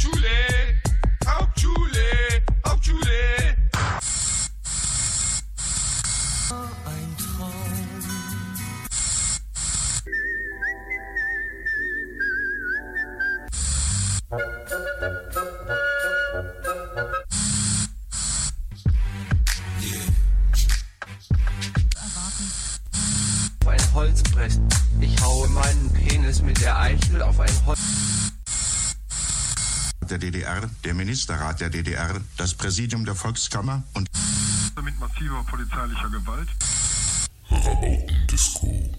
too late. Der DDR, das Präsidium der Volkskammer und mit massiver polizeilicher Gewalt. Rabautendisco.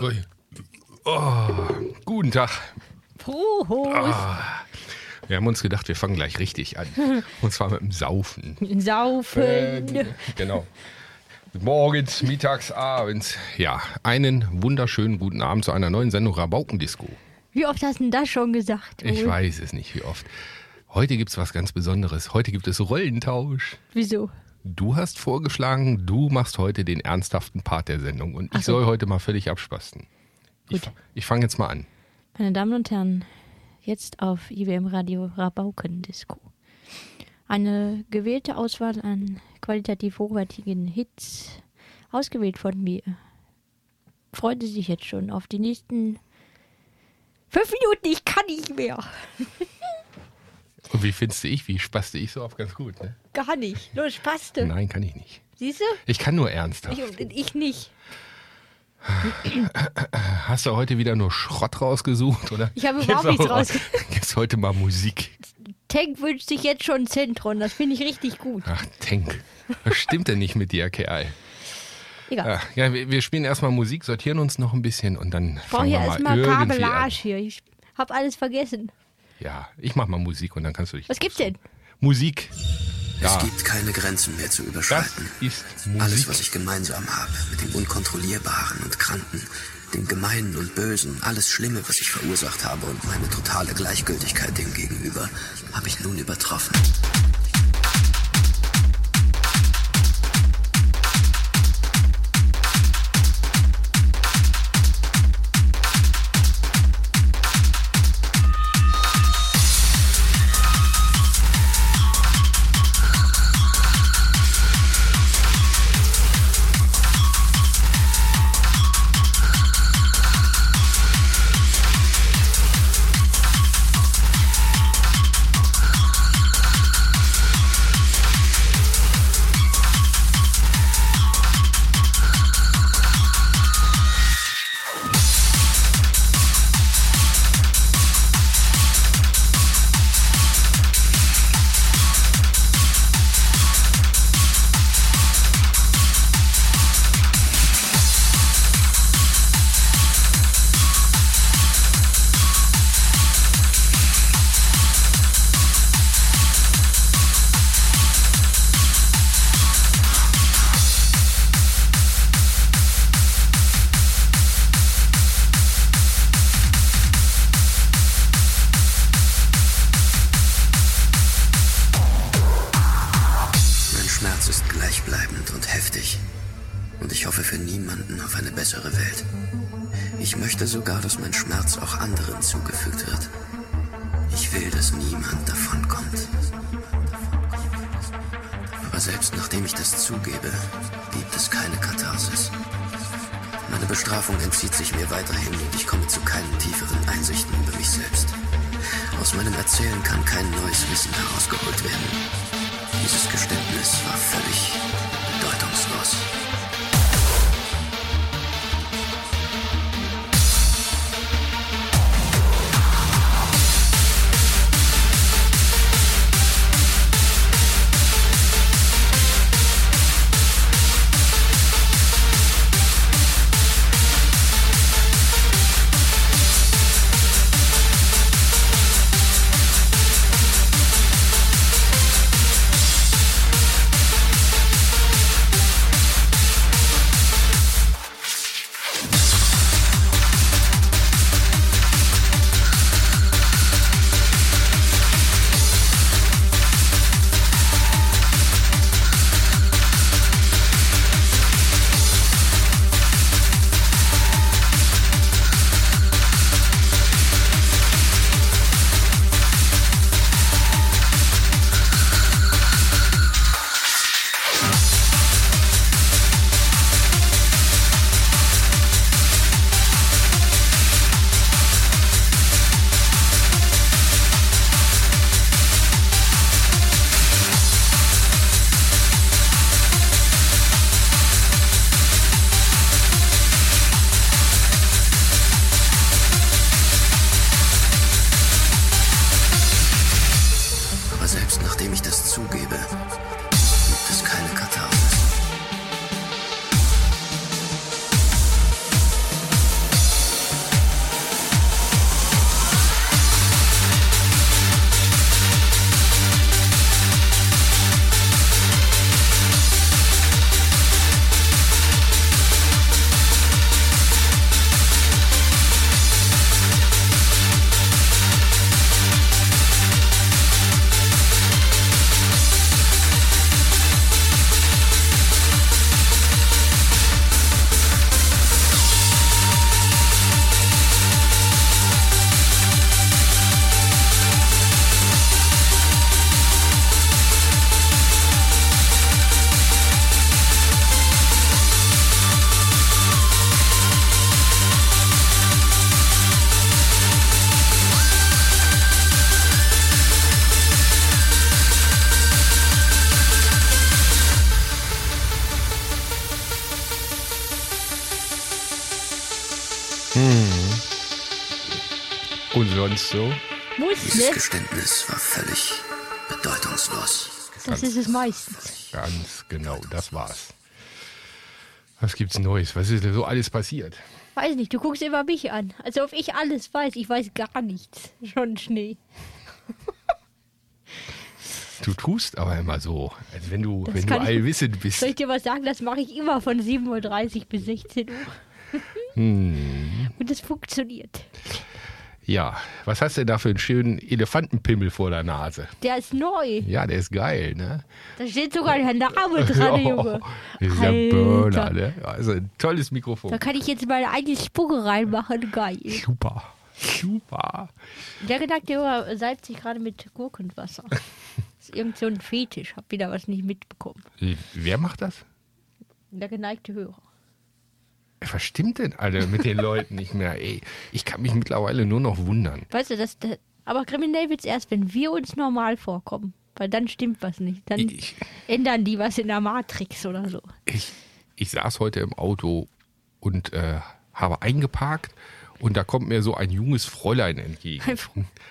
Ui. Oh, guten Tag. Prost. Ah, wir haben uns gedacht, wir fangen gleich richtig an. Und zwar mit dem Saufen. Saufen. Äh, genau. Morgens, mittags, abends. Ja, einen wunderschönen guten Abend zu einer neuen Sendung Rabaukendisco. Wie oft hast du denn das schon gesagt? Ich weiß es nicht, wie oft. Heute gibt es was ganz Besonderes. Heute gibt es Rollentausch. Wieso? Du hast vorgeschlagen, du machst heute den ernsthaften Part der Sendung und ich Ach so. soll heute mal völlig abspasten. Ich, Gut. ich fange jetzt mal an. Meine Damen und Herren, jetzt auf IWM Radio Rabaukendisco. Eine gewählte Auswahl an qualitativ hochwertigen Hits, ausgewählt von mir. Freut Sie sich jetzt schon auf die nächsten fünf Minuten, ich kann nicht mehr. Und wie findest du ich? Wie spaste ich so auf ganz gut, ne? Gar nicht. Los, passte. Nein, kann ich nicht. Siehst du? Ich kann nur ernsthaft. Ich, ich nicht. Hast du heute wieder nur Schrott rausgesucht, oder? Ich habe überhaupt nichts rausgesucht. Gibt's heute mal Musik? Tank wünscht sich jetzt schon Zentron, das finde ich richtig gut. Ach, Tank. Was stimmt denn nicht mit dir, Kerl? Egal. Ja, ja wir, wir spielen erstmal Musik, sortieren uns noch ein bisschen und dann Ich brauche fangen hier wir mal erstmal irgendwie an. Kabellage hier. Ich habe alles vergessen. Ja, ich mach mal Musik und dann kannst du dich. Was gibt's denn? Musik. Ja, Es gibt keine Grenzen mehr zu das überschreiten. ist Alles, Musik. was ich gemeinsam habe, mit dem Unkontrollierbaren und Kranken, dem Gemeinen und Bösen, alles Schlimme, was ich verursacht habe und meine totale Gleichgültigkeit dem gegenüber, habe ich nun übertroffen. selbst nachdem ich das zugebe, gibt es keine Katar. Sonst so? Muss, Dieses? Geständnis war völlig bedeutungslos. Das ist es meistens. Ganz genau, das war's. Was gibt's Neues? Was ist denn so alles passiert? Weiß nicht, du guckst immer mich an. Als ob ich alles weiß. Ich weiß gar nichts. Schon Schnee. Du tust aber immer so, als wenn du, Das wenn du allwissend bist. Soll ich dir was sagen? Das mache ich immer von 7.30 Uhr bis 16 Uhr. Hm. Und es funktioniert. Ja, was hast du denn da für einen schönen Elefantenpimmel vor der Nase? Der ist neu. Ja, der ist geil, ne? Da steht sogar der Name dran, Junge. das ist ja. Burner, ne? Also ein tolles Mikrofon. Da kann ich jetzt meine eigene Spucke reinmachen. Geil. Super. Super. Der gedachte Junge salbt sich gerade mit Gurkenwasser. Das ist irgend so ein Fetisch. Hab wieder was nicht mitbekommen. Wer macht das? Der geneigte Hörer. Was stimmt denn alle mit den Leuten nicht mehr? Ey, ich kann mich mittlerweile nur noch wundern. Weißt du, das, das aber kriminell wird's erst, wenn wir uns normal vorkommen. Weil dann stimmt was nicht. Dann Ich, ändern die was in der Matrix oder so. ich, ich saß heute im Auto und äh, habe eingeparkt und da kommt mir so ein junges Fräulein entgegen.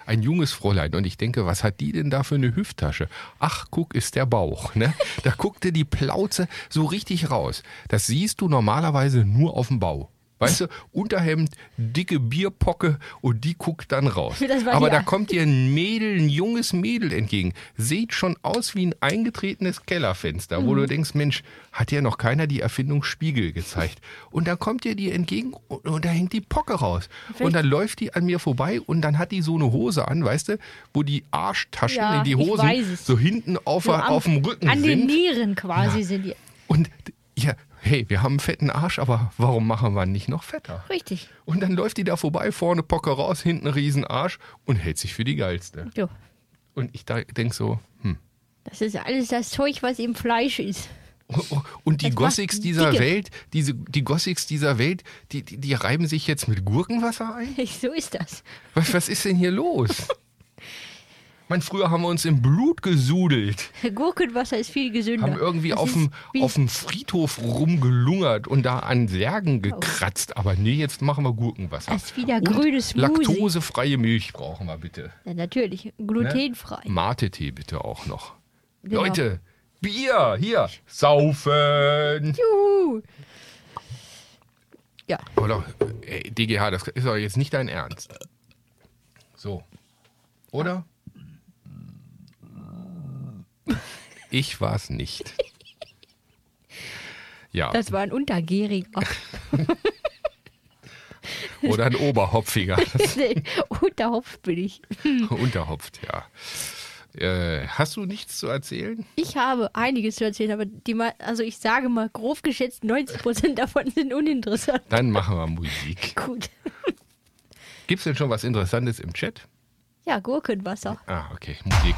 Ein junges Fräulein. Und ich denke, was hat die denn da für eine Hüfttasche? Ach, guck, ist der Bauch. Ne? Da guckte die Plauze so richtig raus. Das siehst du normalerweise nur auf dem Bau. Weißt du, Unterhemd, dicke Bierpocke und die guckt dann raus. Aber da kommt dir ein Mädel, ein junges Mädel entgegen. Sieht schon aus wie ein eingetretenes Kellerfenster, wo Mhm. du denkst, Mensch, hat ja noch keiner die Erfindung Spiegel gezeigt. Und dann kommt dir die entgegen und, und da hängt die Pocke raus. Und dann läuft die an mir vorbei und dann hat die so eine Hose an, weißt du, wo die Arschtaschen Ja, in die Hosen so hinten auf, So am- auf dem Rücken An den sind. Nieren quasi sind die. Und ja, hey, wir haben einen fetten Arsch, aber warum machen wir nicht noch fetter? Richtig. Und dann läuft die da vorbei, vorne Pocke raus, hinten Riesenarsch und hält sich für die geilste. Jo. Und ich da denk so, hm. Das ist alles das Zeug, was im Fleisch ist. Und die Gossigs macht dieser dicke. Welt, diese, die Gossigs dieser Welt, die, die, die reiben sich jetzt mit Gurkenwasser ein? So ist das. Was, was ist denn hier los? Man, früher haben wir uns im Blut gesudelt, Gurkenwasser ist viel gesünder. haben irgendwie Das auf dem, auf dem Friedhof rumgelungert und da an Särgen gekratzt. Aber nee, jetzt machen wir Gurkenwasser. Das ist wieder und grünes. Laktosefreie Milch brauchen wir bitte. Ja, natürlich. Glutenfrei. Mate-Tee bitte auch noch. Genau. Leute, Bier, hier, saufen. Juhu. Ja, Oder, ey, DGH, das ist doch jetzt nicht dein Ernst. So. Oder? Ich war's nicht. Ja, das war ein Untergäriger. oder ein Oberhopfiger. Nee, Unterhopf bin ich. Unterhopft, ja. Äh, hast du nichts zu erzählen? Ich habe einiges zu erzählen, aber die mal, also ich sage mal grob geschätzt, 90% davon sind uninteressant. Dann machen wir Musik. Gut. Gibt's denn schon was Interessantes im Chat? Ja, Gurkenwasser. Ah, okay, Musik.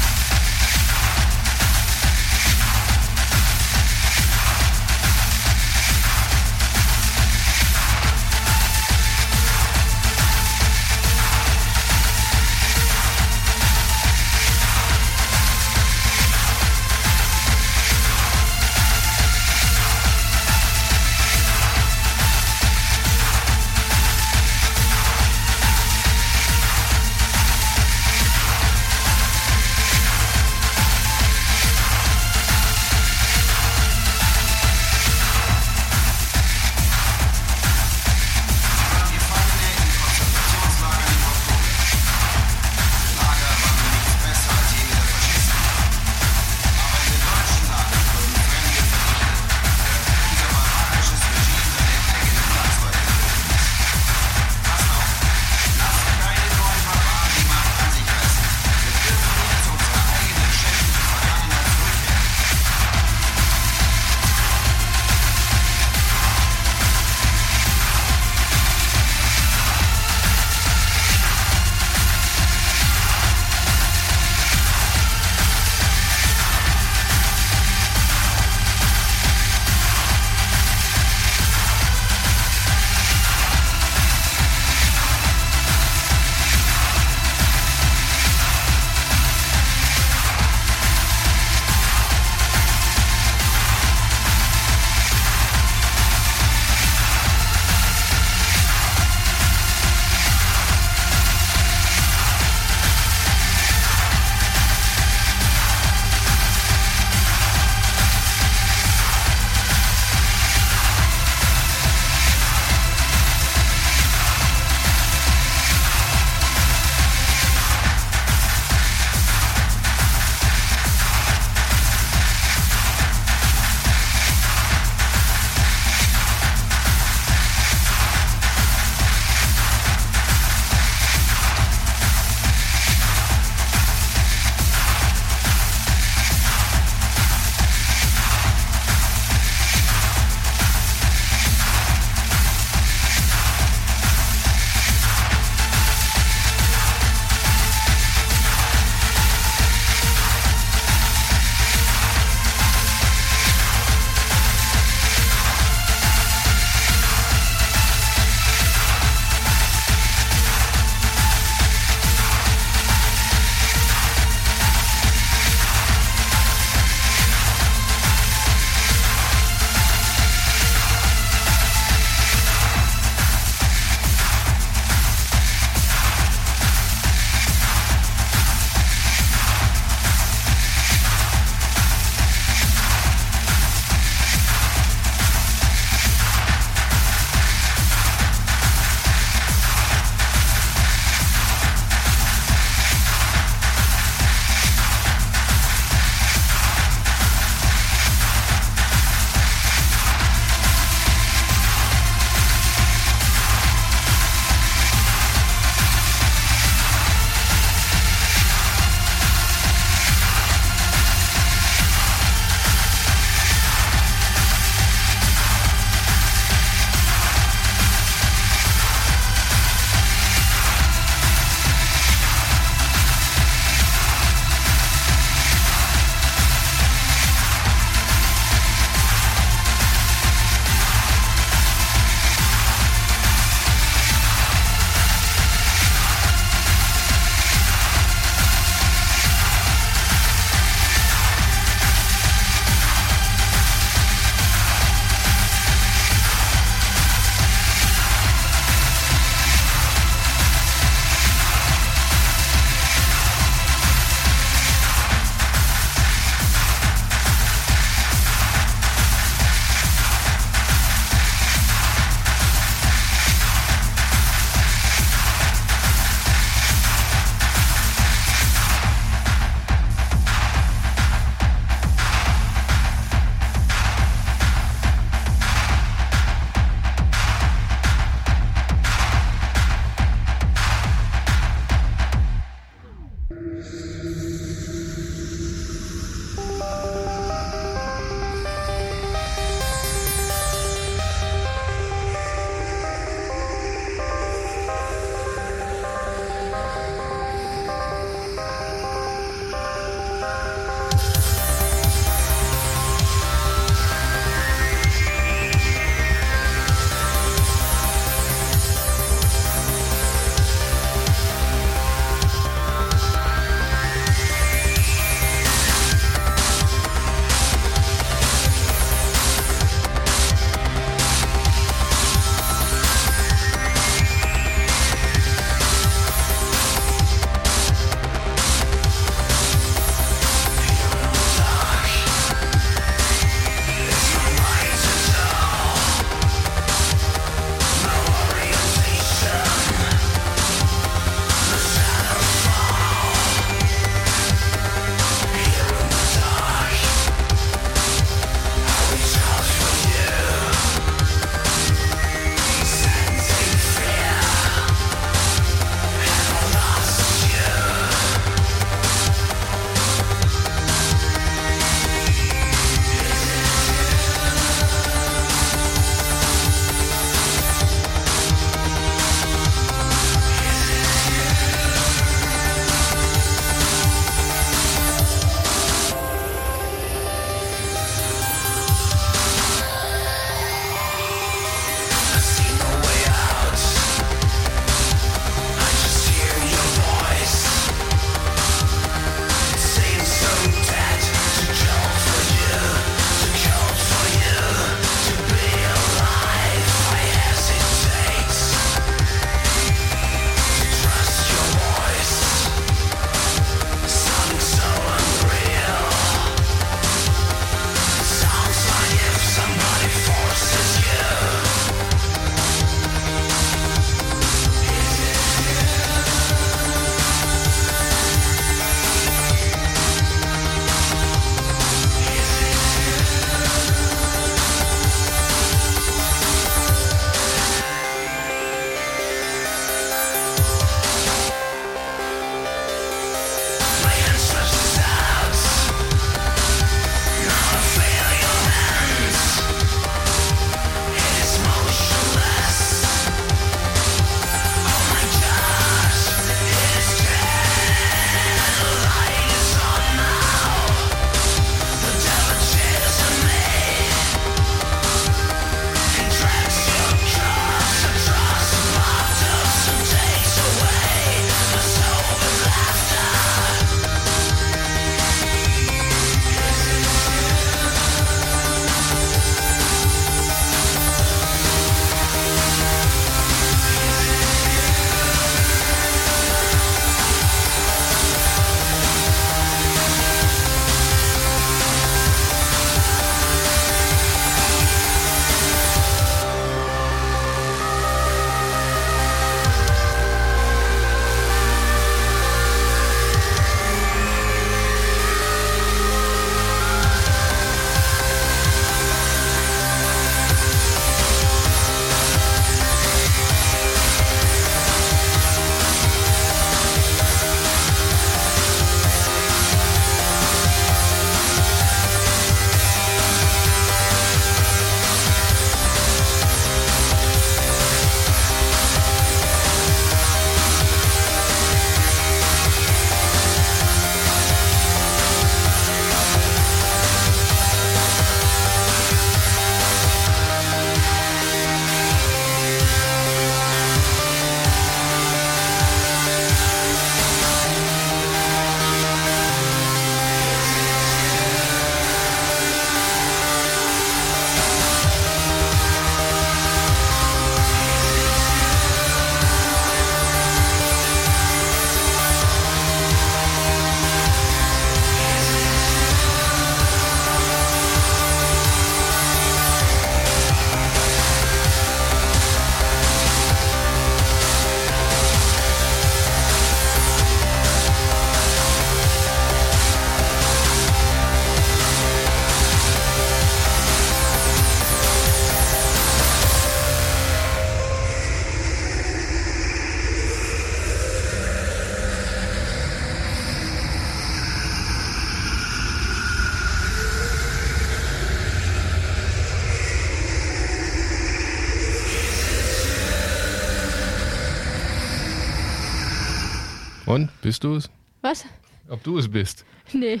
Bist du es? Was? Ob du es bist? Nee,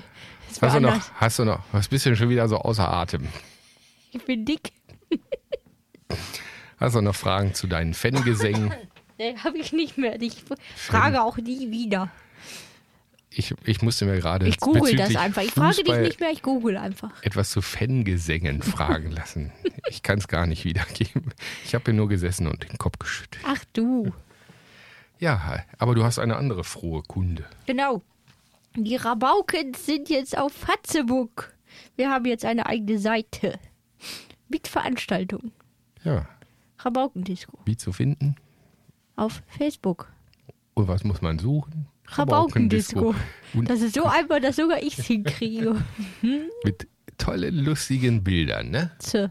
es war Hast du noch, hast du noch, was bist du denn schon wieder so außer Atem? Ich bin dick. Hast du noch Fragen zu deinen Fangesängen? Nee, habe ich nicht mehr. Ich frage auch nie wieder. Ich, ich musste mir gerade Ich google das einfach. Ich frage dich Fußball nicht mehr, ich google einfach. etwas zu Fangesängen fragen lassen. Ich kann es gar nicht wiedergeben. Ich habe hier nur gesessen und den Kopf geschüttelt. Ach du. Ja, aber du hast eine andere frohe Kunde. Genau. Die Rabaukens sind jetzt auf Fatzeburg. Wir haben jetzt eine eigene Seite. Mit Veranstaltungen. Ja, Rabaukendisco. wie zu finden? Auf Facebook. Und was muss man suchen? Rabaukendisco. Das ist so einfach, dass sogar ich es hinkriege. mit tollen, lustigen Bildern, ne? So.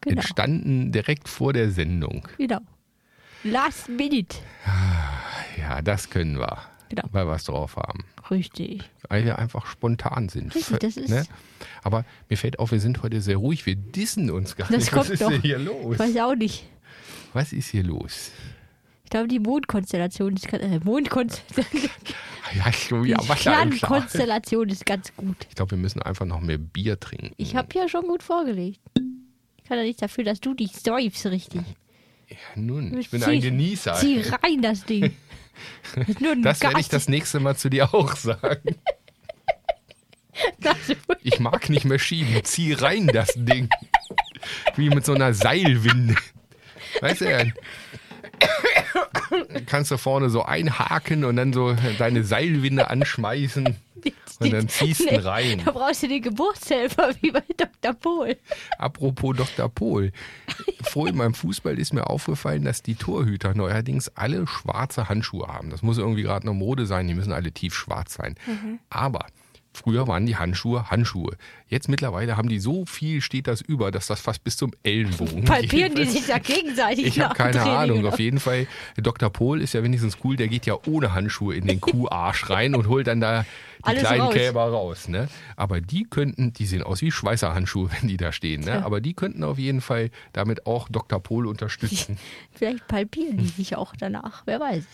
Genau. Entstanden direkt vor der Sendung. genau. Last Minute. Ja, das können wir. Genau. Weil wir es drauf haben. Richtig. Weil wir einfach spontan sind. Richtig, das ist- Ne? Aber mir fällt auf, wir sind heute sehr ruhig. Wir dissen uns gar Das nicht. kommt Was ist denn hier los? Ich weiß auch nicht. Was ist hier los? Ich glaube, die Mondkonstellation ist ganz, äh, Mondkonstellation, Ja, schon die. Sternkonstellation ist ganz gut. Ich glaube, wir müssen einfach noch mehr Bier trinken. Ich habe ja schon gut vorgelegt. Ich kann ja nichts dafür, dass du dich säufst richtig. ja, nun, ich bin ein Genießer. Zieh rein das Ding. Das werde ich das nächste Mal zu dir auch sagen. Ich mag nicht mehr schieben. Zieh rein das Ding. Wie mit so einer Seilwinde. Weißt du, kannst du vorne so einhaken und dann so deine Seilwinde anschmeißen und dann ziehst du ihn rein. Da brauchst du den Geburtshelfer wie bei Dr. Pohl. Apropos Dr. Pohl. Vorhin beim Fußball ist mir aufgefallen, dass die Torhüter neuerdings alle schwarze Handschuhe haben. Das muss irgendwie gerade eine Mode sein, die müssen alle tiefschwarz sein. Mhm. Aber früher waren die Handschuhe Handschuhe. Jetzt mittlerweile haben die so viel, steht das über, dass das fast bis zum Ellenbogen Palpieren geht. die sich da gegenseitig Ich habe keine Training, Ahnung. Auf jeden Fall, Dr. Pohl ist ja wenigstens cool, der geht ja ohne Handschuhe in den Kuharsch rein und holt dann da die Alles kleinen raus. Kälber raus. Ne? Aber die könnten, die sehen aus wie Schweißerhandschuhe, wenn die da stehen. Ne? Aber die könnten auf jeden Fall damit auch Dr. Pohl unterstützen. Vielleicht palpieren die sich auch danach. Wer weiß.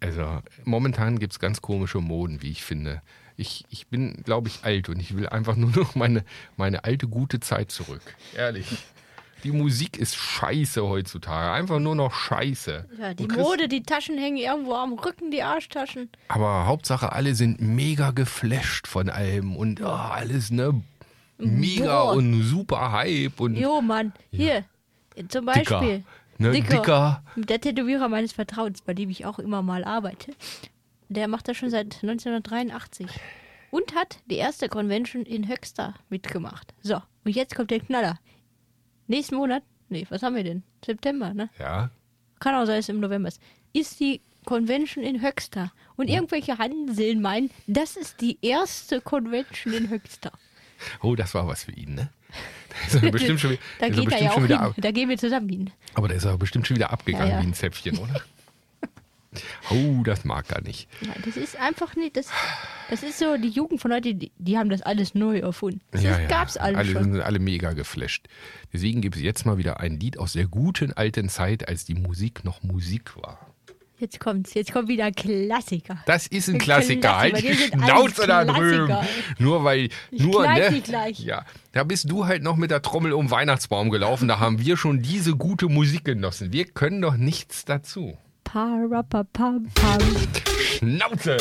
Also momentan gibt es ganz komische Moden, wie ich finde. Ich, ich bin, glaube ich, alt und ich will einfach nur noch meine, meine alte gute Zeit zurück. Ehrlich. Die Musik ist scheiße heutzutage. Einfach nur noch scheiße. Ja, die Mode, die Taschen hängen irgendwo am Rücken, die Arschtaschen. Aber Hauptsache, alle sind mega geflasht von allem und oh, alles, ne? Mega Boah. und super Hype und Jo, Mann. Hier. Zum dicker. Beispiel. Ne? Dicker. Der Tätowierer meines Vertrauens, bei dem ich auch immer mal arbeite. Der macht das schon seit 1983. Und hat die erste Convention in Höxter mitgemacht. So, und jetzt kommt der Knaller. Nächsten Monat, nee, was haben wir denn? September, ne? Ja. Kann auch sein, dass es im November ist. Ist die Convention in Höxter. Und irgendwelche Hanseln meinen, das ist die erste Convention in Höxter. Oh, das war was für ihn, ne? Da ist bestimmt schon, wieder- Da ist geht er bestimmt ja auch schon hin. wieder ab, Da gehen wir zusammen hin. Aber da ist er bestimmt schon wieder abgegangen Ja, ja. wie ein Zäpfchen, oder? Oh, das mag er nicht. Ja, das ist einfach nicht, das, das ist so, die Jugend von heute, die, die haben das alles neu erfunden. Das ja, ja. gab's alles alle schon. sind alle mega geflasht. Deswegen gibt es jetzt mal wieder ein Lied aus der guten alten Zeit, als die Musik noch Musik war. Jetzt kommt's, jetzt kommt wieder ein Klassiker. Das ist ein Klassiker. Halt die Schnauze da drüben. Nur weil, Ich nur, ne? Ja, da bist du halt noch mit der Trommel um Weihnachtsbaum gelaufen. Da haben wir schon diese gute Musik genossen. Wir können doch nichts dazu. Parapapapam. Schnauze!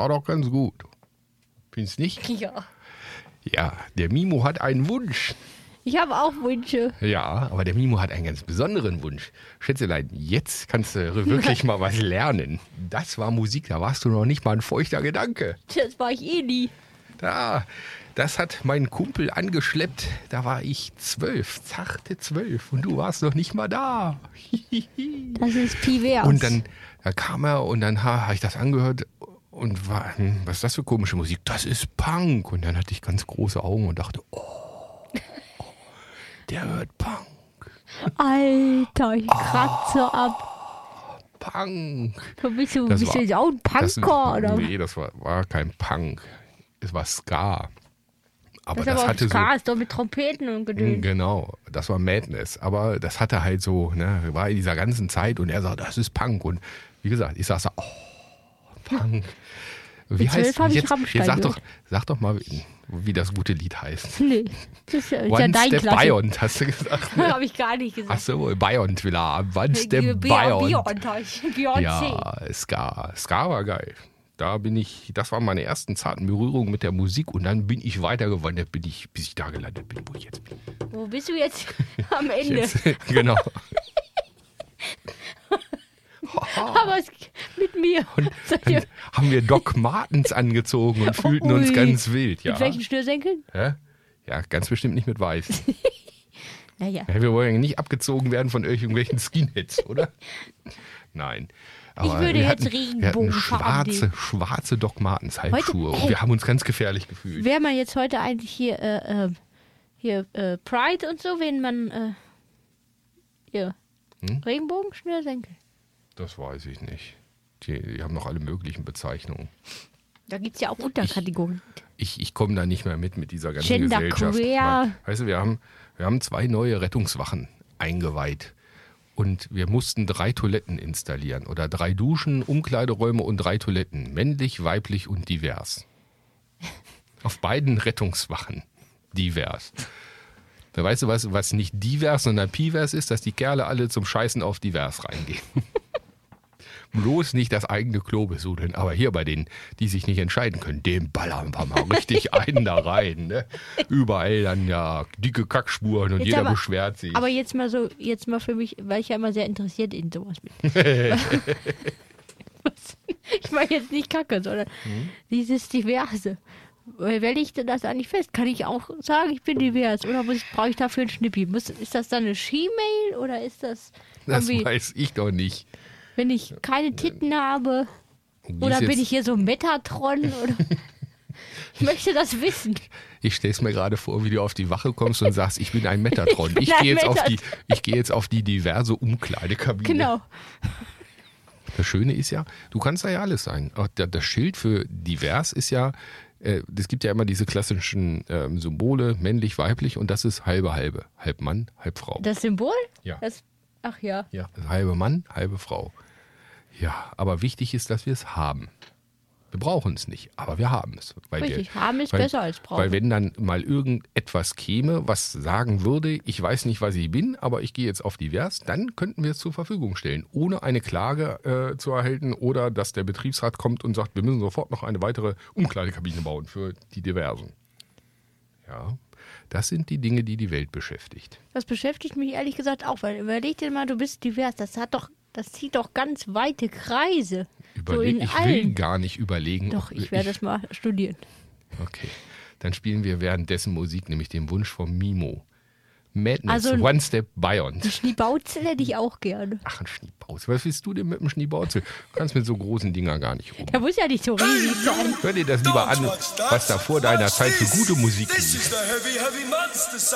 War doch ganz gut. Findest nicht? Ja. Ja, der Mimo hat einen Wunsch. Ich habe auch Wünsche. Ja, aber der Mimo hat einen ganz besonderen Wunsch. Schätzelein, jetzt kannst du wirklich mal was lernen. Das war Musik, da warst du noch nicht mal ein feuchter Gedanke. Das war ich eh nie. Da, das hat mein Kumpel angeschleppt. Da war ich zwölf, zarte zwölf. Und du warst noch nicht mal da. Das ist Pivers. Und dann da kam er und dann ha- habe ich das angehört und war, hm, was ist das für komische Musik? Das ist Punk. Und dann hatte ich ganz große Augen und dachte, oh, der hört Punk. Alter, ich Ah. kratze ab. Punk. Du bist du, Das bist war- auch ein Das, Punker, oder? nee, das war, war kein Punk. Es war Ska. Aber Das, das, aber hatte so. Ska, ist doch mit Trompeten und Gedöns. Genau, das war Madness. Aber das hatte halt so, ne, war in dieser ganzen Zeit und er sagt, das ist Punk. Und wie gesagt, ich saß da, oh, Punk. Wie Mit heißt hab ich jetzt, Rammstein jetzt sag doch, sag doch mal, wie das gute Lied heißt. Nee, das ist ja, ist ja One dein Step Klasse. Beyond, hast du gesagt. Habe ich gar nicht gesagt. Achso, Beyond will er haben. One Step Beyond. Beyond. Ja, Ska. Ska war geil. Da bin ich, das waren meine ersten zarten Berührungen mit der Musik und dann bin ich weitergewandert, bin ich, bis ich da gelandet bin, wo ich jetzt bin. Wo bist du jetzt am Ende? Jetzt, genau. Aber mit mir. Ihr- Dann haben wir Doc Martens angezogen und fühlten uns Ui. ganz wild, ja. Mit welchen Schnürsenkeln? Hä? Ja, ganz bestimmt nicht mit weiß. Naja. Ja, wir wollen ja nicht abgezogen werden von irgendwelchen Skinheads, oder? Nein. Aber würde wir jetzt hatten, wir hatten Regenbogenfarben schwarze, schwarze Doc Martens Halbschuhe Heute- und wir haben uns ganz gefährlich gefühlt. Wäre man jetzt heute eigentlich hier, äh, äh, hier äh, Pride und so, wenn man äh, hier Hm? Regenbogenschnürsenkel. Das weiß ich nicht. Die, die haben noch alle möglichen Bezeichnungen. Da gibt es ja auch Unterkategorien. Ich, ich komme da nicht mehr mit mit dieser ganzen Gender Gesellschaft. Weil, Weißt du, wir haben, wir haben zwei neue Rettungswachen eingeweiht. Und wir mussten drei Toiletten installieren. Oder drei Duschen, Umkleideräume und drei Toiletten. Männlich, weiblich und divers. Auf beiden Rettungswachen. Divers. Da weißt du, was, was nicht divers, sondern pivers ist, dass die Kerle alle zum Scheißen auf divers reingehen. Bloß nicht das eigene Klo besudeln. Aber hier bei denen, die sich nicht entscheiden können, dem ballern wir mal richtig einen da rein. Ne? Überall dann ja dicke Kackspuren und Jetzt jeder aber- beschwert sich. Aber jetzt mal so, jetzt mal für mich, weil ich ja immer sehr interessiert in sowas bin. Ich meine jetzt nicht Kacke, sondern Hm? dieses Diverse. Wer legt denn das eigentlich fest? Kann ich auch sagen, ich bin divers? Oder muss, brauche ich dafür einen Schnippi? Muss, ist das dann eine Ski-Mail oder ist das, das weiß ich doch nicht. Wenn ich keine Titten habe? Oder bin ich hier so Metatron? Oder? ich möchte das wissen. Ich stelle es mir gerade vor, wie du auf die Wache kommst und sagst, ich bin ein Metatron. Ich Ich, gehe jetzt, auf die- ich gehe jetzt auf die diverse Umkleidekabine. Genau. Das Schöne ist ja, du kannst da ja alles sein. Das Schild für divers ist ja, äh, es gibt ja immer diese klassischen ähm, Symbole, männlich, weiblich, und das ist halbe, halbe. Halb Mann, halb Frau. Das Symbol? Ja. Das, ach ja. ja, halbe Mann, halbe Frau. Ja, aber wichtig ist, dass wir es haben. Wir brauchen es nicht, aber wir haben es. Weil Richtig, wir, haben ist weil, besser als brauchen. Weil wenn dann mal irgendetwas käme, was sagen würde, ich weiß nicht, was ich bin, aber ich gehe jetzt auf divers, dann könnten wir es zur Verfügung stellen, ohne eine Klage äh, zu erhalten oder dass der Betriebsrat kommt und sagt, wir müssen sofort noch eine weitere Umkleidekabine bauen für die Diversen. Ja, das sind die Dinge, die die Welt beschäftigt. Das beschäftigt mich ehrlich gesagt auch, weil überleg dir mal, du bist divers. Das hat doch, das zieht doch ganz weite Kreise. Überleg, so ich will allen. gar nicht überlegen. Doch, ich werde das mal studieren. Okay. Dann spielen wir währenddessen Musik, nämlich den Wunsch vom Mimo. Madness, Also- One Step Beyond. Die Schniebauzel hätte ich auch gerne. Ach, ein Schniebauzel. Was willst du denn mit dem Schniebauzel? Du kannst mit so großen Dinger gar nicht rum. Der muss ja nicht so riesig sein. Hör dir das lieber an, was da vor deiner Zeit für gute Musik This lief. is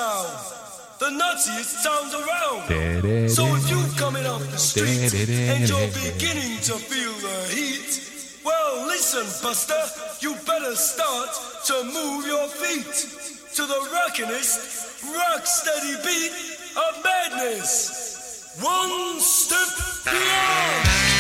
the Nazi's heavy monster sound. The nuttiest sound around. So if you coming off the street and you're beginning to feel the heat, well listen, Buster, you better start to move your feet to the rockinest, rock steady beat of madness. One step beyond.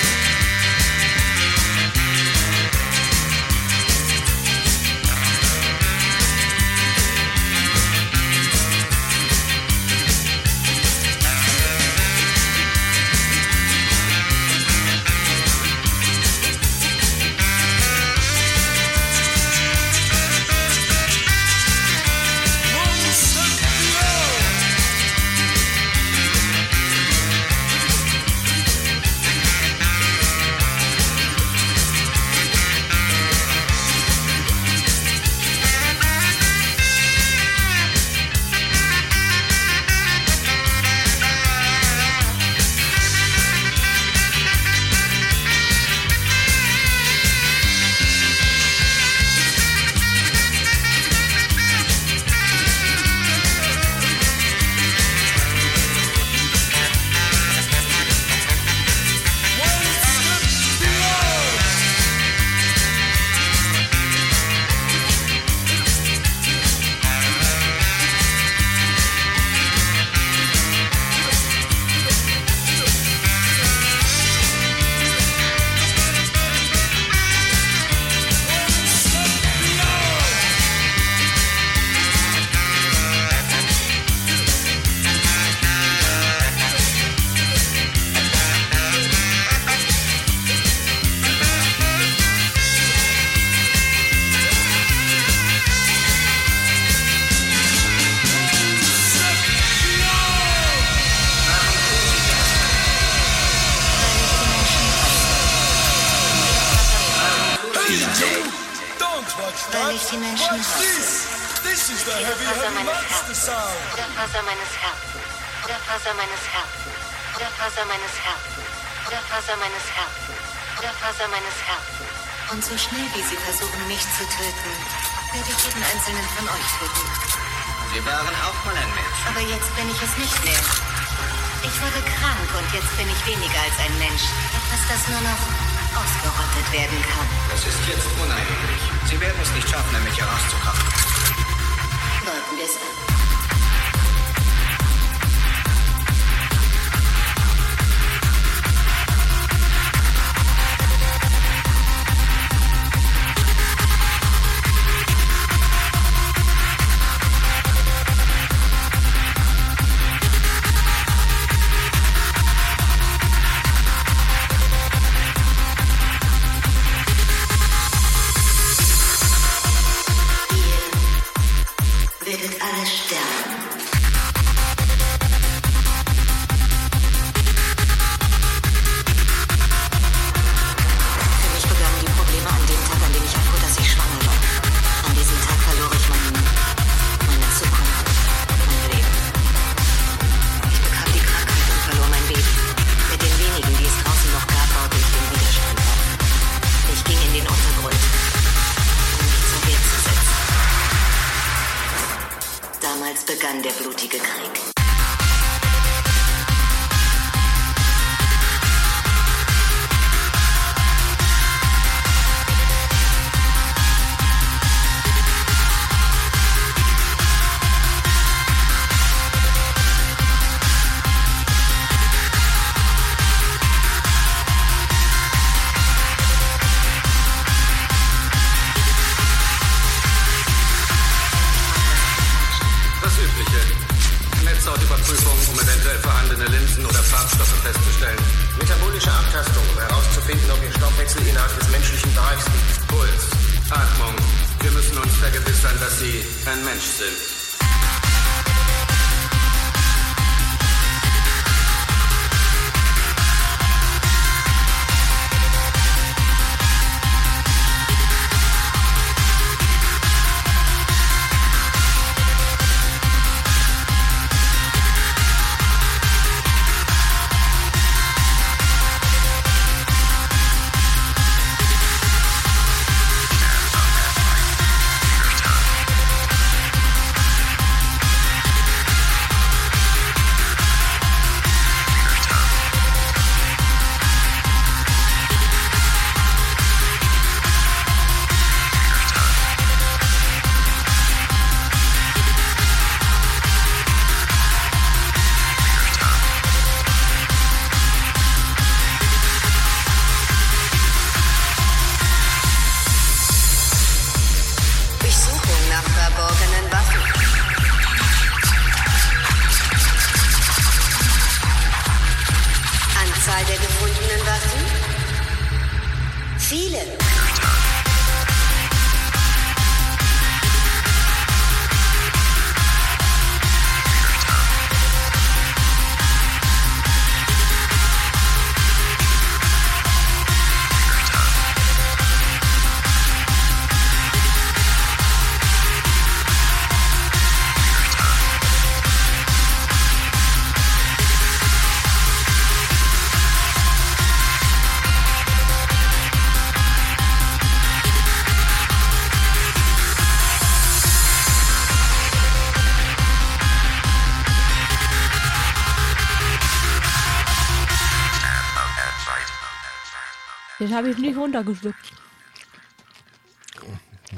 Das habe ich nicht runtergeschluckt.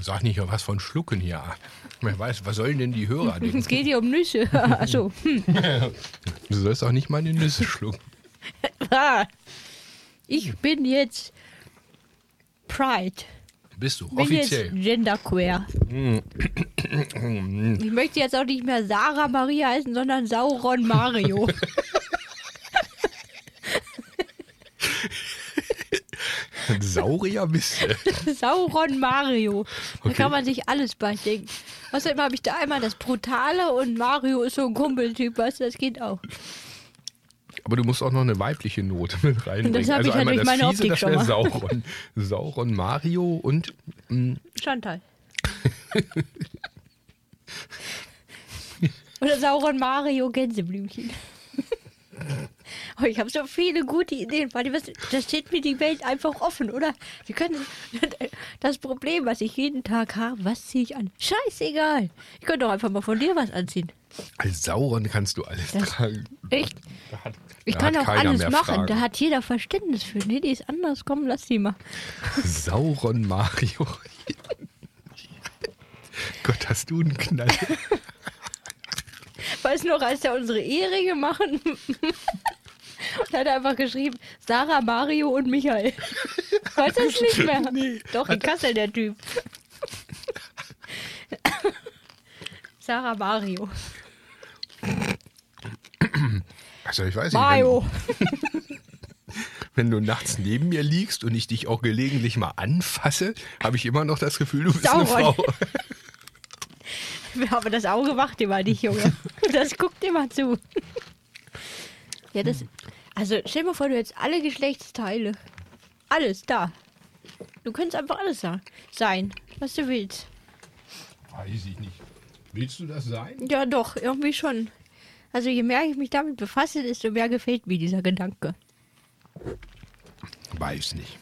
Sag nicht was von Schlucken hier. Wer weiß, was sollen denn die Hörer denken? Es geht hier um Nüsse. Achso. Hm. Du sollst auch nicht meine Nüsse schlucken. Ah. Ich bin jetzt Pride. Bist du Bin offiziell. jetzt genderqueer. Ich möchte jetzt auch nicht mehr Sarah Maria heißen, sondern Sauron Mario. Saurier bist du. Sauron Mario. Da Okay. kann man sich alles bei denken. Außerdem habe ich da einmal das Brutale und Mario ist so ein Kumpeltyp, weißt du, das geht auch. Aber du musst auch noch eine weibliche Note mit reinbringen. Das hab also ich halt durch meine Fiese, Optik das schon mal. Sauron. Sauron, Mario und mh, Chantal. Oder Sauron Mario Gänseblümchen. Oh, ich habe so viele gute Ideen. Da steht mir die Welt einfach offen, oder? Sie können das Problem, was ich jeden Tag habe, was ziehe ich an? Scheißegal. Ich könnte doch einfach mal von dir was anziehen. Als Sauron kannst du alles Das- tragen. Echt? hat- Ich da kann auch alles machen. Fragen. Da hat jeder Verständnis für. Nee, die ist anders. Komm, lass die mal. Sauron Mario. Gott, hast du einen Knall. Weißt du noch, als er unsere Eheringe machen? Und hat er einfach geschrieben, Sarah, Mario und Michael. Weißt du das nicht mehr? Nee. Doch, in Kassel der Typ. Sarah, Mario. Also ich weiß nicht, Mario. wenn, wenn du nachts neben mir liegst und ich dich auch gelegentlich mal anfasse, habe ich immer noch das Gefühl, du bist eine Sauron. Frau. Aber das Auge macht immer nicht, Junge. Das guckt immer zu. Ja, das. Also stell dir mal vor, du hättest alle Geschlechtsteile. Alles da. Du könntest einfach alles sa- sein, was du willst. Weiß ich nicht. Willst du das sein? Ja, doch, irgendwie schon. Also je mehr ich mich damit befasse, desto mehr gefällt mir dieser Gedanke. Weiß nicht.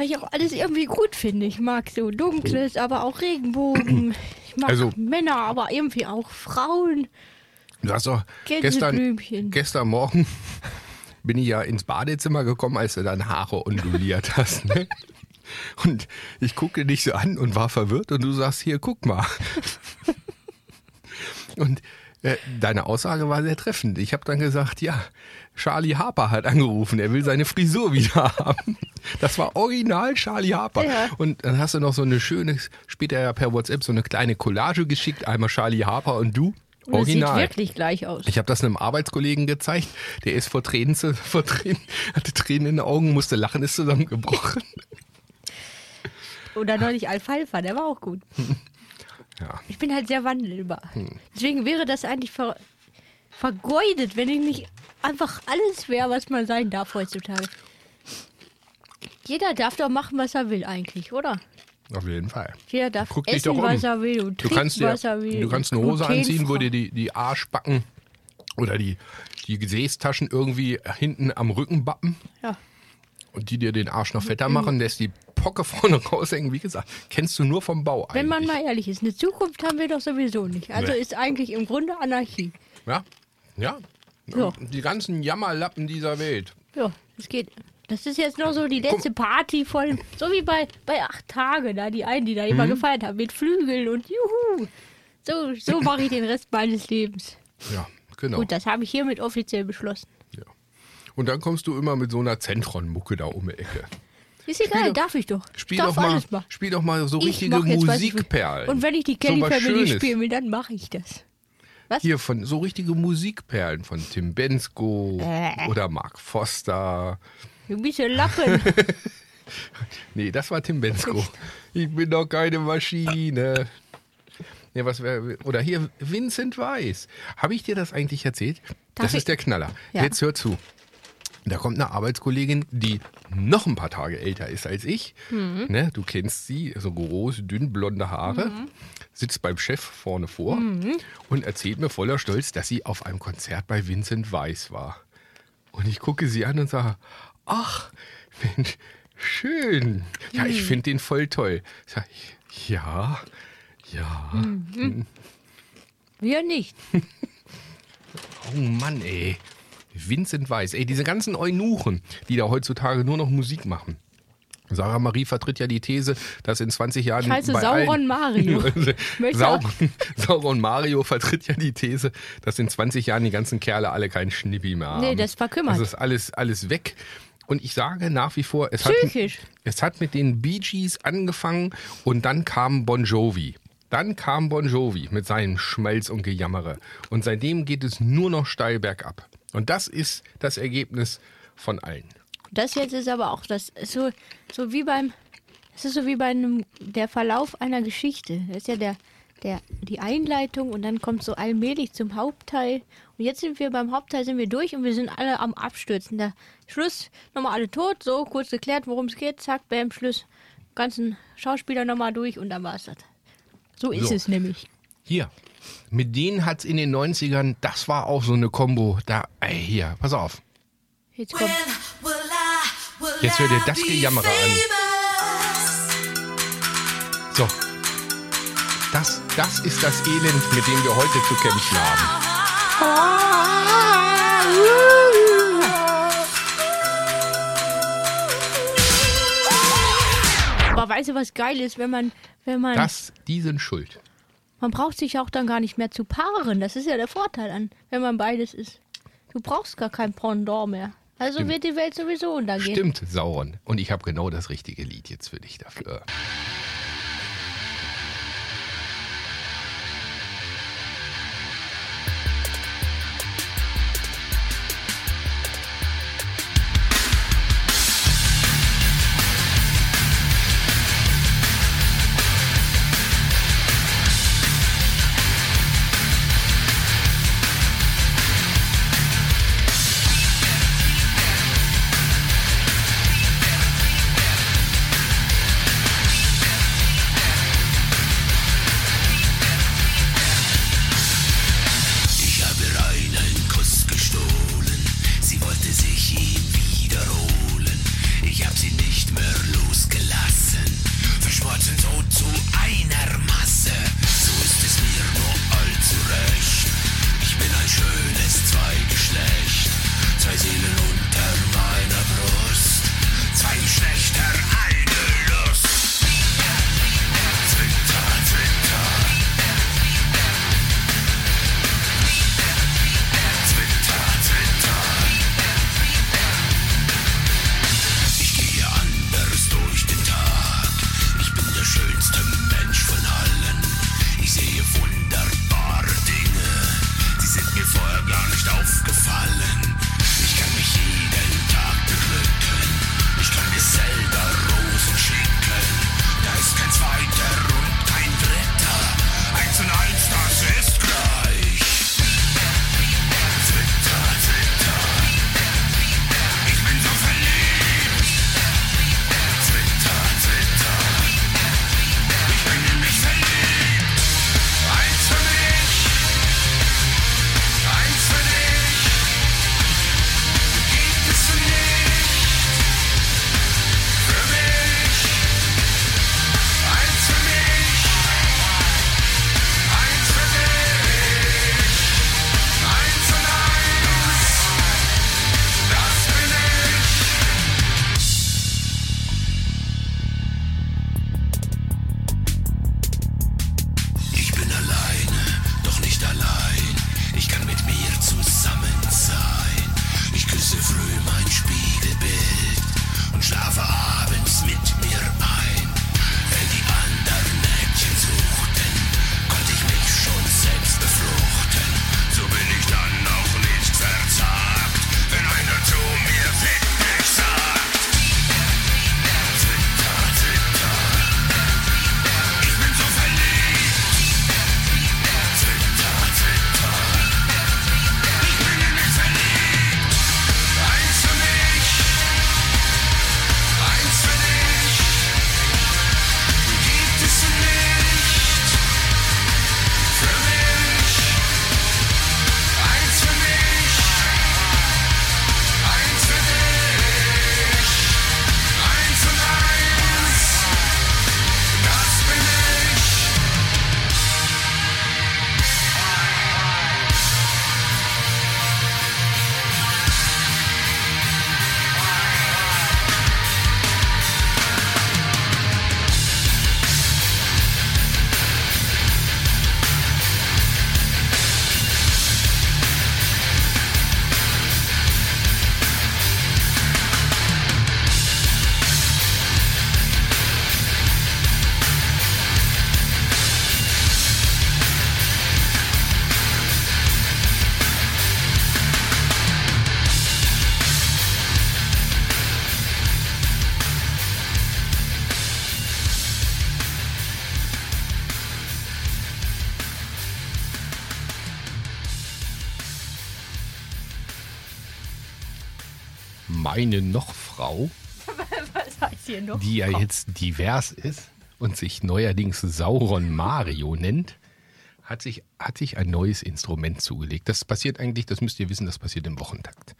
Weil ich auch alles irgendwie gut finde. Ich mag so Dunkles, aber auch Regenbogen. Ich mag Also- Männer, aber irgendwie auch Frauen. Du hast doch gestern, gestern Morgen bin ich ja ins Badezimmer gekommen, als du deine Haare onduliert hast. Ne? Und ich gucke dich so an und war verwirrt und du sagst, hier, guck mal. Und äh, deine Aussage war sehr treffend. Ich habe dann gesagt, ja, Charlie Harper hat angerufen, er will seine Frisur wieder haben. Das war original Charlie Harper. Ja. Und dann hast du noch so eine schöne, später ja per WhatsApp so eine kleine Collage geschickt, einmal Charlie Harper und du. Und es sieht Original. wirklich gleich aus. Ich habe das einem Arbeitskollegen gezeigt, der ist vor Tränen, zu- vor Tränen, hatte Tränen in den Augen, musste lachen, ist zusammengebrochen. Oder neulich Alfalfa, der war auch gut. Ja. Ich bin halt sehr wandelbar. Hm. Deswegen wäre das eigentlich vergeudet, wenn ich nicht einfach alles wäre, was man sein darf heutzutage. Jeder darf doch machen, was er will eigentlich, oder? Auf jeden Fall. Jeder darf Guck essen, doch um. was er will und Du kannst, dir, was er will. du kannst eine Hose anziehen, wo dir die, die Arschbacken oder die, die Gesäßtaschen irgendwie hinten am Rücken bappen Ja. und die dir den Arsch noch Mhm. fetter machen, lässt die Pocke vorne raushängen. Wie gesagt, kennst du nur vom Bau Wenn man eigentlich. mal ehrlich ist, eine Zukunft haben wir doch sowieso nicht. Also Nee. ist eigentlich im Grunde Anarchie. Ja, ja. Ja. Die ganzen Jammerlappen dieser Welt. Ja, es geht. Das ist jetzt noch so die letzte Party von, so wie bei, bei acht Tage, da die einen, die da immer Mhm. gefeiert haben, mit Flügeln und Juhu. So, so mache ich den Rest meines Lebens. Ja, genau. Gut, das habe ich hiermit offiziell beschlossen. Ja. Und dann kommst du immer mit so einer Zentron-Mucke da um die Ecke. Ist egal, Spiel darf ich doch. Spiel darf doch, mal, machen. spiel doch mal so Ich richtige ich. Musikperlen. Und wenn ich die So Kelly was Family Schönes. spielen will, dann mache ich das. Was? Hier von so richtige Musikperlen von Tim Bensko Äh. oder Mark Foster. Du bist ein Lappen. Nee, das war Tim Bensko. Ich bin doch keine Maschine. Nee, was wär, oder hier Vincent Weiss. Habe ich dir das eigentlich erzählt? Darf das ich- ist der Knaller. Ja. Jetzt hör zu. Da kommt eine Arbeitskollegin, die noch ein paar Tage älter ist als ich. Mhm. Ne, du kennst sie, so groß, dünn, blonde Haare. Sitzt beim Chef vorne vor Mhm. und erzählt mir voller Stolz, dass sie auf einem Konzert bei Vincent Weiss war. Und ich gucke sie an und sage, ach, Mensch, schön. Ja, ich Mhm. finde den voll toll. Sag ich, ja, ja. Mhm. Wir nicht. Oh Mann, ey. Vincent Weiss. Ey, diese ganzen Eunuchen, die da heutzutage nur noch Musik machen. Sarah Marie vertritt ja die These, dass in 20 Jahren. Ich heiße Sauron Mario. Sauron, Sauron Mario vertritt ja die These, dass in 20 Jahren die ganzen Kerle alle keinen Schnippi mehr haben. Nee, das verkümmert. Das ist alles, alles weg. Und ich sage nach wie vor, es hat, es hat mit den Bee Gees angefangen und dann kam Bon Jovi. Dann kam Bon Jovi mit seinem Schmalz und Gejammere. Und seitdem geht es nur noch steil bergab. Und das ist das Ergebnis von allen. Das jetzt ist aber auch das so so wie beim es ist so wie bei einem der Verlauf einer Geschichte. Das ist ja der der die Einleitung und dann kommt so allmählich zum Hauptteil und jetzt sind wir beim Hauptteil sind wir durch und wir sind alle am abstürzen. Der Schluss nochmal alle tot, so kurz geklärt, worum es geht, zack, bam, Schluss. Ganzen Schauspieler nochmal durch und dann war's das. So ist so. es nämlich. Hier. Mit denen hat's in den 90ern, das war auch so eine Combo. Da, ey, hier, pass auf. Jetzt kommt. Jetzt hört ihr das Gejammerer an. So. Das, das ist das Elend, mit dem wir heute zu kämpfen haben. Aber weißt du, was geil ist, wenn man, wenn man. Das, die sind schuld. Man braucht sich auch dann gar nicht mehr zu paaren. Das ist ja der Vorteil an, wenn man beides ist. Du brauchst gar kein Pendant mehr. Also Stimmt. wird die Welt sowieso untergehen. Stimmt, Sauron. Und ich habe genau das richtige Lied jetzt für dich dafür. eine Nochfrau, noch die ja jetzt divers ist und sich neuerdings Sauron Mario nennt, hat sich, hat sich ein neues Instrument zugelegt. Das passiert eigentlich, das müsst ihr wissen, das passiert im Wochentakt.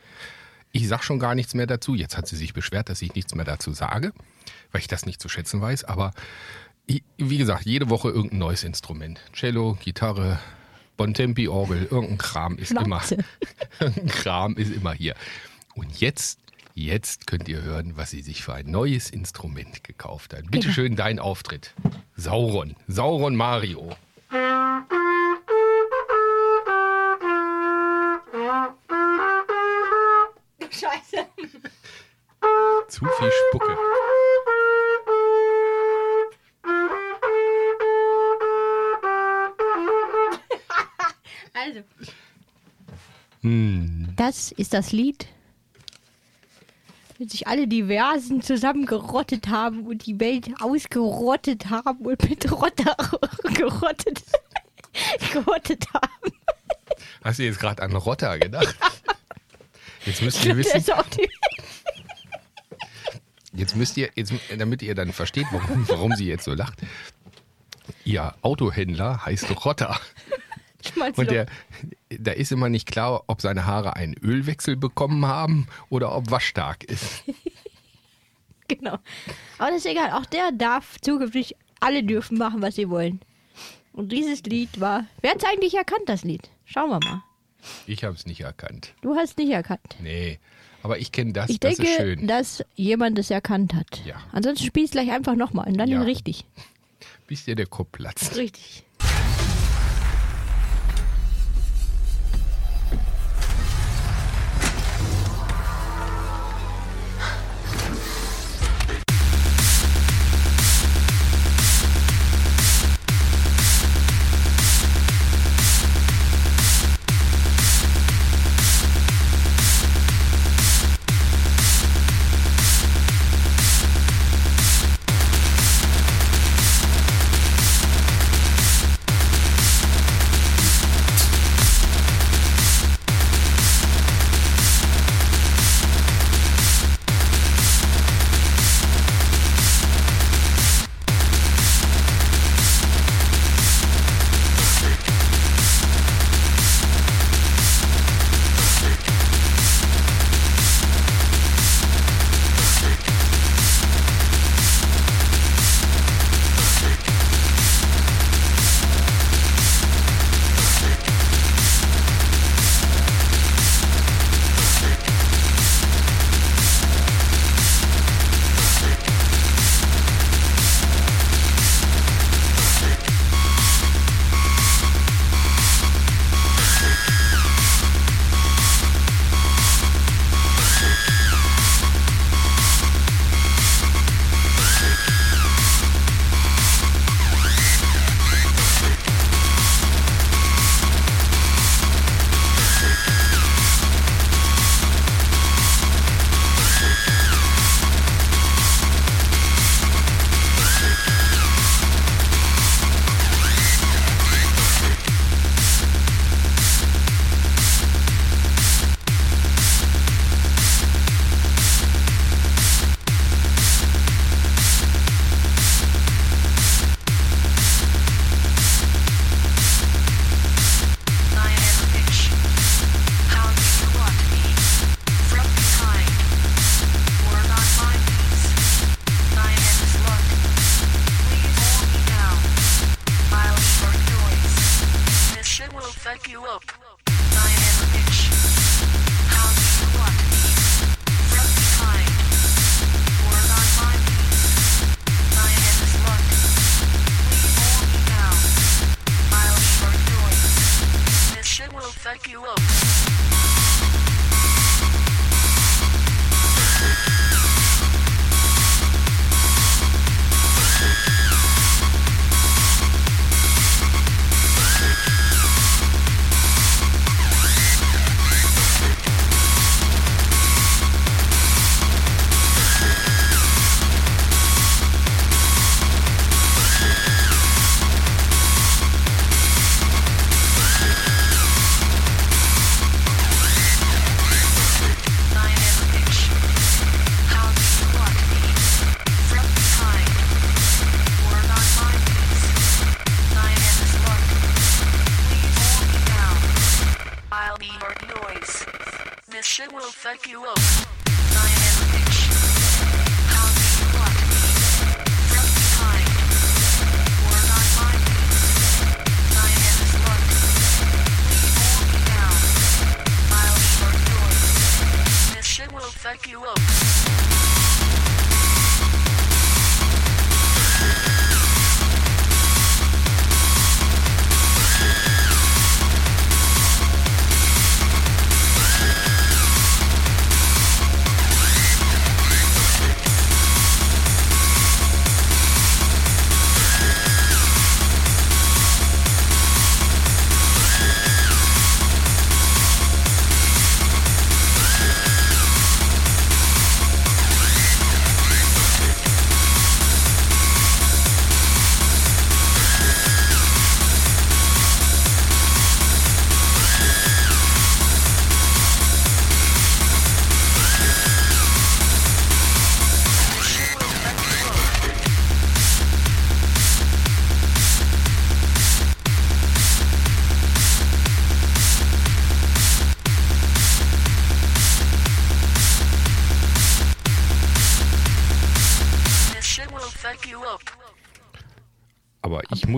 Ich sage schon gar nichts mehr dazu. Jetzt hat sie sich beschwert, dass ich nichts mehr dazu sage, weil ich das nicht zu schätzen weiß. Aber wie gesagt, jede Woche irgendein neues Instrument. Cello, Gitarre, Bontempi, Orgel, irgendein Kram ist Schnauze. immer. irgendein Kram ist immer hier. Und jetzt jetzt könnt ihr hören, was sie sich für ein neues Instrument gekauft hat. Bitte schön, dein Auftritt. Sauron, Sauron Mario. Scheiße. Zu viel Spucke. Also. Hm. Das ist das Lied, wenn sich alle Diversen zusammengerottet haben und die Welt ausgerottet haben und mit Rotter gerottet, gerottet haben. Hast du jetzt gerade an Rotter gedacht? Jetzt müsst ihr wissen, jetzt müsst ihr, jetzt, damit ihr dann versteht, warum, warum sie jetzt so lacht. Ihr Autohändler heißt Rotter. Und der, da ist immer nicht klar, ob seine Haare einen Ölwechsel bekommen haben oder ob waschstark ist. Genau. Aber das ist egal. Auch der darf zukünftig, alle dürfen machen, was sie wollen. Und dieses Lied war. Wer hat es eigentlich erkannt, das Lied? Schauen wir mal. Ich habe es nicht erkannt. Du hast nicht erkannt. Nee, aber ich kenne das, Ich das denke, ist schön. dass jemand es erkannt hat. Ja. Ansonsten spielst gleich einfach nochmal und dann Ja. richtig. Bis dir der Kopf platzt. Richtig.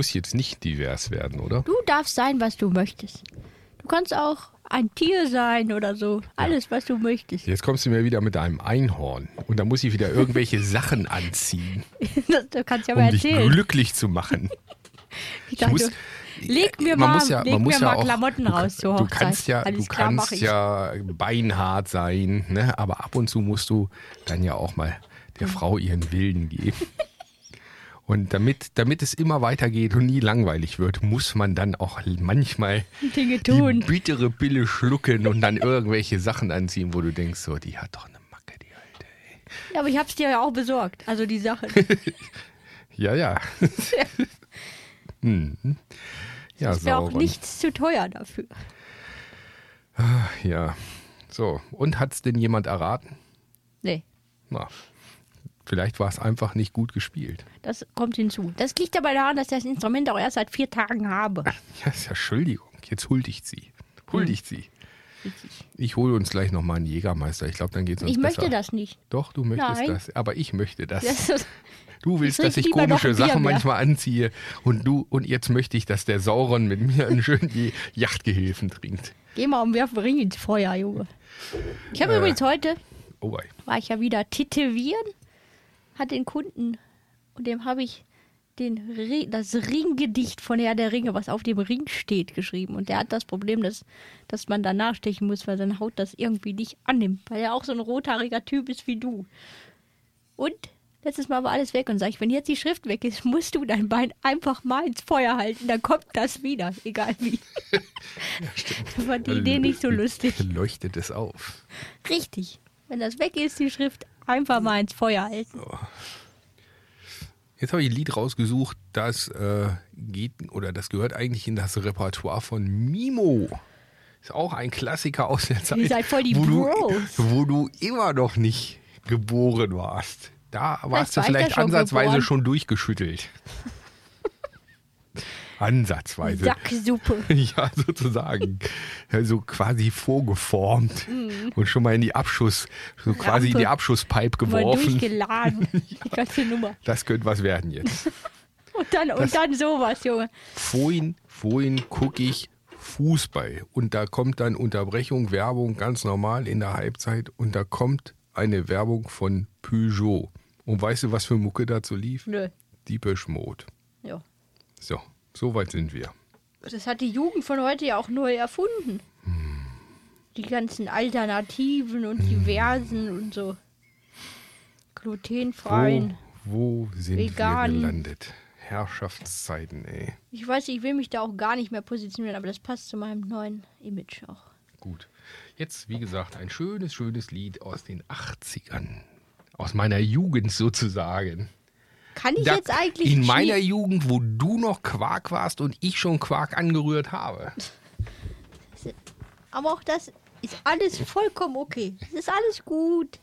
Muss jetzt nicht divers werden, oder? Du darfst sein, was du möchtest. Du kannst auch ein Tier sein oder so. Alles, was du möchtest. Jetzt kommst du mir wieder mit einem Einhorn und da muss ich wieder irgendwelche Sachen anziehen, Das, das kannst du ja mal um dich erzählen. glücklich zu machen. Ich dachte, muss- leg mir Man mal, muss ja, man muss ja mal auch, Klamotten du, raus zur du Hochzeit. kannst ja, Alles du klar, kannst ich. ja beinhart sein, ne? aber ab und zu musst du dann ja auch mal der. Frau ihren Willen geben. Und damit, damit es immer weitergeht und nie langweilig wird, muss man dann auch manchmal Dinge die tun. bittere Pille schlucken und dann irgendwelche Sachen anziehen, wo du denkst, so, die hat doch eine Macke, die Alte. Ja, aber ich hab's dir ja auch besorgt. Also die Sachen. Ja, ja. hm. Ja, Ist ja auch nichts zu teuer dafür. Ja. So, und hat's denn jemand erraten? Nee, Na, vielleicht war es einfach nicht gut gespielt. das kommt hinzu. Das liegt aber daran, dass ich das Instrument auch erst seit vier Tagen habe. Ja, ist ja Entschuldigung. Jetzt huldigt sie. Huldigt Hm. sie. Ich hole uns gleich nochmal einen Jägermeister. Ich glaube, dann geht's uns Ich besser. möchte das nicht. Doch, du möchtest Nein. das. Aber ich möchte das. Das Du willst, Ich dass ich komische Sachen mehr. manchmal anziehe. Und du, und jetzt möchte ich, dass der Sauron mit mir einen schönen Yachtgehilfen trinkt. geh mal und werf Ring ins Feuer, Junge. Ich habe Äh. übrigens heute, Oh, war ich ja wieder tätowieren, hat den Kunden und dem habe ich den, Ri- das Ringgedicht von Herr der Ringe, was auf dem Ring steht, geschrieben. Und der hat das Problem, dass, dass man danach stechen muss, weil seine Haut das irgendwie nicht annimmt, weil er auch so ein rothaariger Typ ist wie du. Und letztes Mal war alles weg und sag ich, wenn jetzt die Schrift weg ist, musst du dein Bein einfach mal ins Feuer halten, dann kommt das wieder, egal wie. Das war die Idee nicht so lustig. Leuchtet es auf. Richtig. Wenn das weg ist, die Schrift, einfach mal ins Feuer halten. Jetzt habe ich ein Lied rausgesucht, das äh, geht oder das gehört eigentlich in das Repertoire von Mimo. Ist auch ein Klassiker aus der Zeit, Ihr seid voll die wo, du, Bros. wo du immer noch nicht geboren warst. Da warst du war vielleicht schon ansatzweise geboren. schon durchgeschüttelt. Ansatzweise. Sacksuppe. Ja, sozusagen. Also quasi vorgeformt und schon mal in die Abschuss, so quasi in die. Abschusspipe Mal geworfen. durchgeladen. Die ganze Nummer. Das könnte was werden jetzt. Und dann, und dann sowas, Junge. Vorhin, vorhin gucke ich Fußball und da kommt dann Unterbrechung, Werbung ganz normal in der Halbzeit und da kommt eine Werbung von Peugeot. Und weißt du, was für Mucke dazu lief? Nö. Deepish Mode. Ja. So, so weit sind wir. Das hat die Jugend von heute ja auch neu erfunden. Die ganzen Alternativen und diversen und so. Glutenfreien. Wo, wo sind Vegan. wir gelandet? Herrschaftszeiten, ey. Ich weiß, ich will mich da auch gar nicht mehr positionieren, aber das passt zu meinem neuen Image auch. Gut. Jetzt, wie gesagt, ein schönes, schönes Lied aus den 80ern. Aus meiner Jugend sozusagen. Kann ich Da- jetzt eigentlich in meiner Jugend, wo du noch Quark warst und ich schon Quark angerührt habe. Aber auch das ist alles vollkommen okay. Es ist alles gut.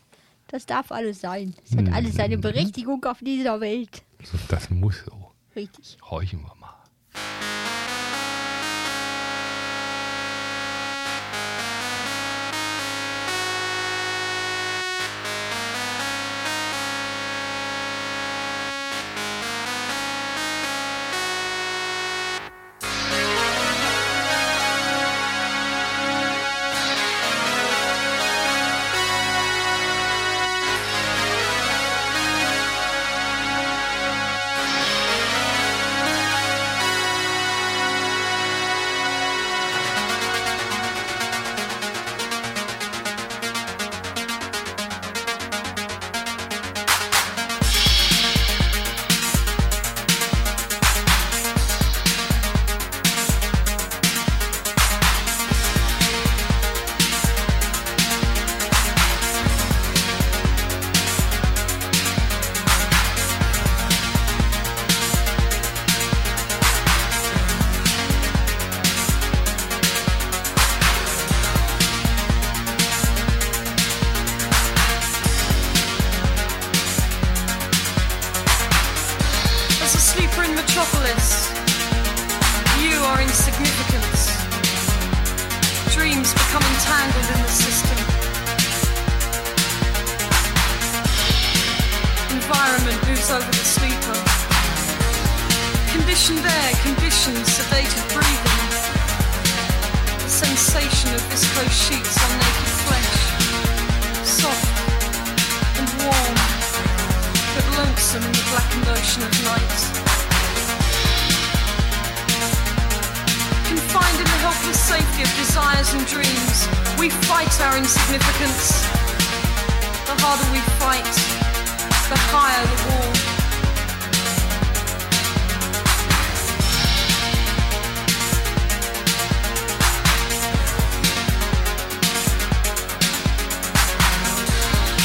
Das darf alles sein. Es hat alles seine Mhm. Berechtigung auf dieser Welt. Das muss so. Richtig. Horchen wir mal.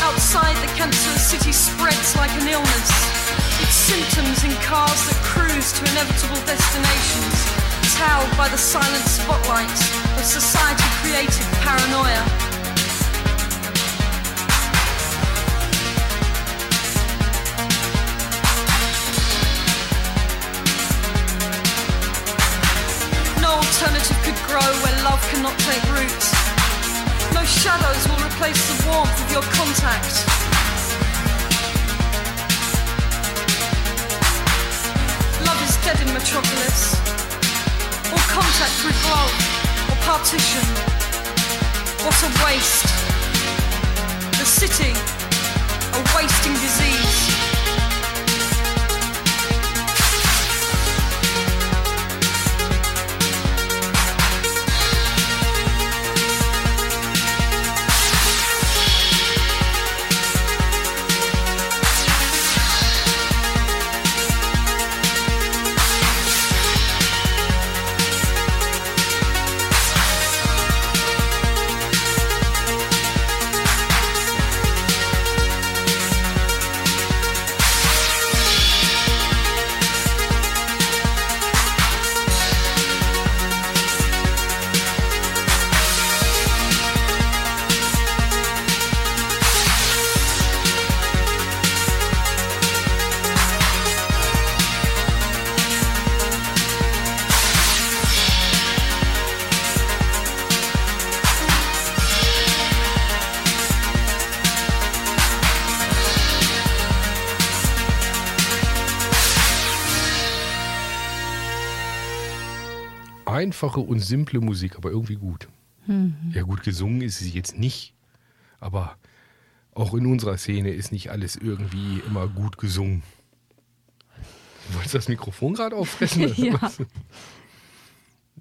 Outside, the cancerous city spreads like an illness. Symptoms in cars that cruise to inevitable destinations, towed by the silent spotlight of society created paranoia. No alternative could grow where love cannot take root. No shadows will replace the warmth of your contact. Metropolis. All contact with or partition. What a waste. The city, a wasting disease. Einfache und simple Musik, aber irgendwie gut. Mhm. Ja, gut gesungen ist sie jetzt nicht, aber auch in unserer Szene ist nicht alles irgendwie immer gut gesungen. Du wolltest das Mikrofon gerade auffressen? oder Ja. was?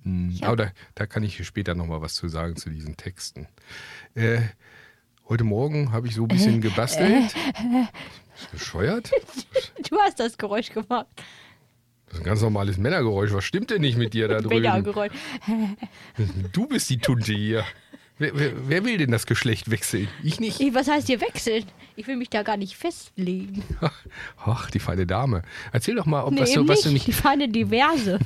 Hm, Aber da, da kann ich später nochmal was zu sagen zu diesen Texten. Äh, heute Morgen habe ich so ein bisschen gebastelt. Ist das bescheuert? Du hast das Geräusch gemacht. Das ist ein ganz normales Männergeräusch. Was stimmt denn nicht mit dir da drüben? Männergeräusch. Du bist die Tunte hier. Wer, wer, wer will denn das Geschlecht wechseln? Ich nicht. Was heißt hier wechseln? Ich will mich da gar nicht festlegen. Ach, die feine Dame. Erzähl doch mal, ob Nee, was, du, was du nicht. mich. Die feine Diverse.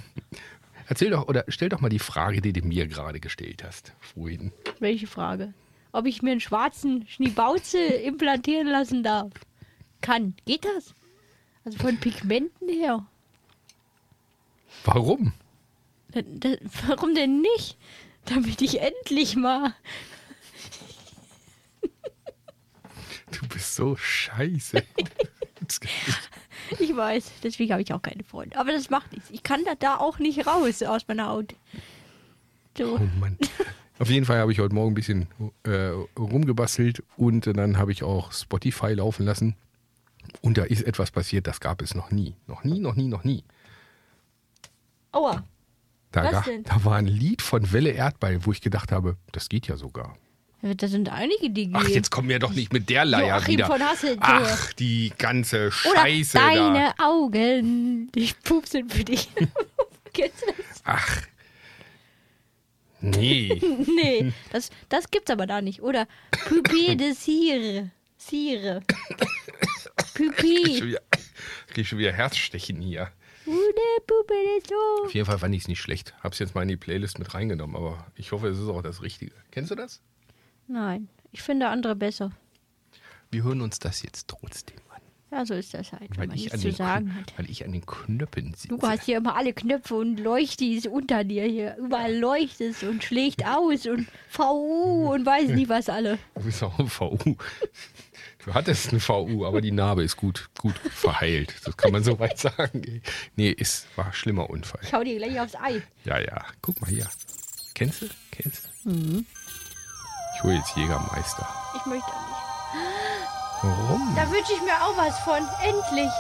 Erzähl doch oder stell doch mal die Frage, die du mir gerade gestellt hast vorhin. Welche Frage? Ob ich mir einen schwarzen Schniebauze implantieren lassen darf? Kann. Geht das? Also von Pigmenten her. Warum? Da, da, warum denn nicht? Damit ich endlich mal. Du bist so scheiße. Ich weiß, deswegen habe ich auch keine Freunde. Aber das macht nichts. Ich kann da, da auch nicht raus aus meiner Haut. So. Oh Mann. Auf jeden Fall habe ich heute Morgen ein bisschen äh, rumgebastelt und dann habe ich auch Spotify laufen lassen. Und da ist etwas passiert, das gab es noch nie. Noch nie, noch nie, noch nie. Aua. Da, Was ga- denn? da war ein Lied von Welle Erdball, wo ich gedacht habe, das geht ja sogar. Da sind einige, die gehen. Ach, jetzt kommen wir doch nicht mit der Leier Joachim wieder. von. Ach, die ganze Oder Scheiße da. deine Augen, die pupsen für dich. Kennst du das? Ach. Nee. Nee, das, das gibt's aber da nicht. Oder Pupille de. Ich krieg schon Pupi. wieder, krieg schon wieder Herzstechen hier. Auf jeden Fall fand ich es nicht schlecht. Hab's jetzt mal in die Playlist mit reingenommen, aber ich hoffe, es ist auch das Richtige. Kennst du das? Nein, ich finde andere besser. Wir hören uns das jetzt trotzdem an. Ja, so ist das halt, wenn Weil man ich, nichts zu sagen Kn- hat. weil ich an den Knöpfen sitze. Du hast hier immer alle Knöpfe und Leuchtis unter dir hier. Überall leuchtet und schlägt aus und VU und weiß nicht was alle. Du bist auch ein VU. Du hattest eine VU, aber die Narbe ist gut, gut verheilt. Das kann man soweit sagen. Nee, es war ein schlimmer Unfall. Ich hau dir gleich aufs Ei. Ja, ja. Guck mal hier. Kennst du? Kennst du? Mhm. Ich hole jetzt Jägermeister. Ich möchte nicht. Warum? Da wünsche ich mir auch was von. Endlich.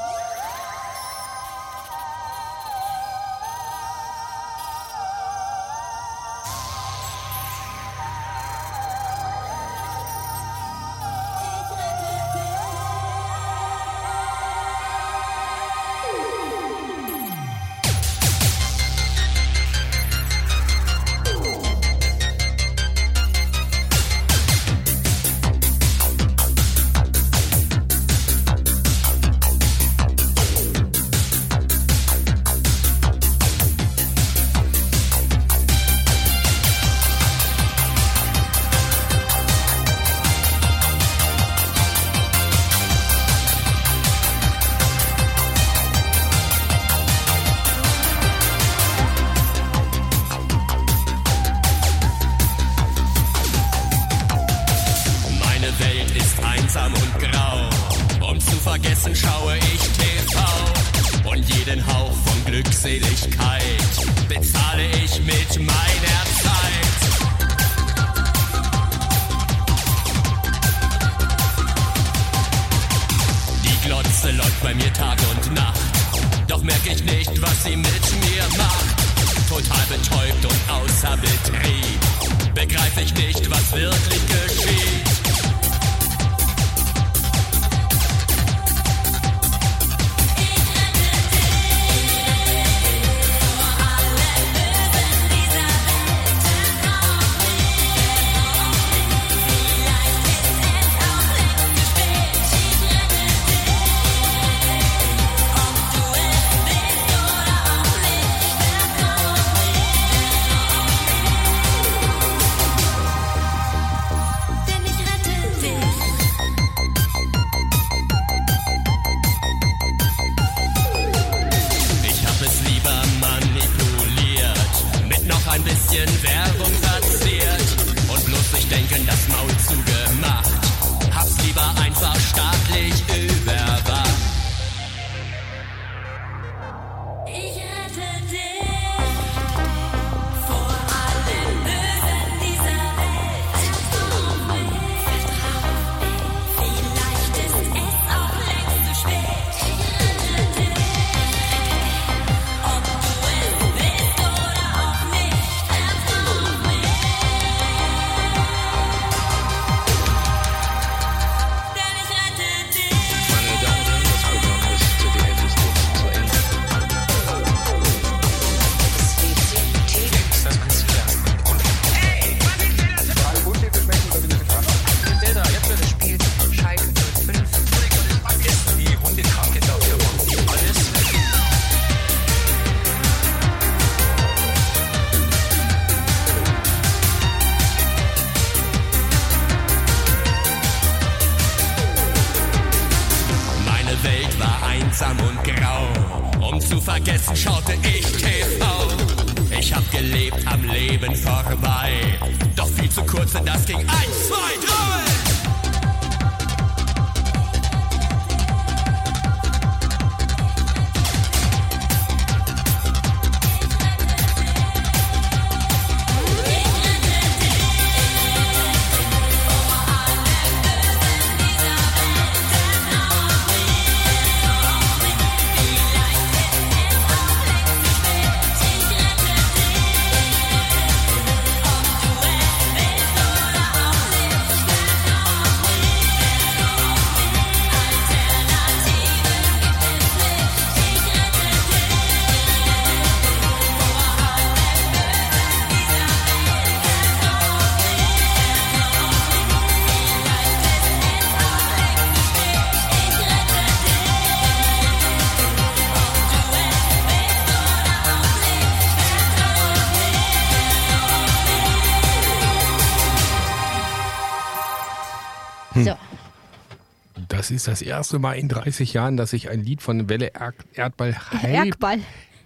Das ist das erste Mal in 30 Jahren, dass ich ein Lied von Welle Er- Erdball halb, Erdball.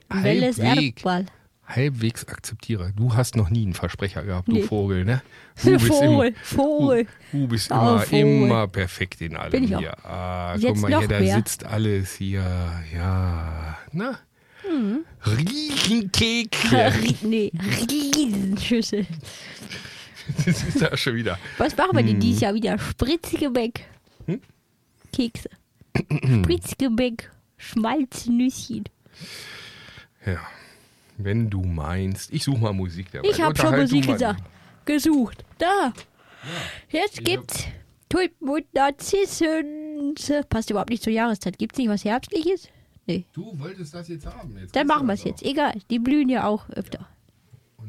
Welle ist Erdball. halbwegs akzeptiere. Du hast noch nie einen Versprecher gehabt, du Nee. Vogel, ne? Vogel, immer, Vogel. Du, du bist immer, Vogel. immer perfekt in allem Bin ich auch. hier. Ah, Jetzt guck mal noch hier, da mehr. sitzt alles hier. Ja, na? Hm. Riesenkek. nee, Riesenschüssel. Das ist ja schon wieder. Was machen wir denn Hm. dieses Jahr wieder? Spritzgebäck. Kekse. Spritzgebäck. Schmalznüsschen. Ja. Wenn du meinst. Ich suche mal Musik dabei. Ich habe schon Musik gesagt. Gesucht. Da. Jetzt gibt's Tulpen und Narzissen. Passt überhaupt nicht zur Jahreszeit. Gibt's nicht was Herbstliches? Nee. Du wolltest das jetzt haben. Jetzt Dann machen wir es jetzt. Egal. Die blühen ja auch öfter. auch.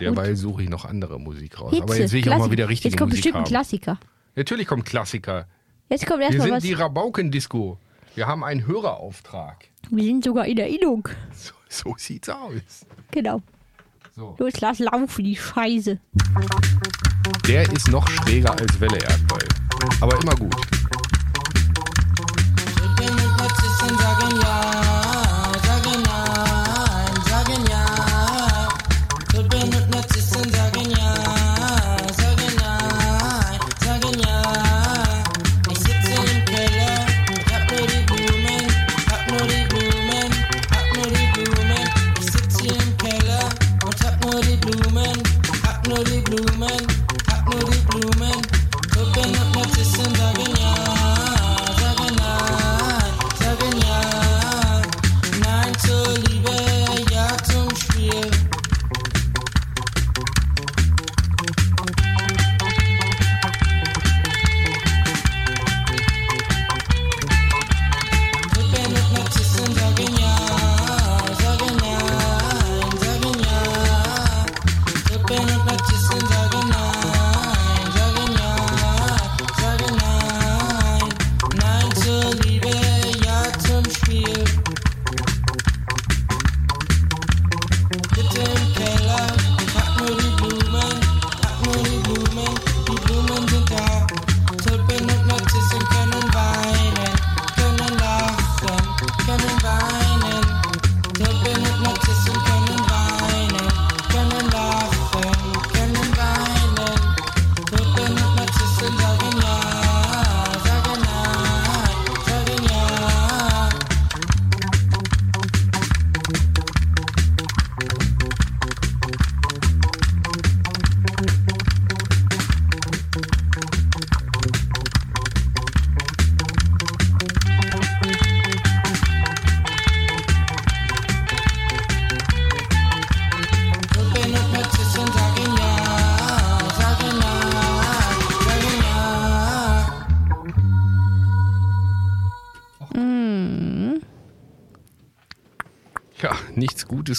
Derweil suche ich noch andere Musik raus. Aber Hitze, jetzt will ich auch mal Klassik- wieder richtige Jetzt kommt Musik bestimmt ein haben. Klassiker. Natürlich kommt Klassiker. Jetzt kommt Wir erstmal sind was. die Rabaukendisco. Wir haben einen Hörerauftrag. Wir sind sogar in Erinnerung. So, so sieht's aus. Genau. So. Los, lass laufen, die Scheiße. Der ist noch schräger als Welle Erdbeil. Aber immer gut.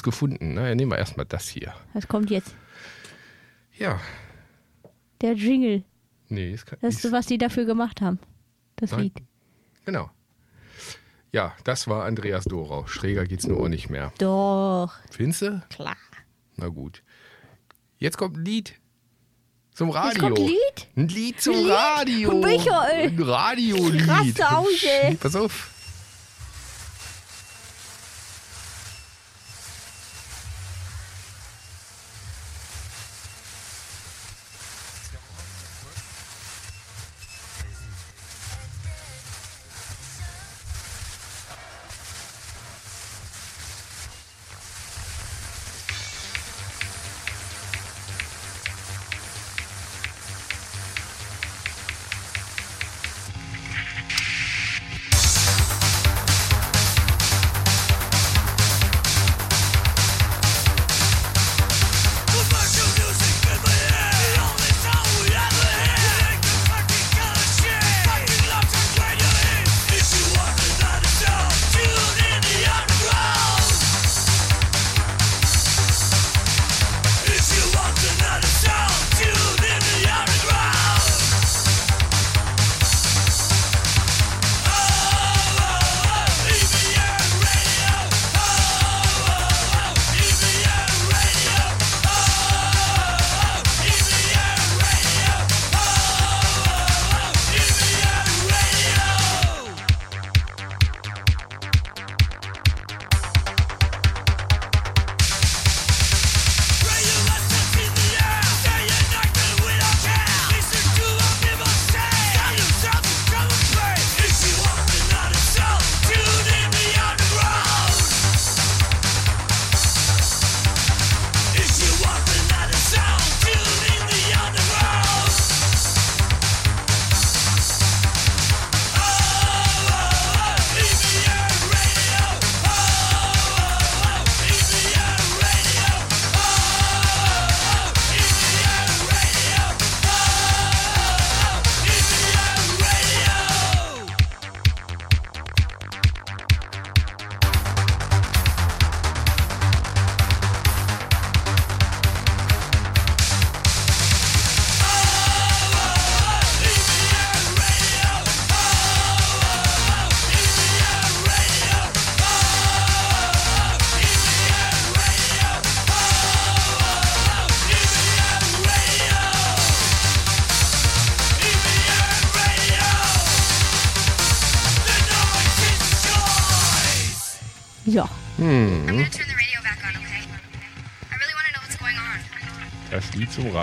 Gefunden. Na, nehmen wir erstmal das hier. Was kommt jetzt? Ja, Der Jingle. nee, ist kein. Das ist, was die dafür gemacht haben. Das Nein. Lied. Genau. Ja, das war Andreas Dorau. Schräger geht's nur auch nicht mehr. Doch. Findest du? Klar. Na gut. Jetzt kommt ein Lied. Zum Radio. Jetzt kommt ein Lied? Ein Lied zum Lied? Radio. Michael. Ein Radiolied. Raste aus, ey. Pass auf.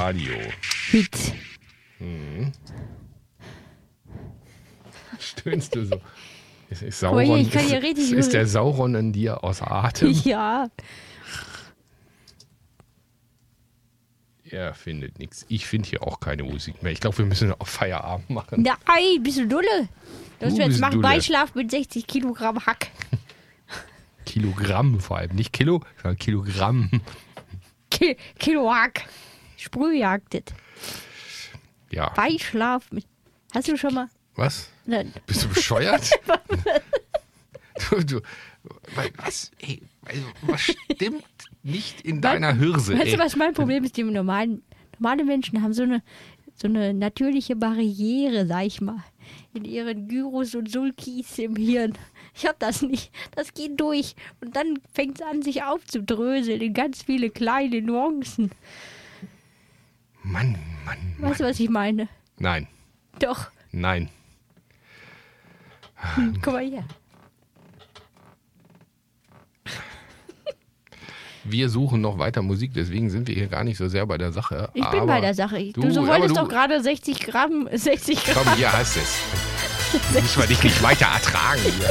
Radio. Hit. Hm. Stöhnst du so? Ist, ist, Sauron, ich kann hier richtig ist, ist der Sauron in dir aus Atem? Ja. Er findet nichts. Ich finde hier auch keine Musik mehr. Ich glaube, wir müssen auf Feierabend machen. Nein, bist du dulle? Das Du wir jetzt machen dulle. Beischlaf mit 60 Kilogramm Hack. Kilogramm vor allem. Nicht Kilo, sondern Kilogramm. Ki Kilo Hack. Sprühjagdet. Ja. Beischlaf mit. Hast du schon mal? Was? Nein. Bist du bescheuert? du, du, was? Ey, also, was stimmt nicht in deiner Hirse? Weißt du, was mein Problem ist? Die normalen, normale Menschen haben so eine, so eine natürliche Barriere, sag ich mal, in ihren Gyros und Sulkis im Hirn. Ich hab das nicht. Das geht durch. Und dann fängt es an, sich aufzudröseln in ganz viele kleine Nuancen. Mann, Mann. Weißt du, was ich meine? Nein, Doch. nein. Hm, guck mal hier. Wir suchen noch weiter Musik, deswegen sind wir hier gar nicht so sehr bei der Sache. Ich bin aber bei der Sache. Du, Du, wolltest du, doch gerade 60 Gramm, 60 Gramm. Komm, hier hast es. Müssen wir dich nicht weiter ertragen. Hier.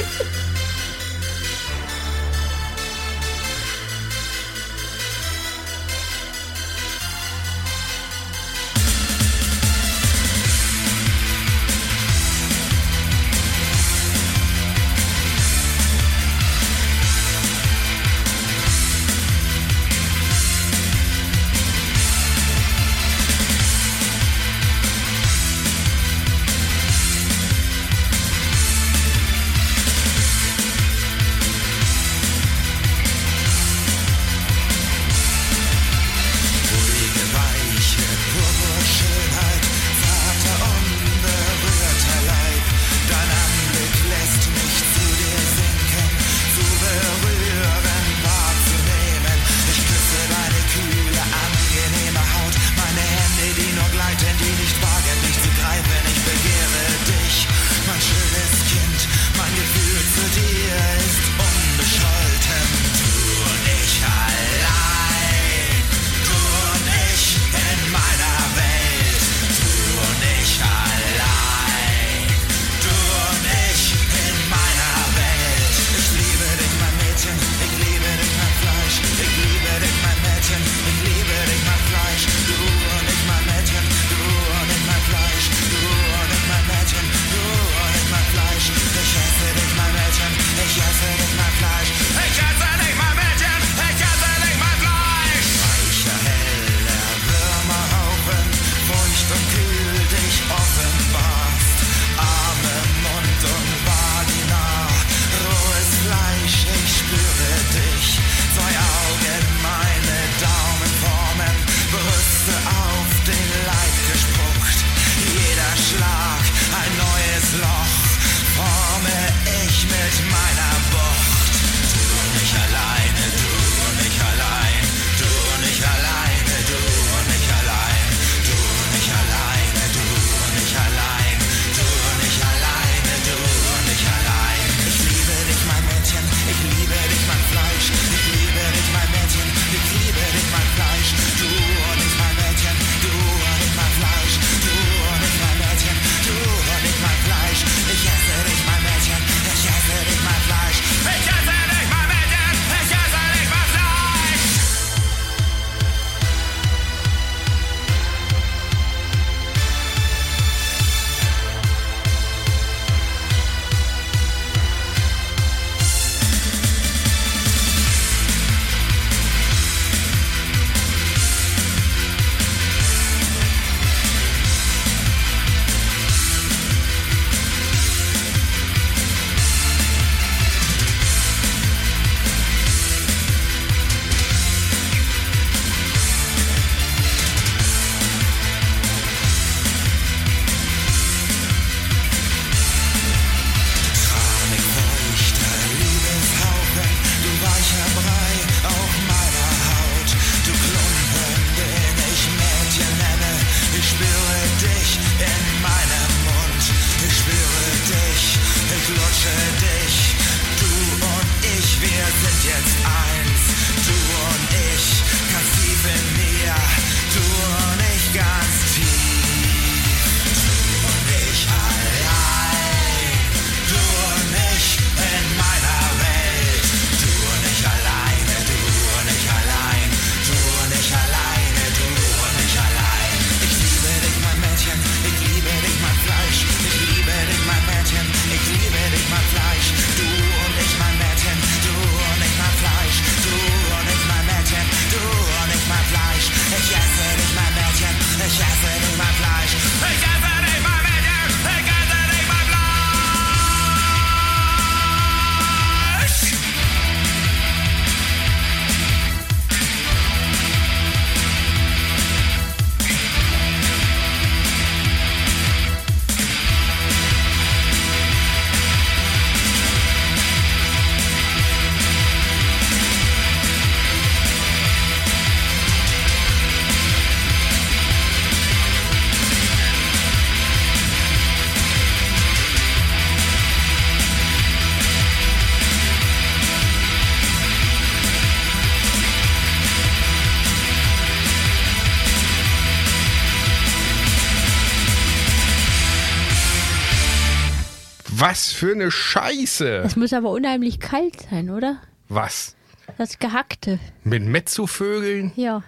Was für eine Scheiße. Das muss aber unheimlich kalt sein, oder? Was? Das Gehackte. Mit Mezzo-Vögeln? Ja.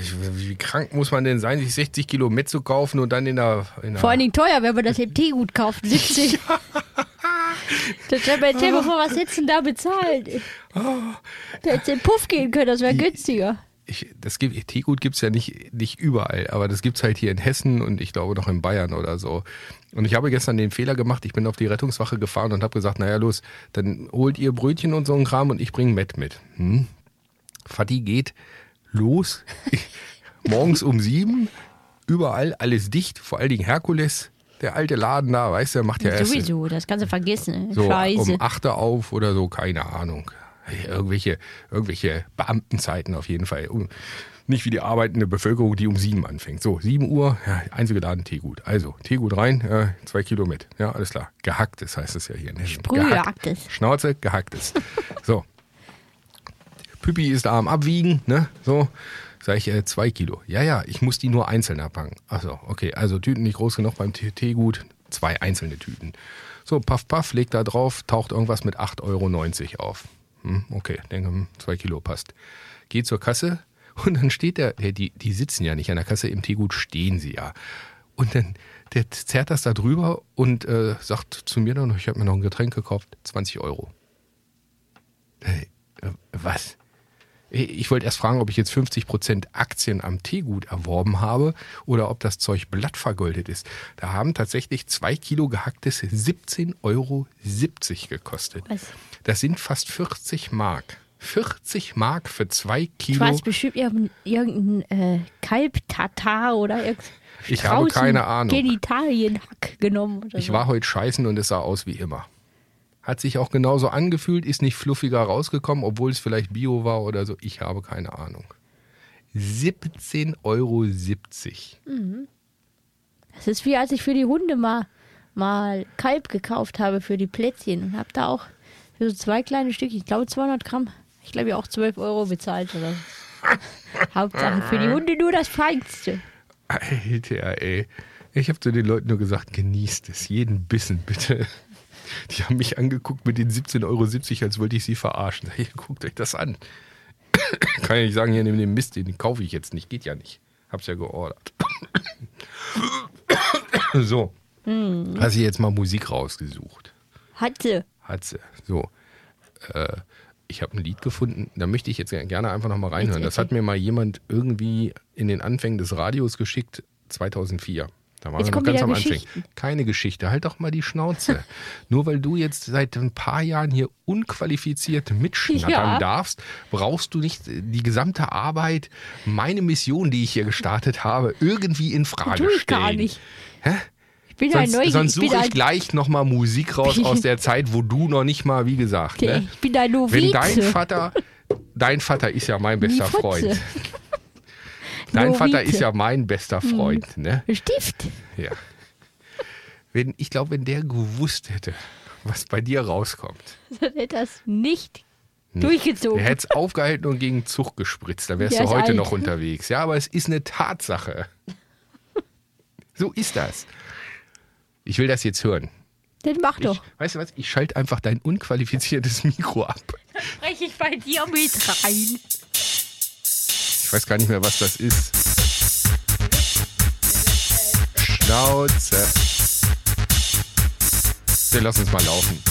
Ich, wie krank muss man denn sein, sich 60 Kilo Mezzo kaufen und dann in der... In der Vor allen Dingen teuer, wenn man das im Teegut kauft. 70. Das stell mir stell mir vor, was hättest du denn da bezahlt? Da hättest du in den Puff gehen können, das wäre günstiger. ich, das gibt, Teegut gibt es ja nicht, nicht überall, aber das gibt es halt hier in Hessen und ich glaube noch in Bayern oder so. Und ich habe gestern den Fehler gemacht, ich bin auf die Rettungswache gefahren und habe gesagt, naja los, dann holt ihr Brötchen und so einen Kram und ich bringe Met mit. Hm? Fatih geht los, morgens um sieben, überall alles dicht, vor allen Dingen Herkules, der alte Laden da, weißt du, macht ja erst Sowieso, das kannst du vergessen. so Scheiße. um 8 Uhr auf oder so, keine Ahnung. Irgendwelche, irgendwelche Beamtenzeiten auf jeden Fall. Nicht wie die arbeitende Bevölkerung, die um 7 anfängt. So, 7 Uhr, ja, einzige Laden Teegut. Also, Teegut rein, äh, zwei Kilo mit. Ja, alles klar. Gehacktes heißt es ja hier. Sprühgehacktes. Gehackt. Schnauze, gehacktes. so. Püppi ist da am Abwiegen, ne? So. Sag ich, äh, zwei Kilo. Ja, ja, ich muss die nur einzeln abpacken. Achso, okay. Also Tüten nicht groß genug beim Tee- Teegut. Zwei einzelne Tüten. So, paff, paff, legt da drauf, taucht irgendwas mit 8,90 Euro auf. Hm, okay, denke, hm, zwei Kilo passt. Geht zur Kasse und dann steht der, die, die sitzen ja nicht an der Kasse, im Teegut stehen sie ja. Und dann, der zerrt das da drüber und äh, sagt zu mir dann, ich habe mir noch ein Getränk gekauft, 20 Euro. Äh, was? Ich wollte erst fragen, ob ich jetzt 50% Aktien am Teegut erworben habe oder ob das Zeug blattvergoldet ist. Da haben tatsächlich zwei Kilo gehacktes 17,70 Euro gekostet. Was? Das sind fast 40 Mark. 40 Mark für zwei Du Kilo. hast bestimmt irgendein, äh, Kalb-Tatar oder irgendein Ich habe keine Ahnung. Genitalienhack genommen. Oder Ich so. war heute scheißen und es sah aus wie immer. Hat sich auch genauso angefühlt, ist nicht fluffiger rausgekommen, obwohl es vielleicht Bio war oder so. Ich habe keine Ahnung. 17,70 Euro. Mhm. Das ist wie als ich für die Hunde mal, mal Kalb gekauft habe für die Plätzchen und habe da auch für so zwei kleine Stückchen, ich glaube 200 Gramm, ich glaube ja auch 12 Euro bezahlt oder. Hauptsache für die Hunde nur das Feinste. Alter, ey. Ich habe zu den Leuten nur gesagt, genießt es, jeden Bissen bitte. Die haben mich angeguckt mit den 17,70 Euro, als wollte ich sie verarschen. Sag ich, guckt euch das an. Kann ja nicht sagen, hier neben dem Mist, den kaufe ich jetzt nicht. Geht ja nicht. Hab's ja geordert. so. Hm. Hast du jetzt mal Musik rausgesucht? Hatte. Hat sie. So. Äh, ich habe ein Lied gefunden, da möchte ich jetzt gerne einfach nochmal reinhören. Das hat mir mal jemand irgendwie in den Anfängen des Radios geschickt, 2004. Da waren Jetzt wir noch ganz am Anfang. Keine Geschichte, halt doch mal die Schnauze. Nur weil du jetzt seit ein paar Jahren hier unqualifiziert mitschnattern Ja. darfst, brauchst du nicht die gesamte Arbeit, meine Mission, die ich hier gestartet habe, irgendwie in Frage Tu ich stellen. gar nicht. Hä? Ich bin Sonst, Neugier. sonst ich bin suche ich ein, gleich nochmal Musik raus aus der Zeit, wo du noch nicht mal, wie gesagt, ne? Ich bin ein Novize. wenn dein Vater, dein Vater ist ja mein bester. Freund. Dein Novize. Vater ist ja mein bester Mhm. Freund, ne? Stift. Ja. Wenn, ich glaube, wenn der gewusst hätte, was bei dir rauskommt, Dann hätte das nicht nicht. durchgezogen. Der hätte es aufgehalten und gegen Zug gespritzt. Da wärst Der du heute alt. noch unterwegs. Ja, aber es ist eine Tatsache. So ist das. Ich will das jetzt hören. Dann mach Ich, doch. weißt du was? Ich schalte einfach dein unqualifiziertes Mikro ab. Spreche ich bei dir mit rein. Ich weiß gar nicht mehr, was das ist. Schnauze. Ja, lass uns mal laufen.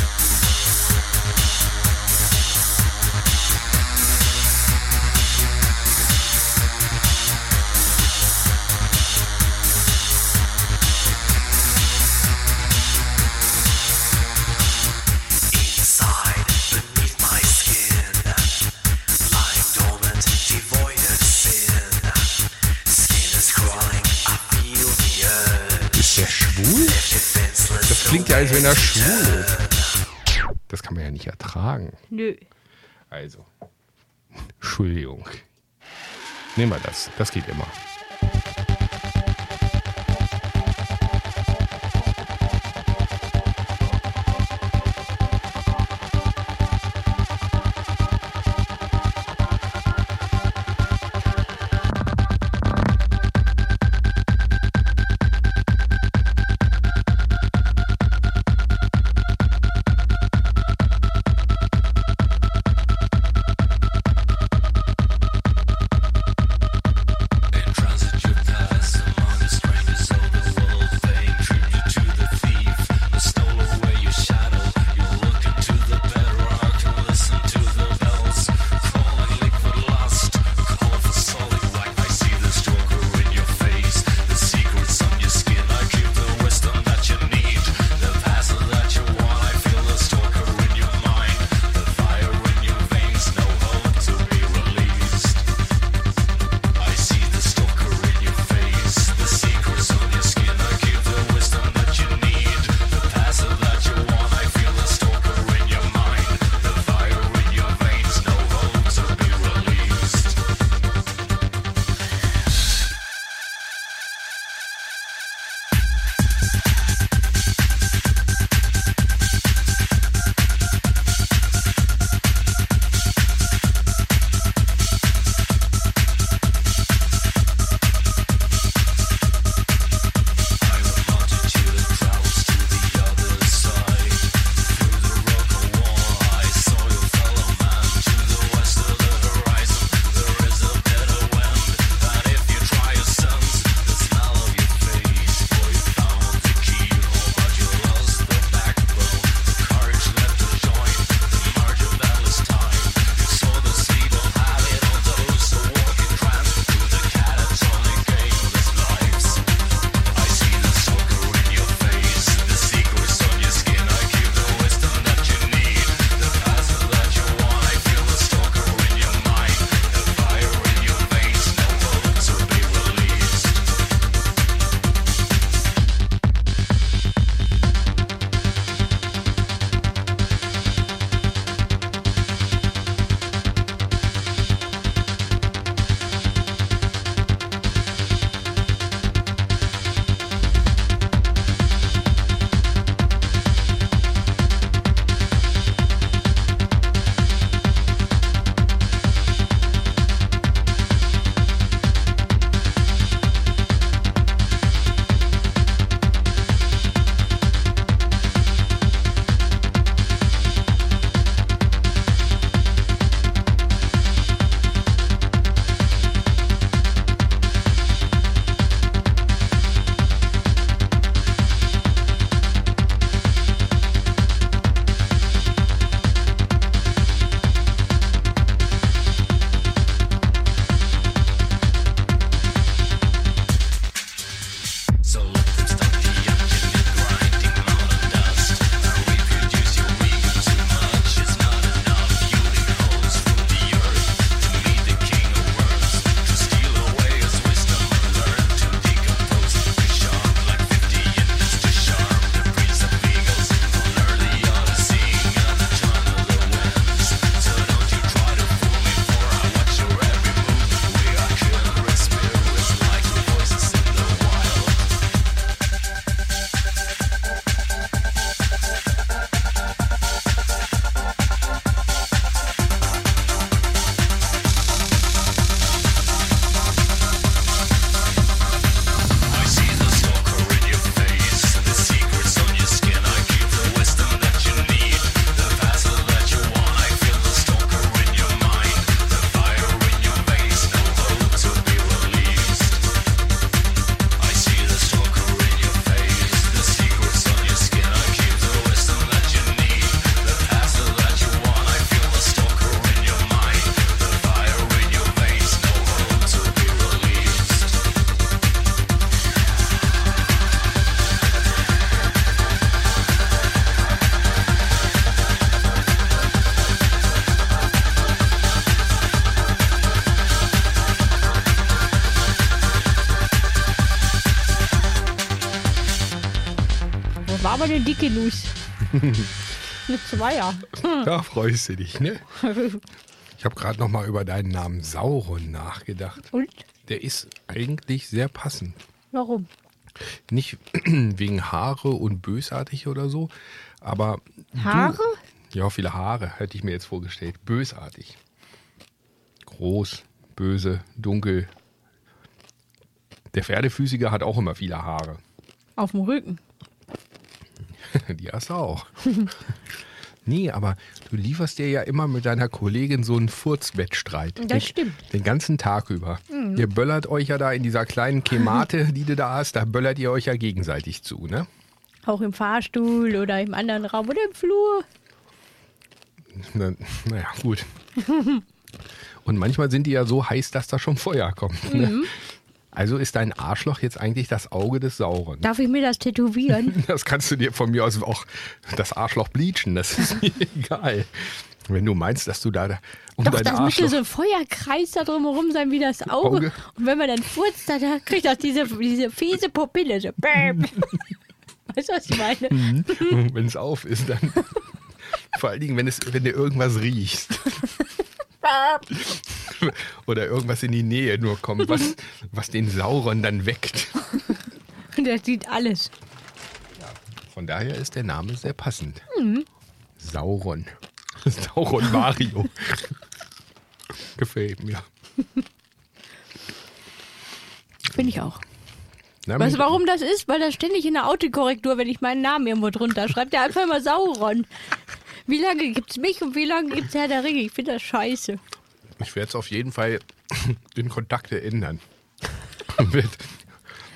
Klingt ja, als wenn er schwul ist. Das kann man ja nicht ertragen. Nö. Also, Entschuldigung. Nehmen wir das. Das geht immer. Eine dicke Nuss. Eine Zweier. Da freust du dich, ne? Ich habe gerade noch mal über deinen Namen Sauron nachgedacht. Und? Der ist eigentlich sehr passend. Warum? Nicht wegen Haare und bösartig oder so, aber. Haare? Du, ja, viele Haare hätte ich mir jetzt vorgestellt. Bösartig. Groß, böse, dunkel. Der Pferdefüßiger hat auch immer viele Haare. Auf dem Rücken. Die hast du auch. Nee, aber du lieferst dir ja immer mit deiner Kollegin so einen Furzwettstreit. Das den, stimmt. Den ganzen Tag über. Mhm. Ihr böllert euch ja da in dieser kleinen Kemate, die du da hast, da böllert ihr euch ja gegenseitig zu, ne? Auch im Fahrstuhl oder im anderen Raum oder im Flur. Na, naja, gut. Und manchmal sind die ja so heiß, dass da schon Feuer kommt. Ne? Mhm. Also ist dein Arschloch jetzt eigentlich das Auge des Sauren. Darf ich mir das tätowieren? Das kannst du dir von mir aus auch das Arschloch bleachen, das ist mir egal. Wenn du meinst, dass du da um Doch, dein das müsste so ein Feuerkreis da drumherum sein wie das Auge. Auge. Und wenn man dann furzt, dann kriegt das diese, diese fiese Pupille. So. Weißt du, was ich meine? Mhm. wenn es auf ist, dann. Vor allen Dingen, wenn, es, wenn du irgendwas riechst. Oder irgendwas in die Nähe nur kommt, was, was den Sauron dann weckt. Und der sieht alles. Von daher ist der Name sehr passend. Mhm. Sauron. Sauron Mario. Gefällt mir. Finde ich auch. Na, weißt du, warum das ist? Weil das ständig in der Autokorrektur, wenn ich meinen Namen irgendwo drunter schreibe, der einfach immer Sauron. Wie lange gibt's mich und wie lange gibt's Herr der Ringe? Ich finde das scheiße. Ich werde es auf jeden Fall den Kontakte ändern. Und werd,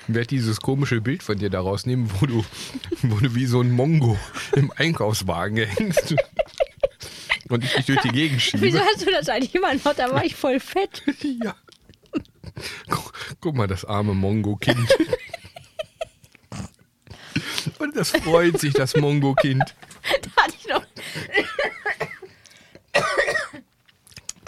werd dieses komische Bild von dir daraus nehmen, wo du, wo du wie so ein Mongo im Einkaufswagen hängst. Und ich dich durch die Gegend schiebe. Wieso hast du das eigentlich immer noch? Da war ich voll fett. Ja. Guck mal, das arme Mongo-Kind. Und das freut sich, das Mongo-Kind. Da hatte ich noch.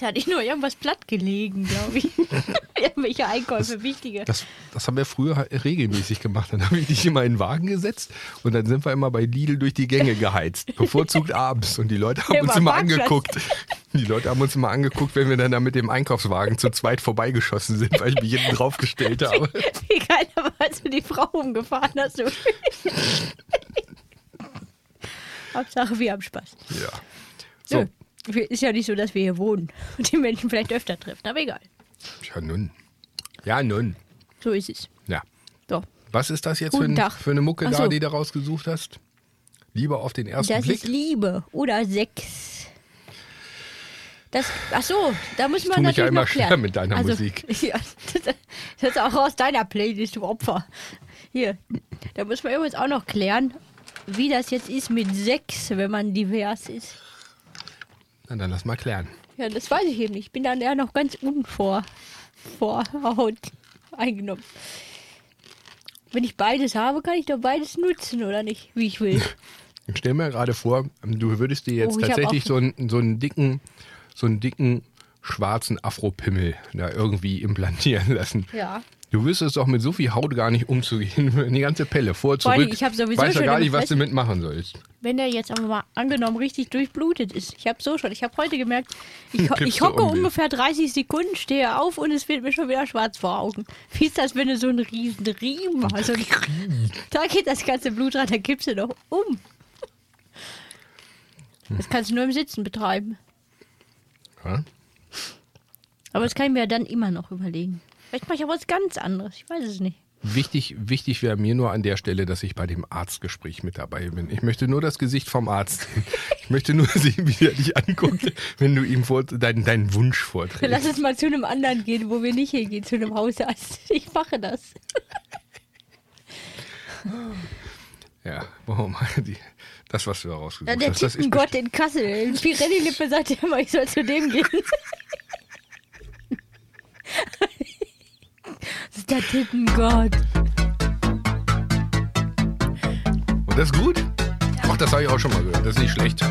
Da hatte ich nur irgendwas platt gelegen, glaube ich. Irgendwelche Einkäufe, wichtige. Das, das haben wir früher regelmäßig gemacht. Dann habe ich dich immer in den Wagen gesetzt und dann sind wir immer bei Lidl durch die Gänge geheizt. Bevorzugt abends. Und die Leute haben Ja, uns immer Parkplatz. angeguckt. Die Leute haben uns immer angeguckt, wenn wir dann da mit dem Einkaufswagen zu zweit vorbeigeschossen sind, weil ich mich hinten draufgestellt habe. Wie geil, aber als du die Frau umgefahren hast. Hauptsache, wir haben Spaß. Ja. So. Nö, Ist ja nicht so, dass wir hier wohnen und die Menschen vielleicht öfter treffen, aber egal. Ja, nun. Ja, nun. So ist es. Ja. So. Was ist das jetzt für, ein, für eine Mucke Ach da, so. die du rausgesucht hast? Lieber auf den ersten Das Blick. ist Liebe oder Sex. Das, ach so, da muss man mich ja natürlich immer noch klären. schwer mit deiner also, Musik. Ja, das, das ist auch aus deiner Playlist, du Opfer. Hier, da muss man übrigens auch noch klären, wie das jetzt ist mit Sex, wenn man divers ist. Na, dann lass mal klären. Ja, das weiß ich eben nicht. Ich bin dann ja noch ganz unvor Vorhaut eingenommen. Wenn ich beides habe, kann ich doch beides nutzen, oder nicht? Wie ich will. Ich stell mir gerade vor, du würdest dir jetzt Oh, tatsächlich so einen, so einen dicken, so einen dicken schwarzen Afropimmel da irgendwie implantieren lassen. Ja. Du wüsstest doch mit so viel Haut gar nicht umzugehen. Die ganze Pelle vor, Vor allem, zurück. ich hab sowieso Weiß ja schon gar nicht, was du mitmachen sollst. Wenn der jetzt aber mal angenommen richtig durchblutet ist. Ich habe so schon, ich habe heute gemerkt, ich, ich hocke ungefähr 30 Sekunden, stehe auf und es wird mir schon wieder schwarz vor Augen. Wie ist das, wenn du so einen riesen Riemen hast? Und da geht das ganze Blut rein, dann kippst du doch um. Das kannst du nur im Sitzen betreiben. Ja? Aber das kann ich mir ja dann immer noch überlegen. Vielleicht mache ich aber was ganz anderes. Ich weiß es nicht. Wichtig, wichtig wäre mir nur an der Stelle, dass ich bei dem Arztgespräch mit dabei bin. Ich möchte nur das Gesicht vom Arzt sehen. Ich möchte nur sehen, wie er dich anguckt, wenn du ihm vor, deinen, deinen Wunsch vorträgst. Lass uns mal zu einem anderen gehen, wo wir nicht hingehen, zu einem Hausarzt. Ich mache das. Ja, warum die, das, was du da rausgesucht Ja, der hast. Das ist Tippengott in Kassel. Pirelli-Lippe sagt immer, ich soll zu dem gehen. das ist der Tippengott. Und das ist gut? Ach, das habe ich auch schon mal gehört. Das ist nicht schlecht.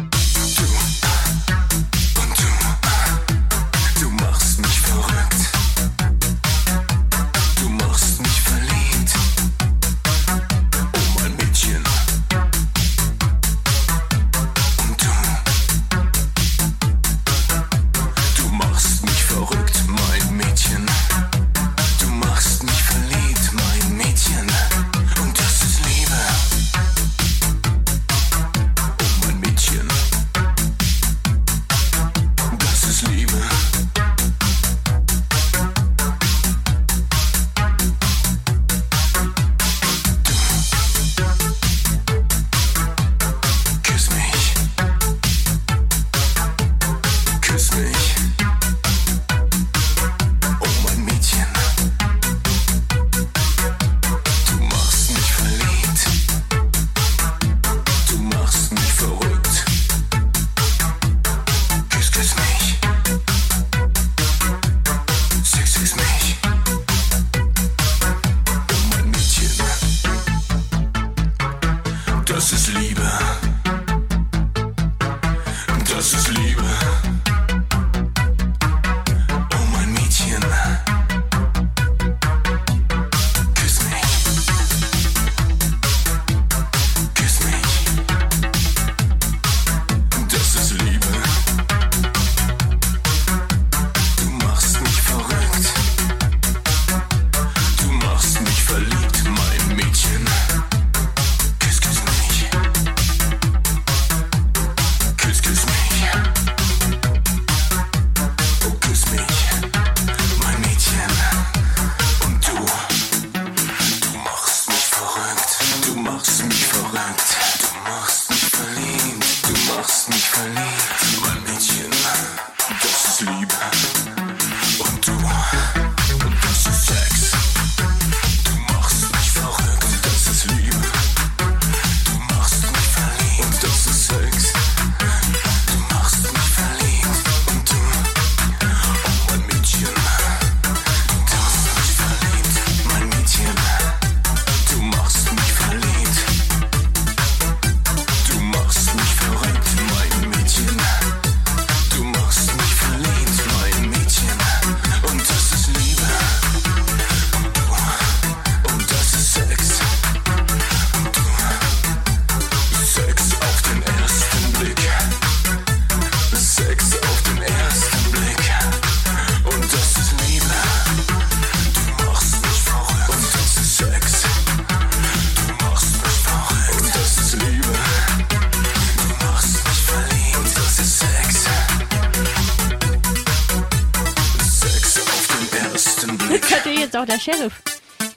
Auch der Sheriff.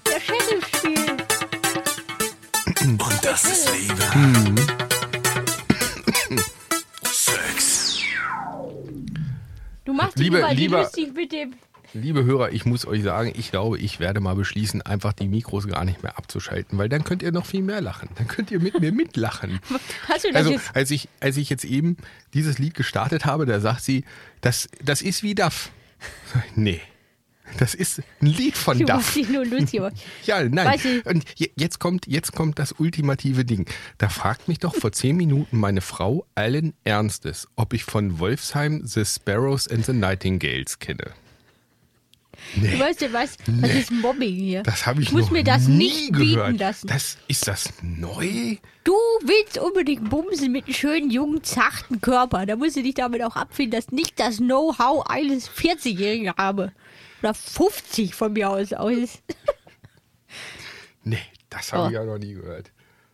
Der Sheriff spielen. Und das ist Liebe. Sex. Du machst dich die lieber- lustig mit dem. Liebe Hörer, ich muss euch sagen, ich glaube, ich werde mal beschließen, einfach die Mikros gar nicht mehr abzuschalten, weil dann könnt ihr noch viel mehr lachen. Dann könnt ihr mit mir mitlachen. Hast du das Also, jetzt? als ich, als ich jetzt eben dieses Lied gestartet habe, da sagt sie, das, das ist wie ich, Nee. Das ist ein Lied von Du Duff. Ja, nein. Ich. Und je- jetzt kommt, jetzt kommt das ultimative Ding. Da fragt mich doch vor zehn Minuten meine Frau allen Ernstes, ob ich von Wolfsheim The Sparrows and the Nightingales kenne. Du weißt ja was? Das Nee. ist Mobbing hier. Das habe ich Ich muss noch mir das nie nicht gehört. bieten lassen. Das, ist das neu? Du willst unbedingt bumsen mit einem schönen, jungen, zarten Körper. Da musst du dich damit auch abfinden, dass nicht das Know-how eines 40-Jährigen habe. Oder 50 von mir aus aus. Nee, das habe Oh. ich ja noch nie gehört.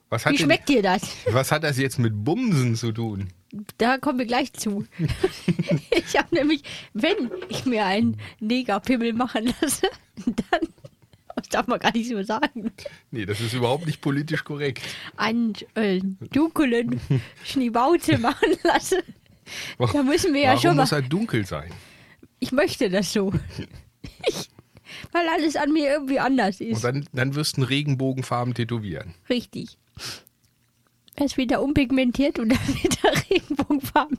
Was hat, Wie denn, schmeckt dir das? was hat das jetzt mit Bumsen zu tun? Da kommen wir gleich zu. ich habe nämlich, wenn ich mir einen Negerpimmel machen lasse, dann, das darf man gar nicht so sagen, Nee, das ist überhaupt nicht politisch korrekt. einen äh, dunklen Schniebauze machen lasse, da müssen wir ja Warum schon mal. muss er dunkel sein? Ich möchte das so. Ich, weil alles an mir irgendwie anders Und ist. dann, dann wirst du einen Regenbogenfarben tätowieren. Richtig. Es wird da unpigmentiert und dann wird da Regenbogenfarben.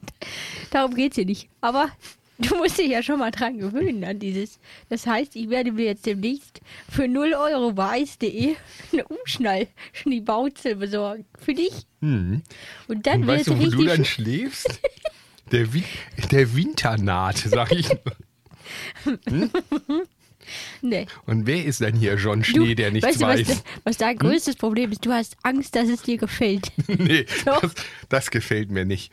Darum geht es hier nicht. Aber du musst dich ja schon mal dran gewöhnen an dieses. Das heißt, ich werde mir jetzt demnächst für 0 Euro bei eis.de eine Umschnall-Schniebauze besorgen. Für dich. Hm. Und dann Und weißt du, wo richtig. du dann schläfst? Der, Win der Winternaht, sag ich. nur. Hm? nee. Und wer ist denn hier John Schnee, der nichts weißt du, weiß? was, was dein größtes Problem ist? Du hast Angst, dass es dir gefällt. nee, das, das gefällt mir nicht.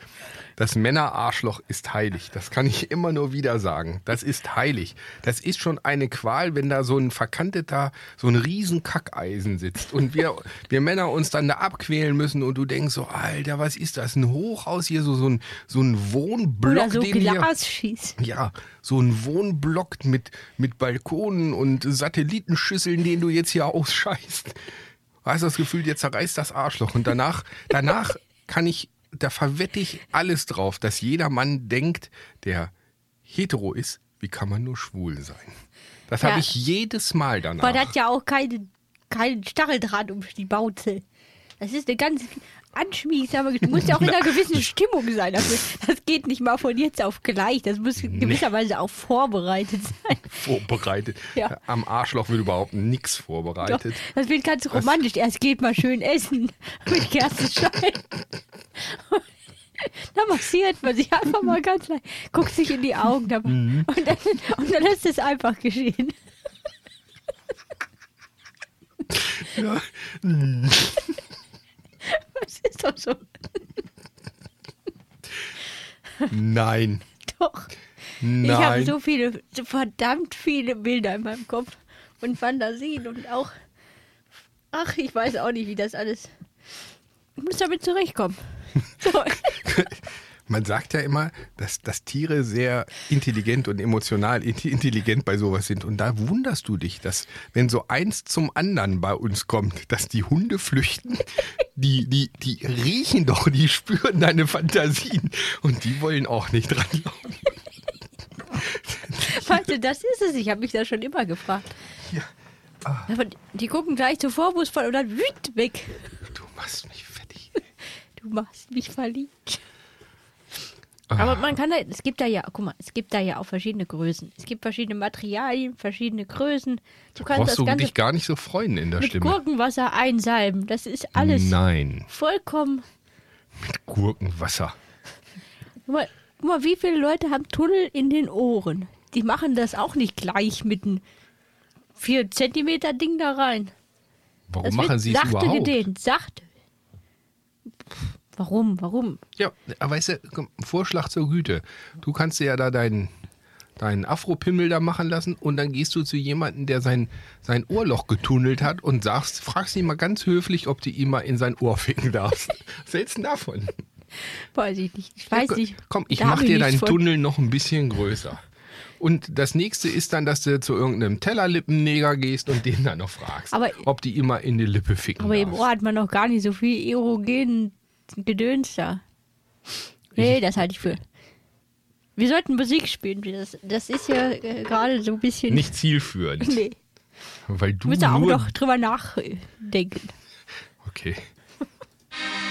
Das Männerarschloch ist heilig. Das kann ich immer nur wieder sagen. Das ist heilig. Das ist schon eine Qual, wenn da so ein verkanteter, so ein riesen Kackeisen sitzt und wir, wir Männer uns dann da abquälen müssen und du denkst so, Alter, was ist das? Ein Hochhaus hier, so, so ein, so ein Wohnblock, Oder so den hier, Glas schießt. ja, so ein Wohnblock mit, mit Balkonen und Satellitenschüsseln, den du jetzt hier ausscheißt. Hast das Gefühl, dir zerreißt das Arschloch. Und danach, danach kann ich, da verwette ich alles drauf, dass jeder Mann denkt, der hetero ist, wie kann man nur schwul sein? Das Ja. habe ich jedes Mal danach. Aber das hat ja auch keine, keinen Stacheldraht um die Bauze. Das ist eine ganz anschmiegsame Geschichte. Du musst ja auch in einer gewissen Stimmung sein dafür. Das geht nicht mal von jetzt auf gleich. Das muss gewisserweise auch vorbereitet sein. Vorbereitet. Ja. Am Arschloch wird überhaupt nichts Doch, vorbereitet. das wird ganz romantisch. Erst geht mal schön essen mit Kerzenschein. Da massiert man sich einfach mal ganz leicht, guckt sich in die Augen dabei Mhm. und, dann, und dann lässt es einfach geschehen. Ja. Das ist doch so. Nein. Doch. Nein. Ich habe so viele, so verdammt viele Bilder in meinem Kopf und Fantasien und auch, ach, ich weiß auch nicht, wie das alles. Ich muss damit zurechtkommen. So. Man sagt ja immer, dass, dass Tiere sehr intelligent und emotional intelligent bei sowas sind. Und da wunderst du dich, dass wenn so eins zum anderen bei uns kommt, dass die Hunde flüchten, die, die, die riechen doch, die spüren deine Fantasien und die wollen auch nicht dranlaufen. Du, das ist es. Ich habe mich da schon immer gefragt. Aber die gucken gleich so vorwurfsvoll und dann wüt weg. Du machst mich fertig. Du machst mich verliebt. Aber man kann da, es gibt da ja, guck mal, es gibt da ja auch verschiedene Größen. Es gibt verschiedene Materialien, verschiedene Größen. Du kannst Brauchst das du Ganze dich gar nicht so freuen in der mit Stimme. Gurkenwasser einsalben. Das ist alles Nein, vollkommen. Gurkenwasser. Guck mal, guck mal, wie viele Leute haben Tunnel in den Ohren? Die machen das auch nicht gleich mit einem 4 Zentimeter Ding da rein. Warum das machen sie es sachte überhaupt? gedehnt, sachte. Warum, warum? Ja, aber weißt du, Vorschlag zur Güte. Du kannst dir ja da deinen deinen Afropimmel da machen lassen und dann gehst du zu jemandem, der sein, sein Ohrloch getunnelt hat und sagst, fragst ihn mal ganz höflich, ob du ihm mal in sein Ohr ficken darfst. Was hältst du denn davon? Weiß ich nicht. Ich weiß nicht. Komm, ich mach dir deinen. Tunnel noch ein bisschen größer. Und das nächste ist dann, dass du zu irgendeinem Tellerlippenneger gehst und den dann noch fragst, Aber- ob die immer in die Lippe ficken Aber im darfst. Ohr hat man noch gar nicht so viel erogen Gedöns da. Nee, das halte ich für. Wir sollten Musik spielen. Das, das ist ja äh, gerade so ein bisschen. Nicht zielführend. Nee. Weil Du du musst auch nur... noch drüber nachdenken. Okay.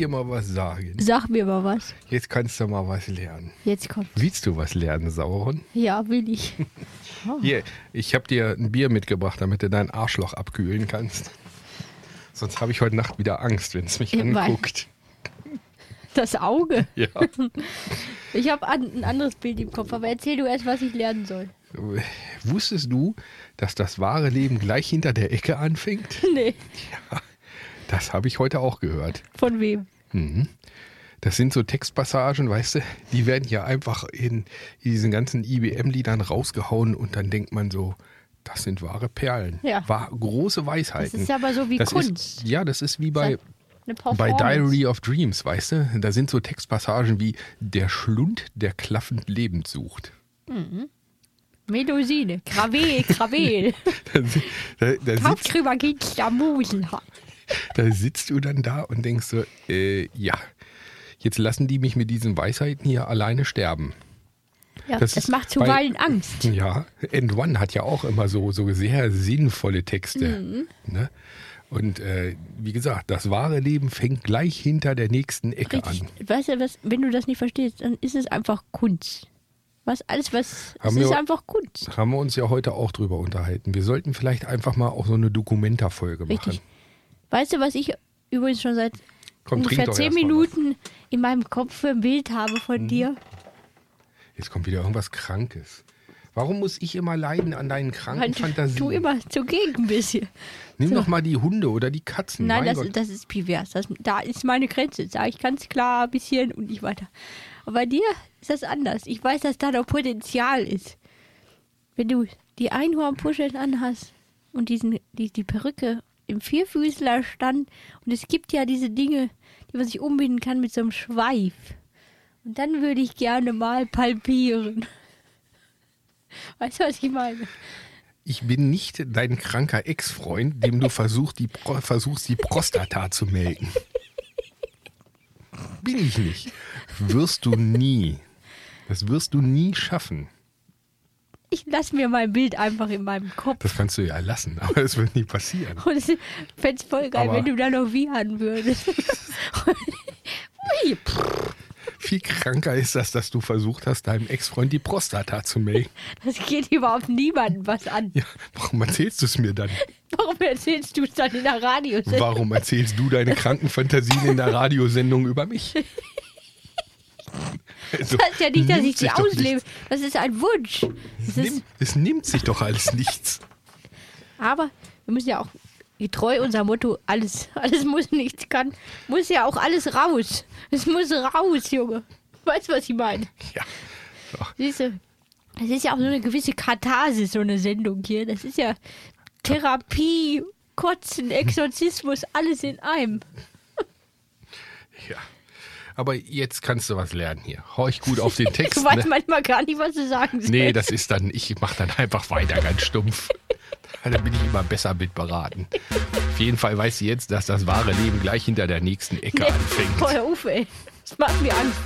dir mal was sagen? Sag mir mal was. Jetzt kannst du mal was lernen. Jetzt kommt. Willst du was lernen, Sauron? Ja, will ich. Oh. Hier, ich habe dir ein Bier mitgebracht, damit du dein Arschloch abkühlen kannst. Sonst habe ich heute Nacht wieder Angst, wenn es mich Ja, weil- anguckt. Das Auge. Ja. Ich habe an, ein anderes Bild im Kopf, aber erzähl du erst, was ich lernen soll. Wusstest du, dass das wahre Leben gleich hinter der Ecke anfängt? Nee, Das habe ich heute auch gehört. von wem? Mhm. Das sind so Textpassagen, weißt du, die werden ja einfach in, diesen ganzen IBM-Liedern rausgehauen und dann denkt man so, das sind wahre Perlen. Ja. Wahr, große Weisheiten. Das ist aber so wie Das Kunst. Ist, ja, das ist wie bei, bei. Diary of Dreams, weißt du? Da sind so Textpassagen wie der Schlund, der klaffend lebend sucht. Mhm. Melusine, Gravel, Gravel. Da, da, da, geht's da Musen. Da sitzt du dann da und denkst so, äh, ja, jetzt lassen die mich mit diesen Weisheiten hier alleine sterben. Ja, Das das, ist macht bei- zuweilen Angst. Ja, End One hat ja auch immer so, so sehr sinnvolle Texte. Mhm. Ne? Und äh, wie gesagt, das wahre Leben fängt gleich hinter der nächsten Ecke Richtig. an. Weißt du, was, wenn du das nicht verstehst, dann ist es einfach Kunst. Was alles, was. Haben es ist wir- einfach Kunst. Haben wir uns ja heute auch drüber unterhalten. Wir sollten vielleicht einfach mal auch so eine Dokumenta-Folge machen. Richtig. Weißt du, was ich übrigens schon seit Komm, ungefähr zehn Minuten in meinem Kopf für ein Bild habe von Mhm. dir? Jetzt kommt wieder irgendwas Krankes. Warum muss ich immer leiden an deinen kranken Weil Fantasien? du immer zugegen bist hier. Nimm so. doch mal die Hunde oder die Katzen. Nein, das, das ist pervers. Das, da ist meine Grenze. Sag ich ganz klar ein bisschen und nicht weiter. Aber bei dir ist das anders. Ich weiß, dass da noch Potenzial ist. Wenn du die Einhornpuscheln anhast und diesen, die, die Perücke im Vierfüßlerstand und es gibt ja diese Dinge, die man sich umbinden kann mit so einem Schweif. Und dann würde ich gerne mal palpieren. Weißt du, was ich meine? Ich bin nicht dein kranker Ex-Freund, dem du versuchst die, Pro versuchst, die Prostata zu melken. Bin ich nicht. Wirst du nie. Das wirst du nie schaffen. Ich lasse mir mein Bild einfach in meinem Kopf. Das kannst du ja lassen, aber es wird nie passieren. Und ich fände es voll geil, Aber- wenn du da noch wiehern würdest. Ui, pff, Viel kranker ist das, dass du versucht hast, deinem Ex-Freund die Prostata zu melken. das geht überhaupt niemandem was an. Ja, warum erzählst du es mir dann? Warum erzählst du es dann in der Radiosendung? Warum erzählst du deine kranken Fantasien in der Radiosendung über mich? Also, Das heißt ja nicht, dass ich sie auslebe. Das ist ein Wunsch. Es nimmt, es nimmt sich doch alles nichts. aber wir müssen ja auch getreu unser Motto, alles, alles muss, nichts kann, muss ja auch alles raus. Es muss raus, Junge. Weißt du, was ich meine? Ja. Siehst du, das ist ja auch so eine gewisse Katharsis, so eine Sendung hier. Das ist ja Therapie, Kotzen, Exorzismus, alles in einem. Ja. Aber jetzt kannst du was lernen hier. Horch gut auf den Text. Ich weiß ne? manchmal gar nicht, was du sagen sollst. Nee, das ist dann, ich mach dann einfach weiter ganz stumpf. Da bin ich immer besser mit beraten. Auf jeden Fall weiß sie jetzt, dass das wahre Leben gleich hinter der nächsten Ecke anfängt. Boah, auf, ey. Das macht mir Angst.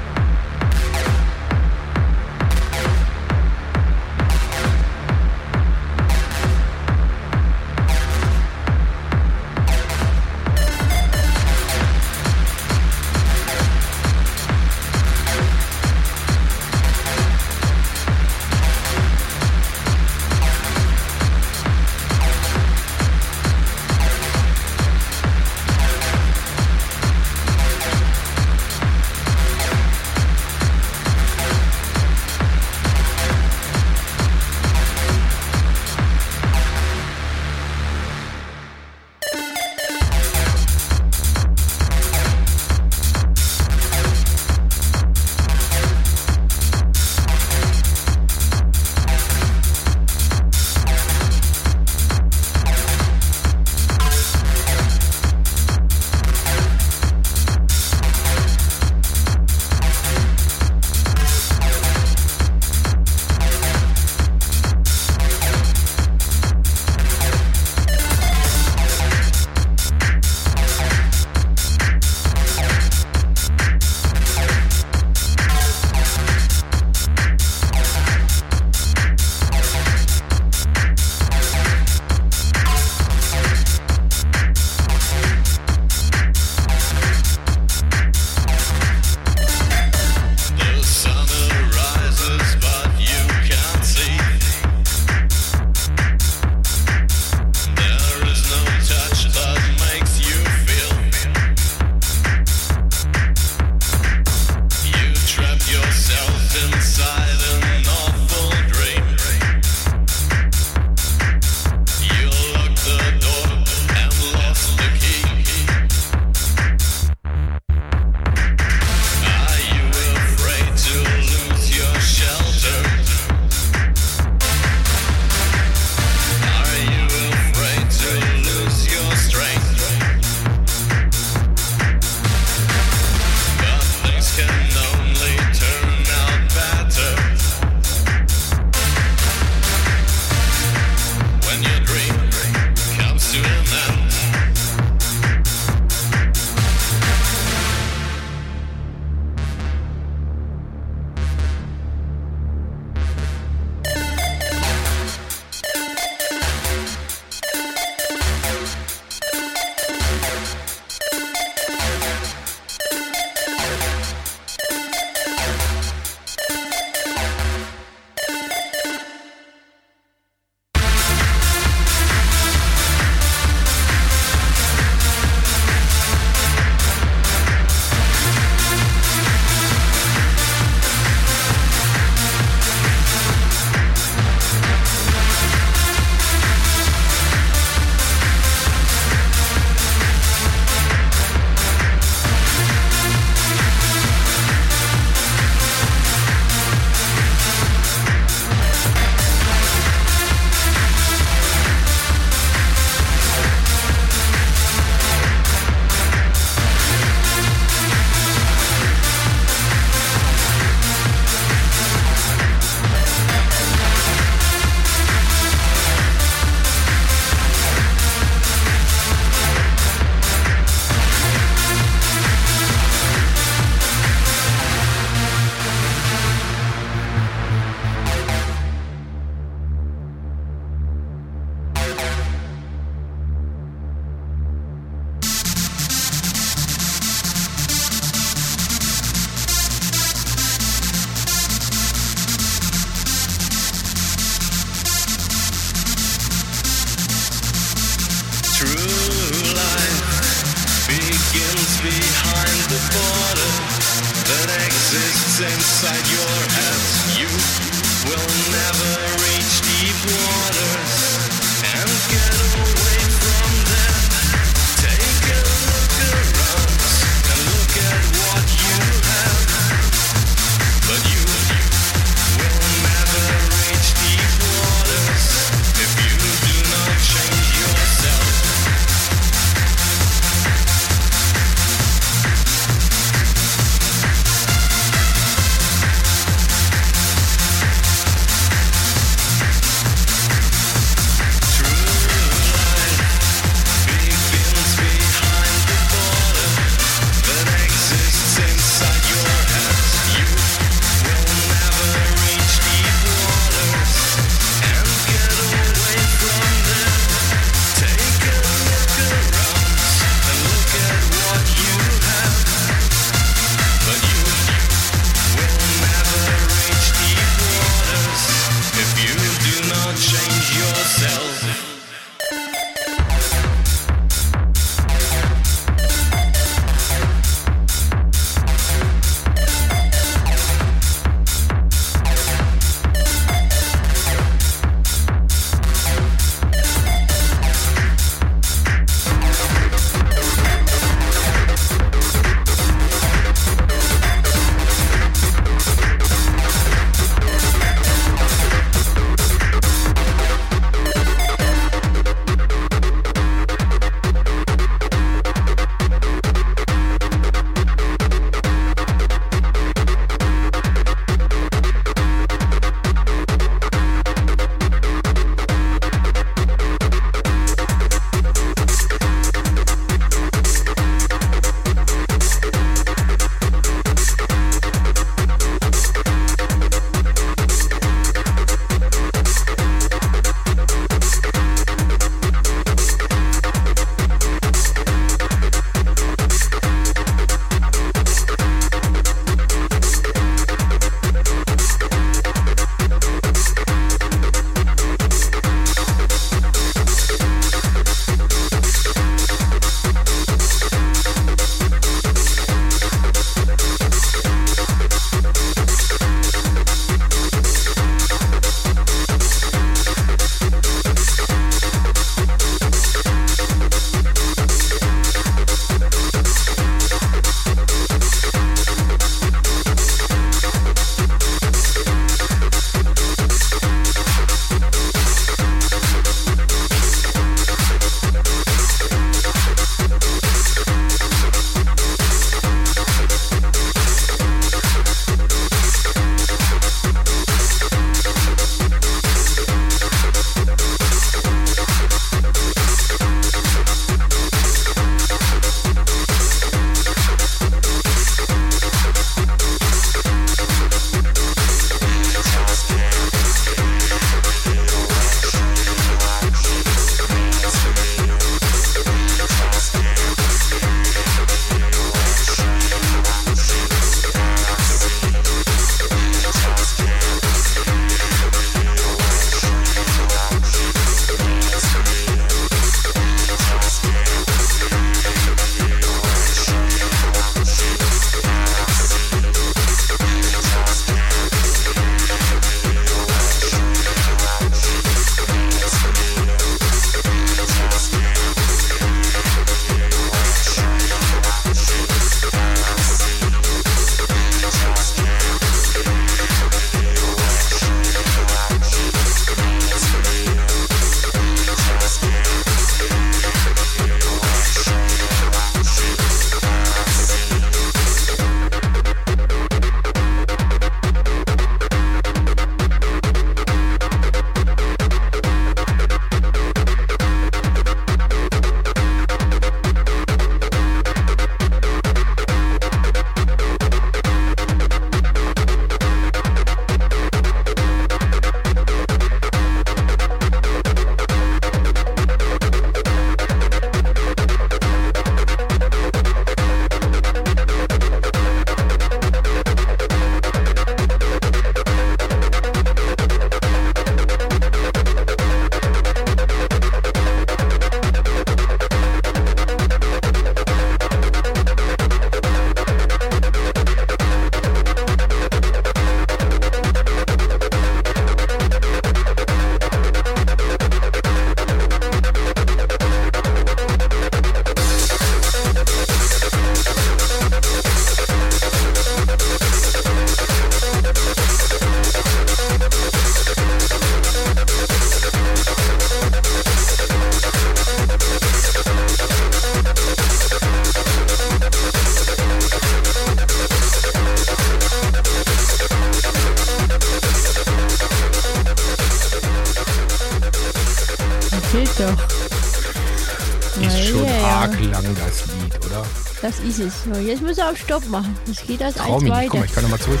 Ist es. So, jetzt muss er auf Stopp machen. Das geht das Trau mich nicht. Guck weiter. mal, ich kann nochmal zurück.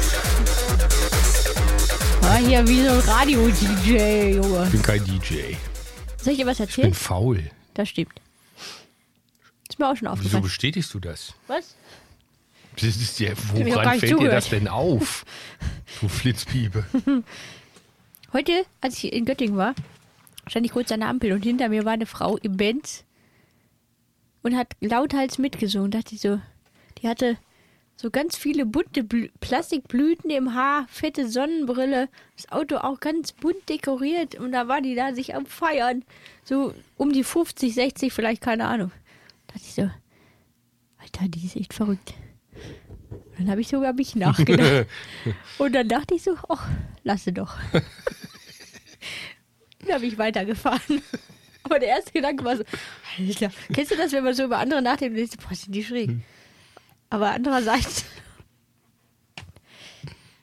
Ah, hier wie so ein Radio-DJ, Junge. Ich bin kein DJ. Soll ich dir was Ich bin erzählen? faul. Das stimmt. Ist mir auch schon Wieso aufgefallen. bestätigst du das? Was? Das ist ja, woran fällt dir zugehört. das denn auf? Du Flitzpiepe. Heute, als ich in Göttingen war, stand ich kurz an der Ampel und hinter mir war eine Frau im Benz und hat lauthals mitgesungen. Dachte ich so, die hatte so ganz viele bunte Blü Plastikblüten im Haar, fette Sonnenbrille, das Auto auch ganz bunt dekoriert und da war die da sich am Feiern. So um die 50, 60 vielleicht, keine Ahnung. Dachte ich so, Alter, die ist echt verrückt. Dann habe ich sogar mich nachgedacht. Und dann dachte ich so, ach, lasse doch. Dann habe ich weitergefahren. Aber der erste Gedanke war so, Alter, kennst du das, wenn man so über andere nachdenkt und denkst, boah, sind die schräg. Aber andererseits,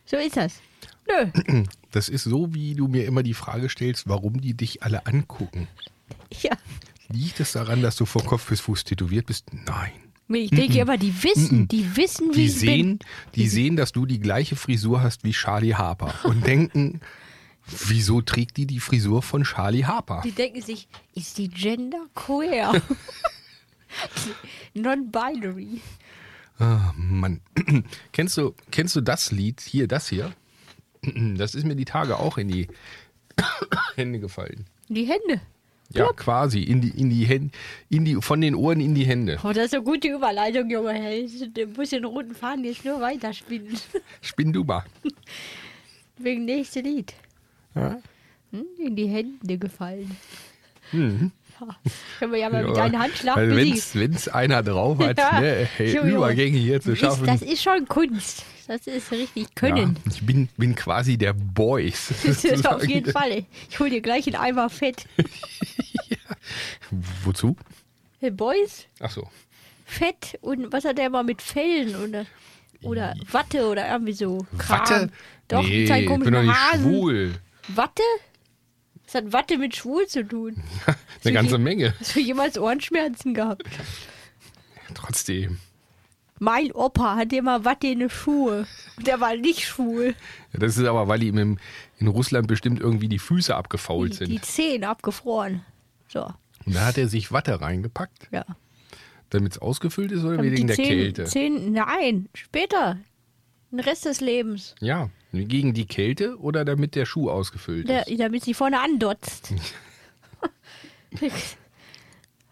so ist das. Nö, Das ist so, wie du mir immer die Frage stellst, warum die dich alle angucken. ja. Liegt es daran, dass du von Kopf bis Fuß tätowiert bist? Nein. Ich denke immer, die wissen, die wissen, wie Die ich sehen, bin. die sehen, dass du die gleiche Frisur hast wie Charlie Harper und denken, wieso trägt die die Frisur von Charlie Harper? Die denken sich, ist die Gender queer? Non-binary. Ah, Mann. kennst, du, kennst du das Lied hier, das hier? Das ist mir die Tage auch in die Hände gefallen. Die Hände. Ja, quasi. In die, in die Hände, in die, von den Ohren in die Hände. Oh, das ist eine gute Überleitung, Junge. Du musst den roten Faden jetzt nur weiterspinnen. Spinn du mal. Wegen nächste Lied. Ja? Hm? In die Hände gefallen. Mhm. Können wir ja mal mit Ja, einem Handschlag weil besiegen. wenn's, wenn's einer drauf hat, Ja. ne, hey. Übergänge hier zu Ist- schaffen. Das ist schon Kunst. Das ist richtig Können. Ja, ich bin, bin quasi der Boys. Das ist auf jeden Fall. Ich hol dir gleich einen Eimer Fett. Wozu? Hey, Boys, Ach so. Fett und was hat der mal mit Fellen oder, oder Watte oder irgendwie so. Kram. Watte? Doch, nee, mit ich bin doch nicht Hasen. schwul. Watte? Was hat Watte mit schwul zu tun? Eine ganze Menge. Hast du jemals Ohrenschmerzen gehabt? Trotzdem. Mein Opa hat immer Watte in die Schuhe. Und der war nicht schwul. Ja, das ist aber, weil ihm im, in Russland bestimmt irgendwie die Füße abgefault Die, sind. die Zehen abgefroren. So, Und da hat er sich Watte reingepackt, ja. damit es ausgefüllt ist oder Damit wegen der Kälte? Zehen, nein, später. Den Rest des Lebens. Ja, gegen die Kälte oder damit der Schuh ausgefüllt Der, ist? damit sie vorne andotzt.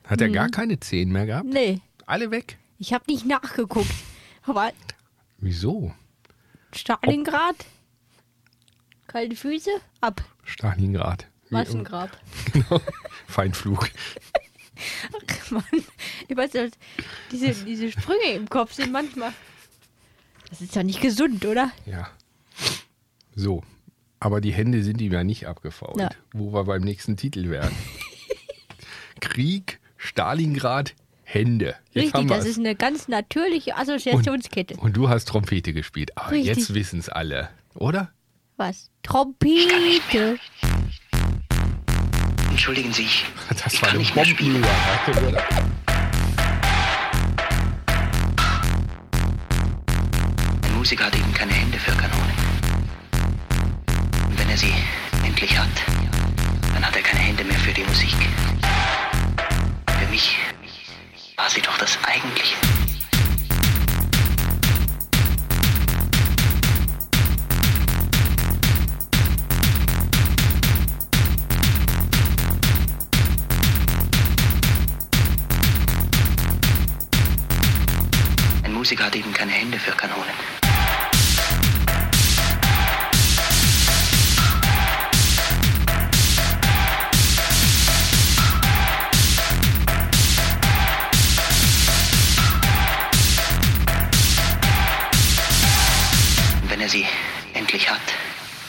Hat er Mhm. gar keine Zehen mehr gehabt? nee, Alle weg? ich habe nicht nachgeguckt. Aber Wieso? Stalingrad? Kalte Füße? Ab. Stalingrad. Massengrab. Genau. Feindflug. Ach Mann, ich weiß nicht, diese, diese Sprünge im Kopf sind manchmal. Das ist ja nicht gesund, oder? Ja. So. Aber die Hände sind ihm ja nicht abgefault. Ja. Wo wir beim nächsten Titel wären. Krieg, Stalingrad, Hände. Jetzt Richtig, das ist eine ganz natürliche Assoziationskette. Und du hast Trompete gespielt. Aber Richtig. jetzt wissen es alle, oder? Was? Trompete. Entschuldigen Sie, ich, Das ich war eine. Bombenüberraschung, oder? Ein Musiker hat eben keine Hände für Kanonen. Er sie endlich hat, dann hat er keine Hände mehr für die Musik. Für mich war sie doch das Eigentliche. Ein Musiker hat eben keine Hände für Kanonen. Er sie endlich hat,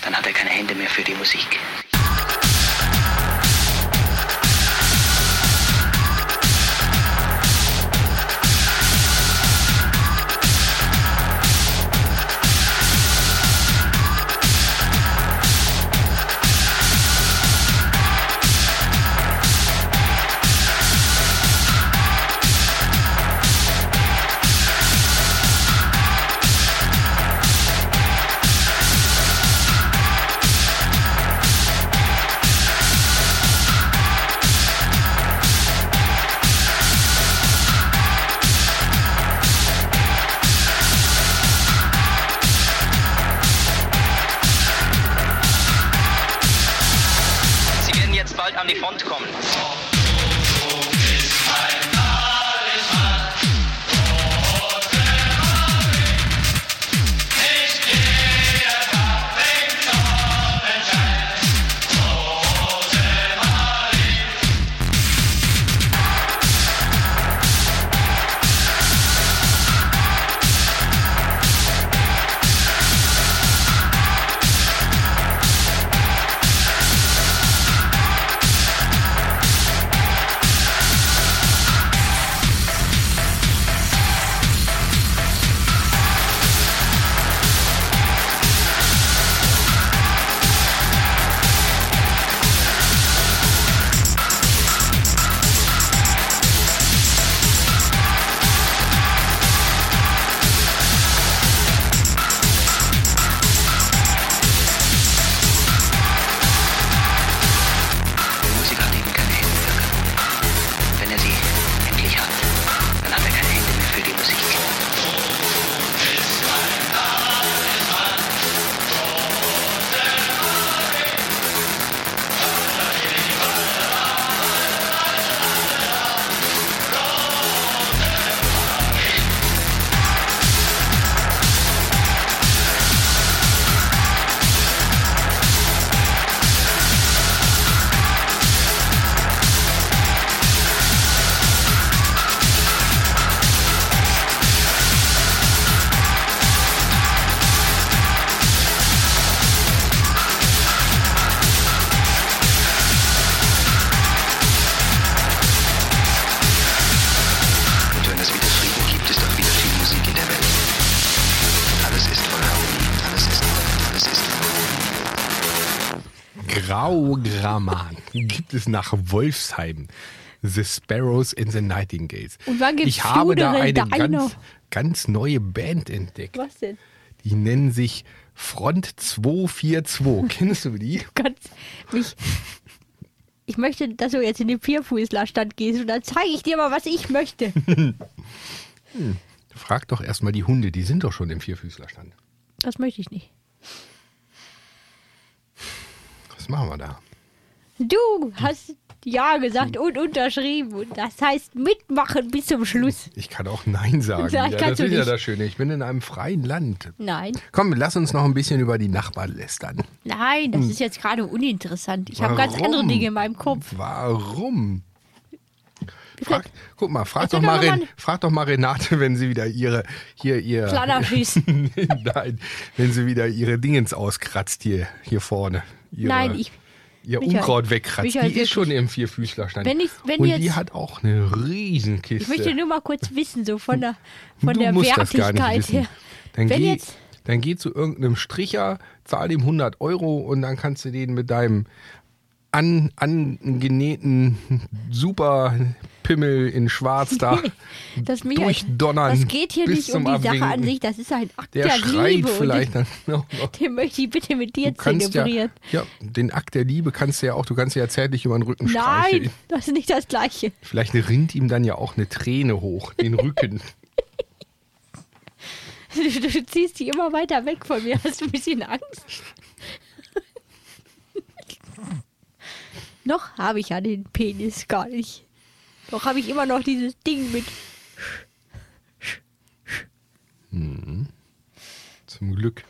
dann hat er keine Hände mehr für die Musik. Gibt es nach Wolfsheim. The Sparrows and the Nightingales. Und wann gibt's ich habe da eine ganz, ganz neue Band entdeckt. Was denn? Die nennen sich Front 242. Kennst du die? Kannst mich. Ich möchte, dass du jetzt in den Vierfußlerstand gehst und dann zeige ich dir mal, was ich möchte. Hm. Frag doch erstmal die Hunde, die sind doch schon im Vierfüßlerstand. Das möchte ich nicht. Was machen wir da? Du hast Ja gesagt und unterschrieben. Und das heißt mitmachen bis zum Schluss. Ich kann auch Nein sagen. Ja, das ist ja nicht. das Schöne. Ich bin in einem freien Land. Nein. Komm, lass uns noch ein bisschen über die Nachbarn lästern. Nein, das ist jetzt gerade uninteressant. Ich habe ganz Hm. Andere Dinge in meinem Kopf. Warum? Frag, guck mal, frag doch mal, Ren, frag doch mal Renate, wenn sie wieder ihre hier ihr. Nein, wenn sie wieder ihre Dingens auskratzt hier hier vorne. Ihre, Nein, ich. Ihr Michael, Unkraut wegkratzt. Michael, die ist schon im Vierfüßlerstand. Wenn ich- wenn Und jetzt- die hat auch eine Riesenkiste. Ich möchte nur mal kurz wissen, so von der, von du der Wertigkeit her. Dann Wenn geh, jetzt- dann geh zu irgendeinem Stricher, zahl ihm 100 Euro und dann kannst du den mit deinem an, angenähten Superpimmel in Schwarz da Das, durchdonnern. das geht hier bis nicht um die Sache Abwinken. an sich. Das ist ein Akt Der der, schreit Liebe. vielleicht und dann noch. den, den möchte ich bitte mit dir kannst ja, zelebrieren. ja, den Akt der Liebe kannst du ja auch, du kannst ja zärtlich über den Rücken Nein, streicheln. das ist nicht das Gleiche. Vielleicht rinnt ihm dann ja auch eine Träne hoch, den Rücken. Du, du ziehst die immer weiter weg von mir. Hast du ein bisschen Angst? noch habe ich ja den Penis gar nicht. Noch habe ich immer noch dieses Ding mit. Mhm. Zum Glück.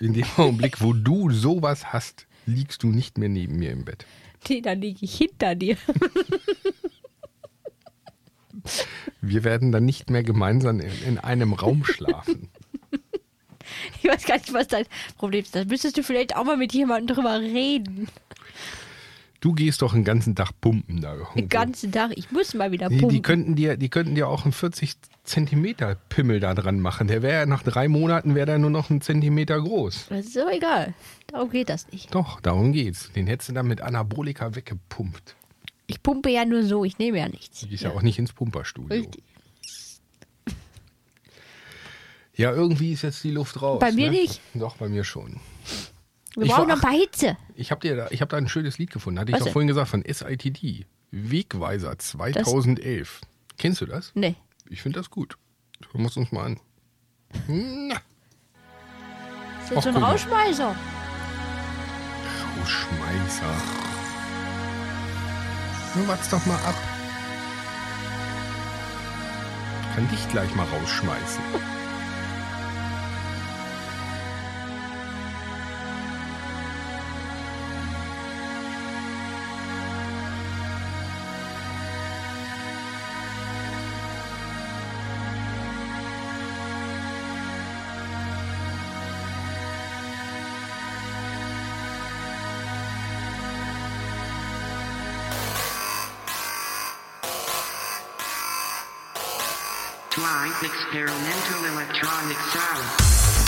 In dem Augenblick, wo du sowas hast, liegst du nicht mehr neben mir im Bett. Nee, dann liege ich hinter dir. Wir werden dann nicht mehr gemeinsam in, in einem Raum schlafen. Ich weiß gar nicht, was dein Problem ist. Da müsstest du vielleicht auch mal mit jemandem drüber reden. Du gehst doch den ganzen Tag pumpen da. irgendwo. Den ganzen Tag. Ich muss mal wieder Die, pumpen. die, könnten dir, die könnten dir auch einen 40 Zentimeter Pimmel da dran machen. Der wäre ja nach drei Monaten wäre der nur noch einen Zentimeter groß. das ist aber egal. Darum geht das nicht. Doch, darum geht's. Den hättest du dann mit Anabolika weggepumpt. Ich pumpe ja nur so, ich nehme ja nichts. Du gehst ja, auch nicht ins Pumperstudio. Richtig. Ja, irgendwie ist jetzt die Luft raus. Bei mir ne? nicht. Doch, bei mir schon. Wir Ich brauchen noch ein paar Hitze. Ich habe da, ich hab da ein schönes Lied gefunden. Hatte ich Was doch denn? vorhin gesagt, von SITD. Wegweiser 2011. Kennst du das? Nee. Ich finde das gut. Hören wir uns uns mal an. Na, Ist jetzt so ein. Rauschmeißer. Rausschmeißer. Nun wart's doch mal ab. Kann dich gleich mal rausschmeißen. Experimental electronic sound.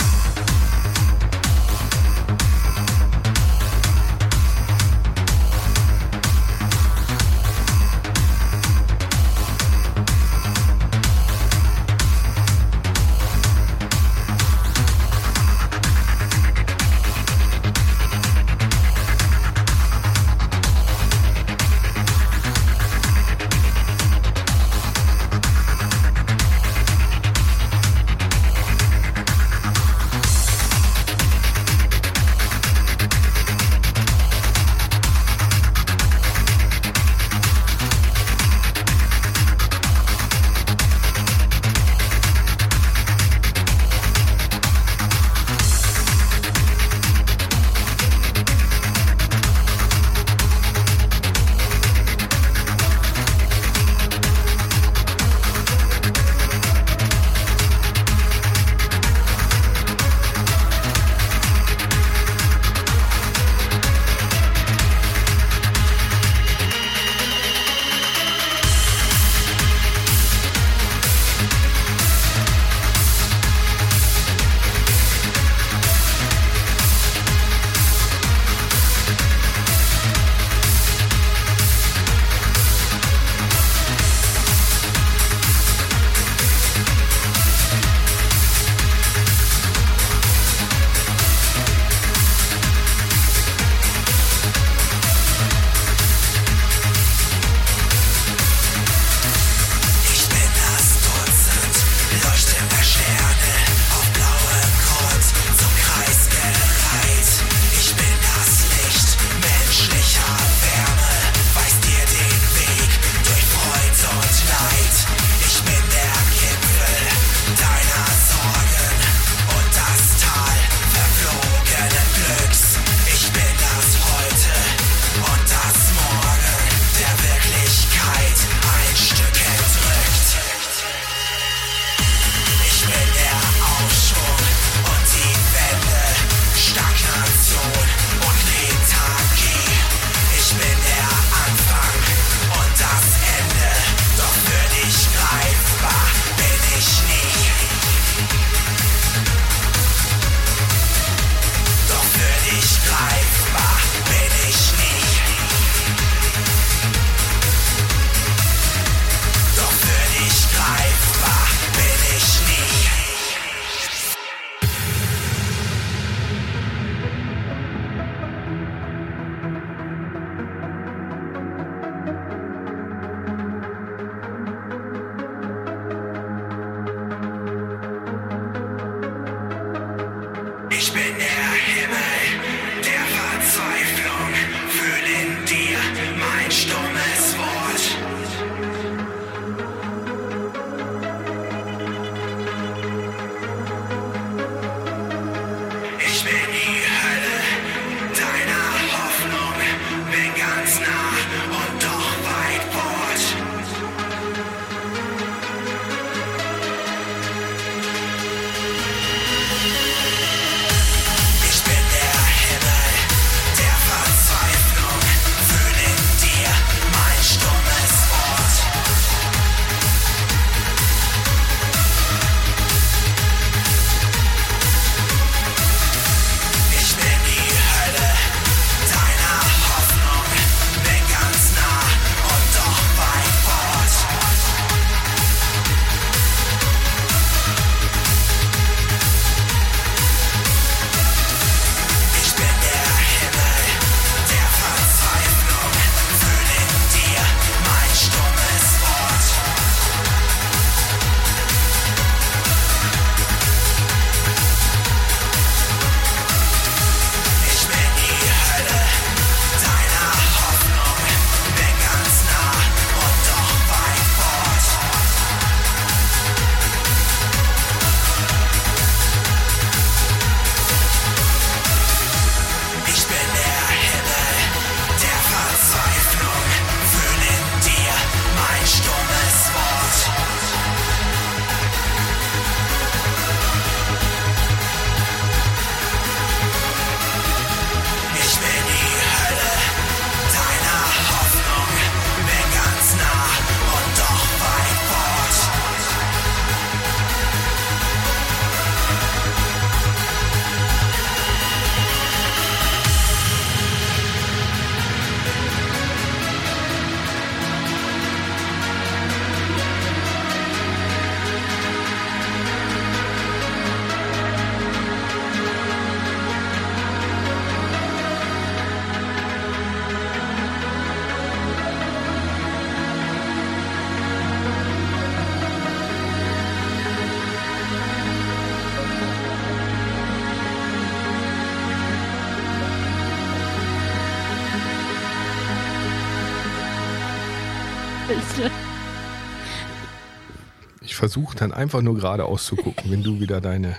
Versuche dann einfach nur geradeaus zu gucken, wenn du wieder deine,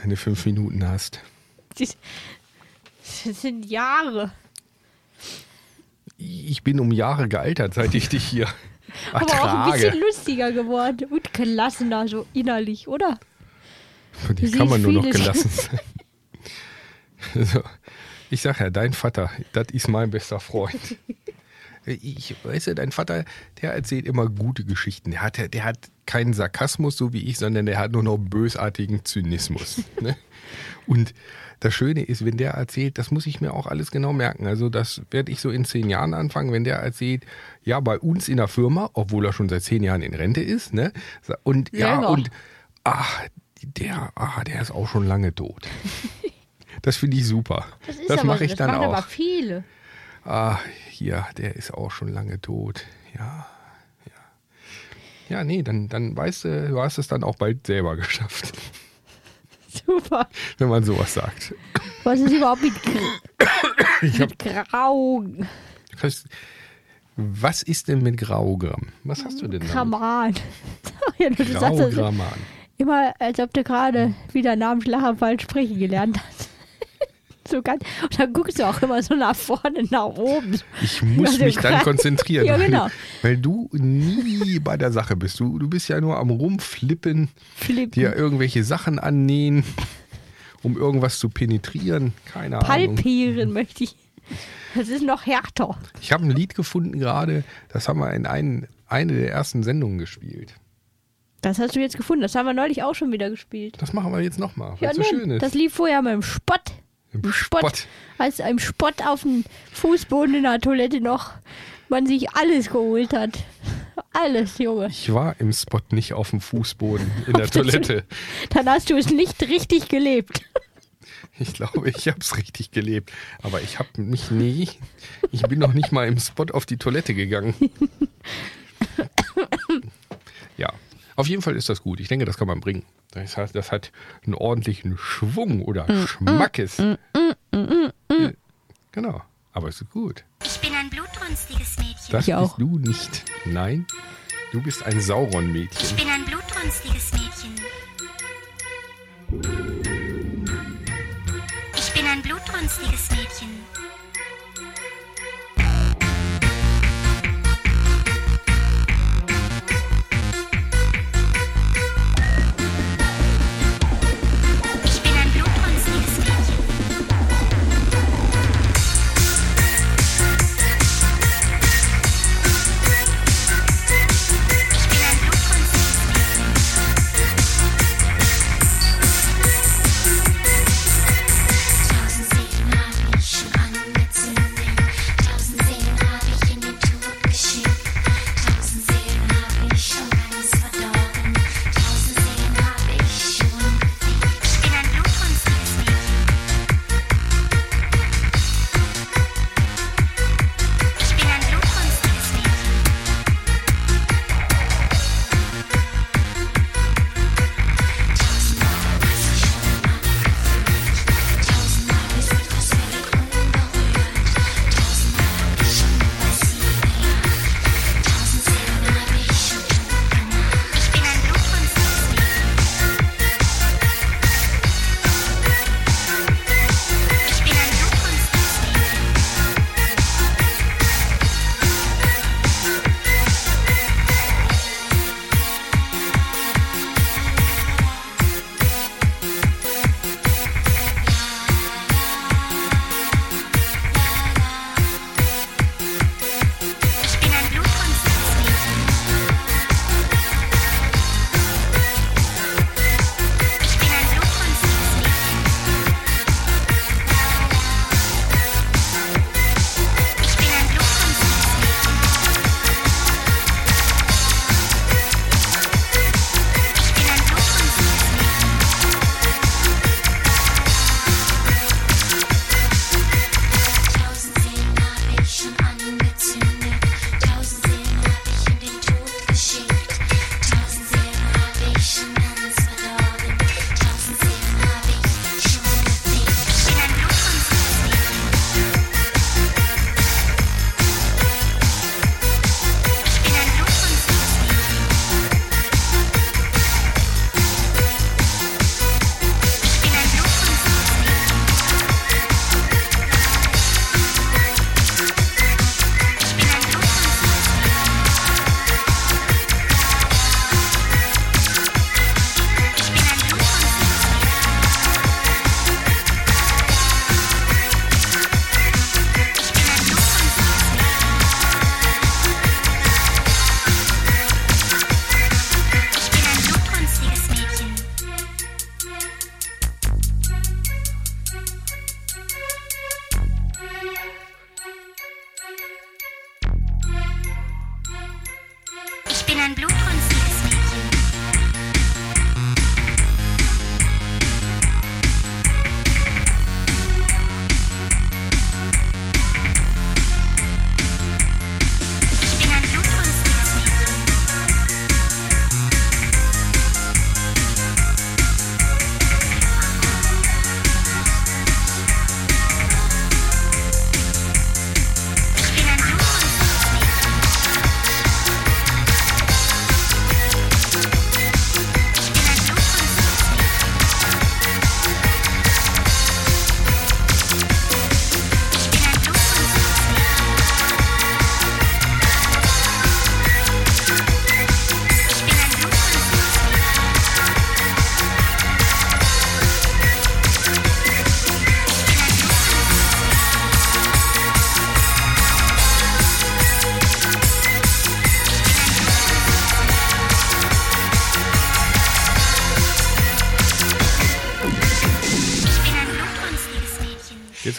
deine fünf Minuten hast. Das sind Jahre. Ich bin um Jahre gealtert, seit ich dich hier Aber auch ein ertrage. bisschen lustiger geworden und gelassener, so innerlich, oder? Von dir kann man nur noch gelassen sein. Also, ich sag ja, dein Vater, das ist mein bester Freund. Ich weiß ja, dein Vater, der erzählt immer gute Geschichten. Der hat, der hat keinen Sarkasmus, so wie ich, sondern der hat nur noch bösartigen Zynismus. Ne? Und das Schöne ist, wenn der erzählt, das muss ich mir auch alles genau merken. Also das werde ich so in zehn Jahren anfangen, wenn der erzählt, ja, bei uns in der Firma, obwohl er schon seit zehn Jahren in Rente ist, ne? Und ja, Länger. und ach, der, ah, der ist auch schon lange tot. Das finde ich super. Das das mache ich das dann machen auch. aber viele. Ah, hier, der ist auch schon lange tot. Ja, ja. Ja, nee, dann, dann weißt du, du hast es dann auch bald selber geschafft, Super. wenn man sowas sagt. Was ist überhaupt mit, Ich hab, mit Grau? was, ist denn mit Graugramm? Was hast du denn damit? Graman. ja, Graugramman. immer, als ob du gerade wieder nach dem Schlaganfall sprechen gelernt hast. So ganz, und dann guckst du auch immer so nach vorne, nach oben. Ich muss Also mich dann konzentrieren, Ja, weil, genau. du, weil du nie bei der Sache bist. Du, du bist ja nur am Rumflippen, Flippen. dir irgendwelche Sachen annähen, um irgendwas zu penetrieren. Keine Ahnung. Palpieren möchte ich. Das ist noch härter. Ich habe ein Lied gefunden gerade, das haben wir in ein, eine der ersten Sendungen gespielt. Das hast du jetzt gefunden. Das haben wir neulich auch schon wieder gespielt. Das machen wir jetzt nochmal, weil Ja, es so schön ist. das lief vorher mal im Spott. Im Spott. Als im Spott auf dem Fußboden in der Toilette noch man sich alles geholt hat. Alles, Junge. Ich war im Spot nicht auf dem Fußboden in der Toilette. Dann hast du es nicht richtig gelebt. Ich glaube, ich habe es richtig gelebt. Aber ich habe mich nie, ich bin noch nicht mal im Spot auf die Toilette gegangen. Ja, auf jeden Fall ist das gut. Ich denke, das kann man bringen. Das hat, das hat einen ordentlichen Schwung oder Schmackes. Genau, aber es ist gut. Ich bin ein blutrünstiges Mädchen. Das bist du nicht. Nein, du bist ein Ich Sauron-Mädchen. bin ein blutrünstiges Mädchen. Ich bin ein blutrünstiges Mädchen.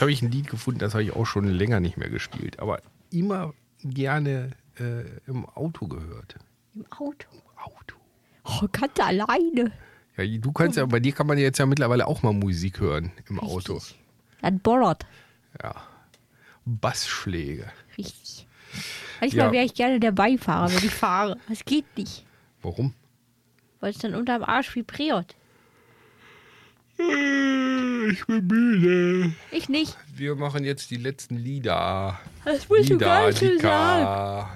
Habe ich ein Lied gefunden, das habe ich auch schon länger nicht mehr gespielt, aber immer gerne äh, im Auto gehört. Im Auto. Auto. Oh, ganz alleine. Ja, du kannst ja, bei dir kann man jetzt ja mittlerweile auch mal Musik hören im Auto. Dann bollert. Ja. Bassschläge. Richtig. Manchmal Ja. wäre ich gerne der Beifahrer, wenn ich fahre. Das geht nicht, Warum? weil es dann unterm Arsch vibriert. Ich bin müde. Ich nicht. Wir machen jetzt die letzten Lieder. Das du Lieder, gar nicht so Dicker.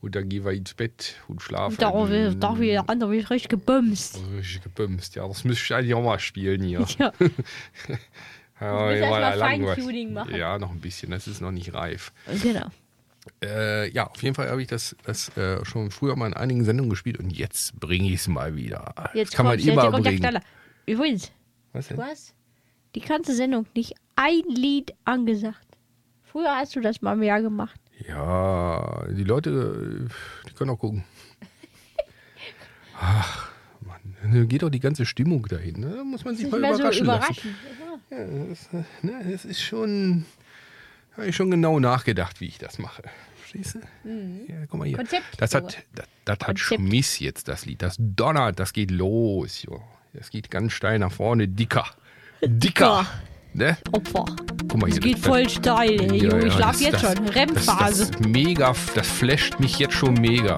Und dann gehen wir ins Bett und schlafen. Da, da wieder an, da bin ich richtig gebumst. Richtig gebimst. Ja, das müsste ich eigentlich auch mal spielen hier. Ja. ja, erst mal. Feintuning machen. Ja, noch ein bisschen. Das ist noch nicht reif. Genau. Äh, ja, auf jeden Fall habe ich das, das äh, schon früher mal in einigen Sendungen gespielt und jetzt bringe ich es mal wieder. Jetzt kann man immer bringen. Übrigens, Was denn? du hast die ganze Sendung nicht ein Lied angesagt. Früher hast du das mal mehr gemacht. Ja, die Leute, äh, die können auch gucken. Ach, Mann, geht doch die ganze Stimmung dahin. Ne? Da muss man sich Nicht mal mehr so überraschen lassen. Ja, das, äh, ne, das ist schon, habe ich schon genau nachgedacht, wie ich das mache. Verstehst du? Mhm. Ja, guck mal hier. Konzept, das hat, das, das hat. Schmiss jetzt, das Lied. Das donnert, das geht los. Jo. Das geht ganz steil nach vorne, dicker. Dicker. Ne? Opfer. Guck mal Es hier. geht das- voll steil, ey. Ja, Junge, ich ja, schlaf das- jetzt das- schon. REM-Phase. Das, das mega, das flasht mich jetzt schon mega.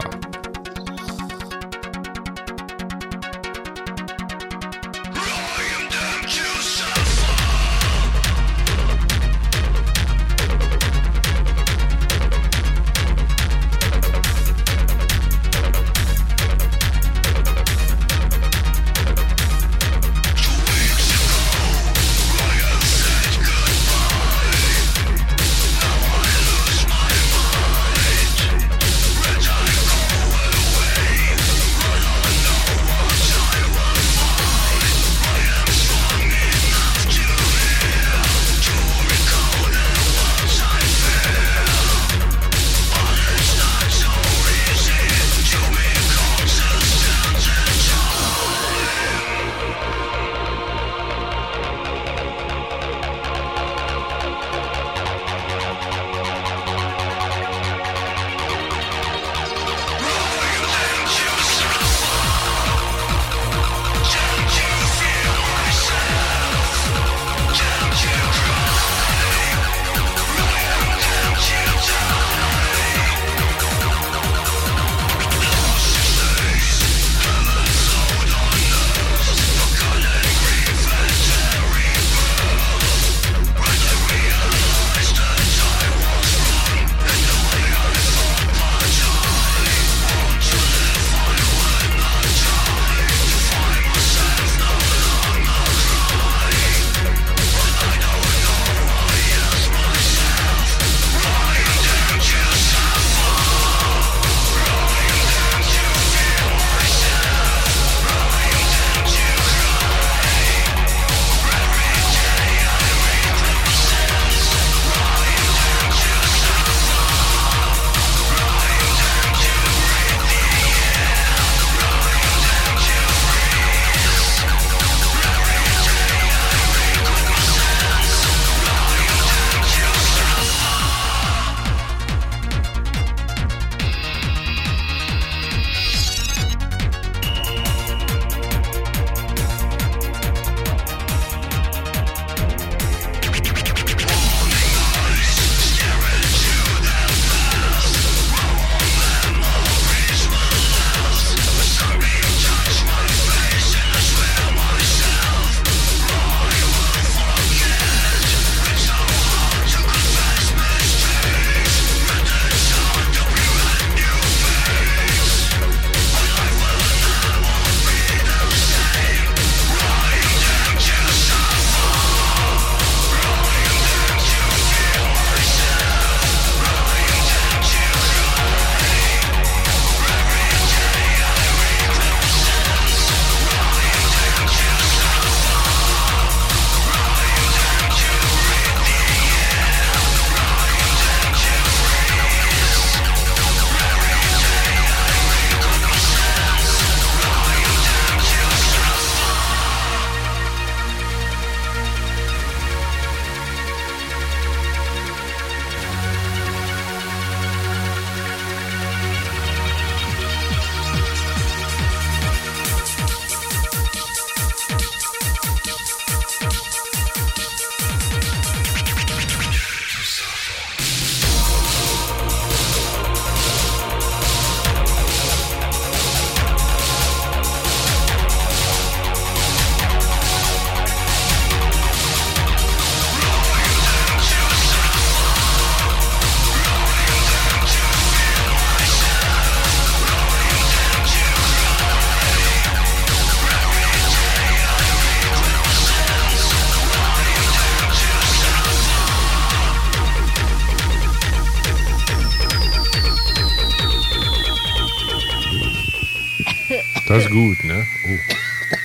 Das ist gut, ne? Oh.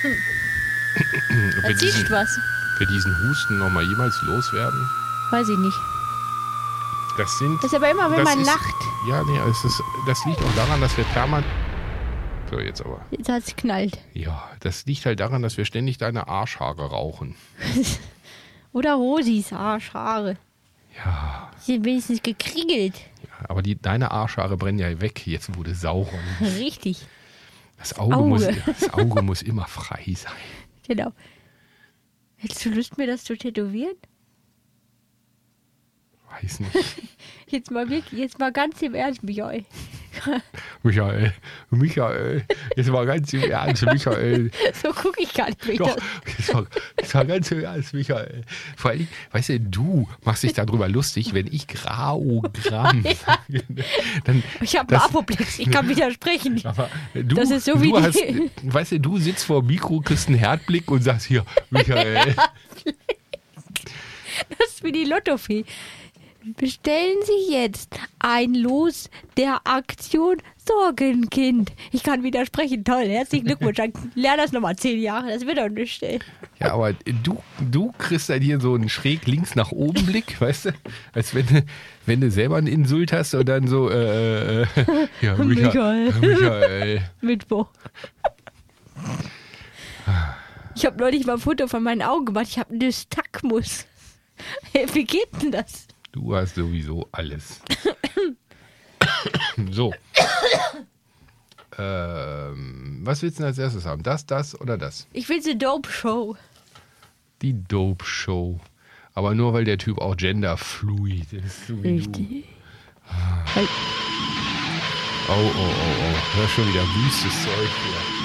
Ob wir diesen, was? wir diesen Husten nochmal jemals loswerden? Weiß ich nicht. Das sind. Das ist aber immer, wenn man ist, lacht. Ja, nee, es ist, das liegt auch daran, dass wir permanent. So, jetzt aber. Jetzt hat's knallt. Ja, das liegt halt daran, dass wir ständig deine Arschhaare rauchen. Oder Rosis Arschhaare. Ja. Die sind wenigstens gekriegelt. Aber die, deine Arschhaare brennen ja weg, jetzt wo du sauren. Richtig. Das Auge, Auge. Muss, das Auge muss immer frei sein. Genau. Hättest du Lust, mir das zu tätowieren? Weiß nicht. Jetzt mal wirklich, jetzt mal ganz im Ernst, Michael. Michael, Michael, jetzt mal ganz im Ernst, Michael. So gucke ich gar nicht mehr. Doch, jetzt mal, jetzt mal ganz im Ernst, Michael. Vor allem, weißt du, du machst dich darüber lustig, wenn ich Graogramm sage. Dann, Ich habe Apoplex, ich kann widersprechen. Aber du, Das ist so wie du hast, weißt du, du sitzt vor dem Mikro, kriegst einen Herdblick und sagst hier, Michael. Das ist wie die Lottofee. Bestellen Sie jetzt ein Los der Aktion Sorgenkind. Ich kann widersprechen. Toll, herzlichen Glückwunsch. Dann lern das nochmal zehn Jahre. Das wird doch nicht ey. Ja, aber du, du kriegst dann hier so einen schräg links nach oben Blick, weißt du? Als wenn du, wenn du selber einen Insult hast und dann so, äh, äh, ja, Michael. Michael. Michael. Mittwoch. Ich habe neulich mal ein Foto von meinen Augen gemacht. Ich habe einen Nystagmus. Wie geht denn das? Du hast sowieso alles. so. Ähm, was willst du denn als erstes haben? Das, das oder das? Ich will eine Dope-Show. Die Dope Show. Aber nur weil der Typ auch genderfluid ist. So wie du. Richtig. Oh, oh, oh, oh. Hör schon wieder wüstes Zeug hier.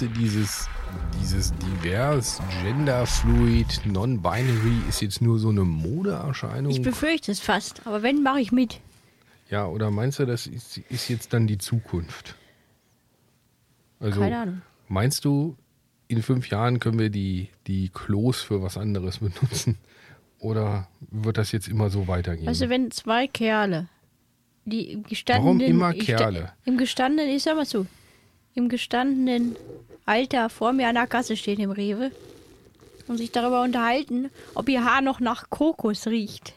Du dieses, dieses divers, genderfluid, non-binary ist jetzt nur so eine Modeerscheinung? Ich befürchte es fast, aber wenn, mache ich mit. ja, oder meinst du, das ist, ist jetzt dann die Zukunft? Also, Keine Ahnung. meinst du, in fünf Jahren können wir die, die Klos für was anderes benutzen? Oder wird das jetzt immer so weitergehen? Du, wenn zwei Kerle, die im gestandenen... Warum immer Kerle? Im gestandenen, ich sag mal so, im gestandenen Alter vor mir an der Kasse stehen im Rewe und sich darüber unterhalten, ob ihr Haar noch nach Kokos riecht.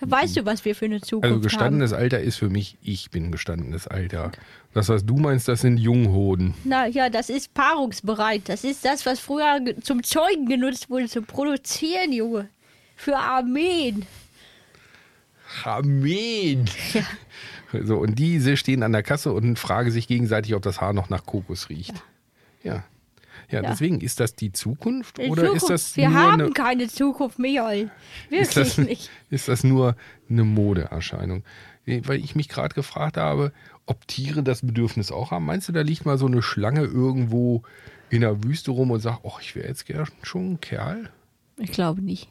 Da weißt du, was wir für eine Zukunft Also haben. gestandenes Alter ist für mich, ich bin gestandenes Alter. Das, was du meinst, das sind Junghoden. Na ja, das ist paarungsbereit. Das ist das, was früher zum Zeugen genutzt wurde, zum Produzieren, Junge. Für Armeen. Amen. So, und diese stehen an der Kasse und fragen sich gegenseitig, ob das Haar noch nach Kokos riecht. Ja. Ja, Ja. deswegen, ist das die Zukunft In oder Zukunft, ist das wir nur haben eine, keine Zukunft, Michael. ist Wirklich das, nicht. ist das nur eine Modeerscheinung? Weil ich mich gerade gefragt habe, ob Tiere das Bedürfnis auch haben. Meinst du, da liegt mal so eine Schlange irgendwo in der Wüste rum und sagt, oh, ich wäre jetzt gern schon ein Kerl? Ich glaube nicht.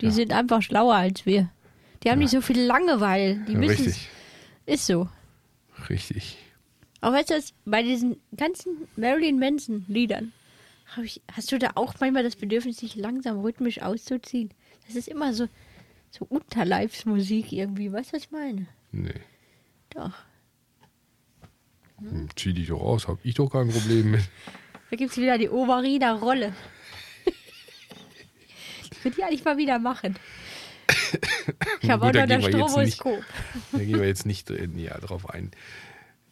Die sind einfach schlauer als wir. Die haben nicht so viel Langeweile. Die Ja, wissen richtig, Ist so. richtig. Aber weißt du, bei diesen ganzen Marilyn Manson-Liedern, ich, hast du da auch manchmal das Bedürfnis, dich langsam rhythmisch auszuziehen? Das ist immer so, so Unterleibsmusik irgendwie. Weißt du, was ich meine? Nee. Doch. Hm, Zieh dich doch aus, hab ich doch kein Problem mit. Da gibt es wieder die Oberina Rolle. ich würde die eigentlich mal wieder machen. Ich habe auch noch das nicht- Stroboskop. Da gehen wir jetzt nicht äh, näher drauf ein.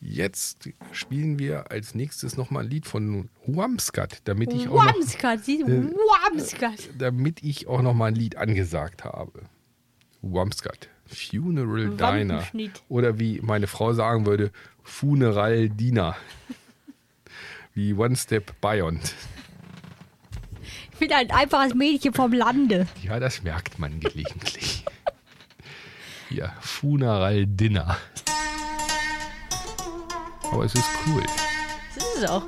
Jetzt spielen wir als nächstes nochmal ein Lied von Wamskat, damit ich auch noch, Wamskat, du? Äh, Wamskat. damit ich auch noch mal ein Lied angesagt habe. Wamskat, Funeral Diner. Oder wie meine Frau sagen würde, Funeral Diner. Wie One Step Beyond. Ich bin ein einfaches Mädchen vom Lande. Ja, das merkt man gelegentlich. Hier, Funeral Dinner. Aber es ist cool. Das ist es auch.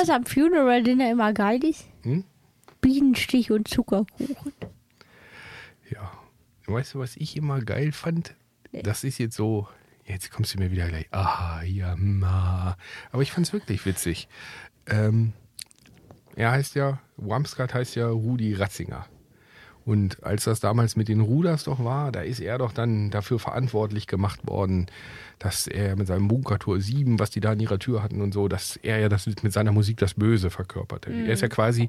Was am Funeral Dinner immer geil ist? Hm? Bienenstich und Zuckerkuchen. Weißt du, was ich immer geil fand? Das ist jetzt so, jetzt kommst du mir wieder gleich, ah, ja, ma. Aber ich fand es wirklich witzig. Ähm, er heißt ja, Wamsgard heißt ja Rudi Ratzinger. Und als das damals mit den Ruders doch war, da ist er doch dann dafür verantwortlich gemacht worden, dass er mit seinem Bunkertor 7, was die da an ihrer Tür hatten und so, dass er ja das mit seiner Musik das Böse verkörperte. Mhm. Er ist ja quasi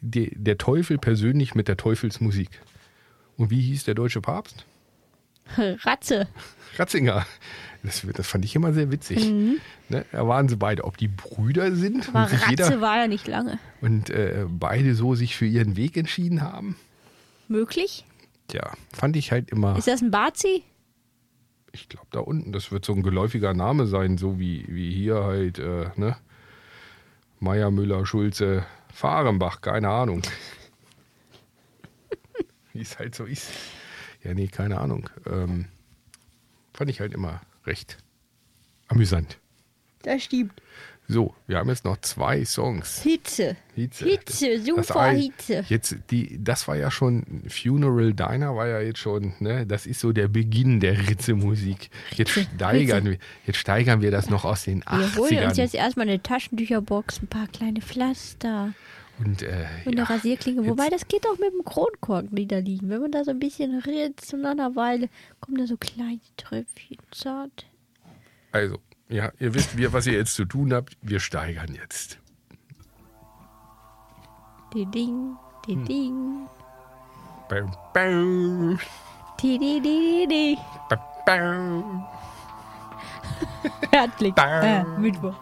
die, der Teufel persönlich mit der Teufelsmusik. Und wie hieß der deutsche Papst? Ratze. Ratzinger. Das, das fand ich immer sehr witzig. Mhm. Ne, da waren sie beide, ob die Brüder sind Aber Ratze jeder, war ja nicht lange. und äh, beide so sich für ihren Weg entschieden haben. Möglich? Ja, fand ich halt immer. Ist das ein Bazi? Ich glaube, da unten, das wird so ein geläufiger Name sein, so wie, wie hier halt, äh, ne? Meier, Müller, Schulze, Fahrenbach, keine Ahnung. wie es halt so ist. Ja, nee, keine Ahnung. Ähm, fand ich halt immer recht amüsant. Das stimmt. So, wir haben jetzt noch zwei Songs. Hitze. Hitze. Hitze, super ein- Hitze. Jetzt die, das war ja schon Funeral Diner war ja jetzt schon, ne, das ist so der Beginn der Ritze-Musik. Jetzt steigern wir, jetzt steigern wir das noch aus den Wir holen uns 80ern. jetzt erstmal eine Taschentücherbox, ein paar kleine Pflaster Und äh, und eine Rasierklinge. Wobei, das geht auch mit dem Kronkorken niederliegen. Wenn man da so ein bisschen ritzt und nach einer Weile kommen da so kleine Tröpfchen zart. also, ja, ihr wisst, wir, was ihr jetzt zu tun habt, wir steigern jetzt. Die Ding, die Hm. Ding, Bam, bam, die, die, die, die. bam, bam. Herzlich. Äh, Mittwoch.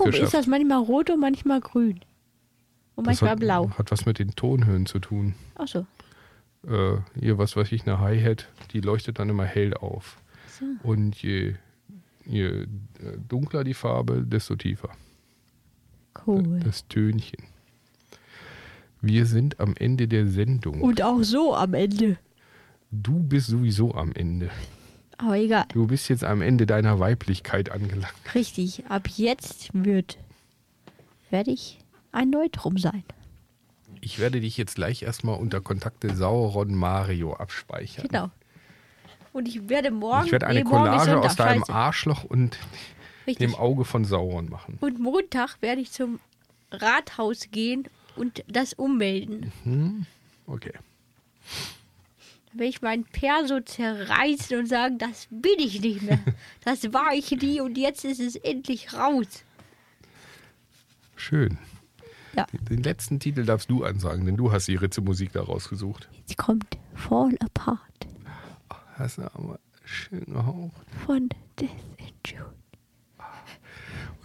Warum ist das manchmal rot und manchmal grün? Und Das manchmal hat, blau. Hat was mit den Tonhöhen zu tun. Ach so. Äh, hier, was weiß ich, eine Hi-Hat, die leuchtet dann immer hell auf. So. Und je, je äh, dunkler die Farbe, desto tiefer. Cool. Das Tönchen. Wir sind am Ende der Sendung. Und auch so am Ende. Du bist sowieso am Ende. Aber egal. Du bist jetzt am Ende deiner Weiblichkeit angelangt. Richtig. Ab jetzt wird werde ich ein Neutrum sein. Ich werde dich jetzt gleich erstmal unter Kontakte Sauron Mario abspeichern. Genau. Und ich werde morgen. Ich werde eine nee, Collage aus deinem scheiße. Arschloch und Richtig. dem Auge von Sauron machen. Und Montag werde ich zum Rathaus gehen und das ummelden. Hm? Okay. Dann werde ich meinen Perso zerreißen und sagen, das bin ich nicht mehr. Das war ich nie und jetzt ist es endlich raus. Schön. Ja. Den letzten Titel darfst du ansagen, denn du hast die Ritze-Musik da rausgesucht. Jetzt kommt Fall Apart Hast du aber schön gehaucht. von Death in June.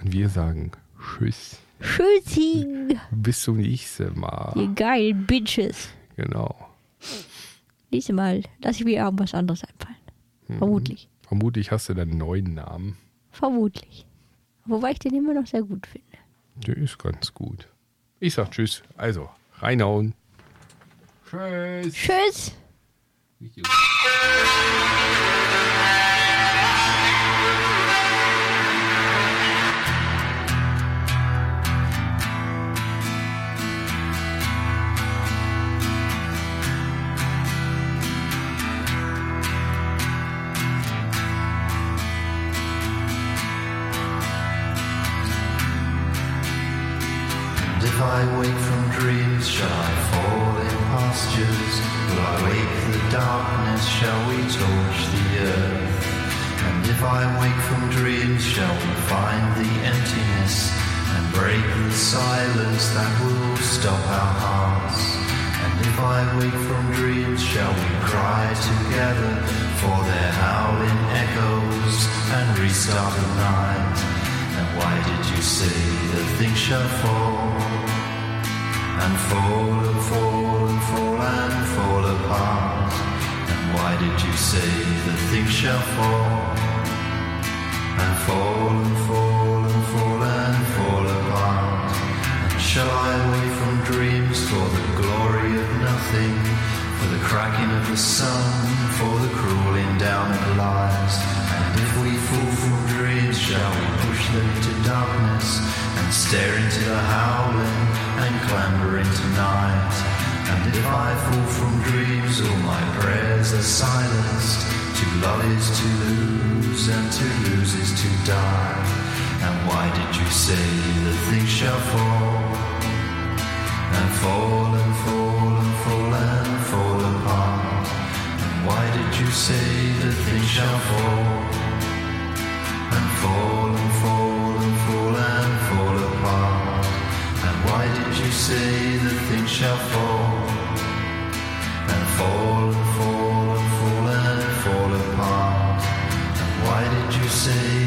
Und wir sagen Tschüss. Tschüssing, Bis zum nächsten Mal. ihr geilen Bitches. Genau. Nächstes Mal lasse ich mir irgendwas anderes einfallen. Mhm. Vermutlich. Vermutlich hast du dann neuen Namen. Vermutlich. Wobei ich den immer noch sehr gut finde. Der ist ganz gut. Ich sag Tschüss. Also, reinhauen. Tschüss. Tschüss. That will stop our hearts? And if I wake from dreams, shall we cry together for their howling echoes and restart the night? And why did you say that things shall fall and fall and fall and fall and fall apart? And why did you say that things shall fall and fall and fall and fall cracking of the sun, for the crueling down of lives? And if we fall from dreams, shall we push them into darkness and stare into the howling and clamber into night? And if I fall from dreams, all my prayers are silenced. To love is to lose, and to lose is to die. And why did you say that things shall fall? And fall and fall and fall why did you say that things shall fall? And fall and fall and fall and fall apart. And why did you say that things shall fall? And fall and fall and fall and fall apart. And why did you say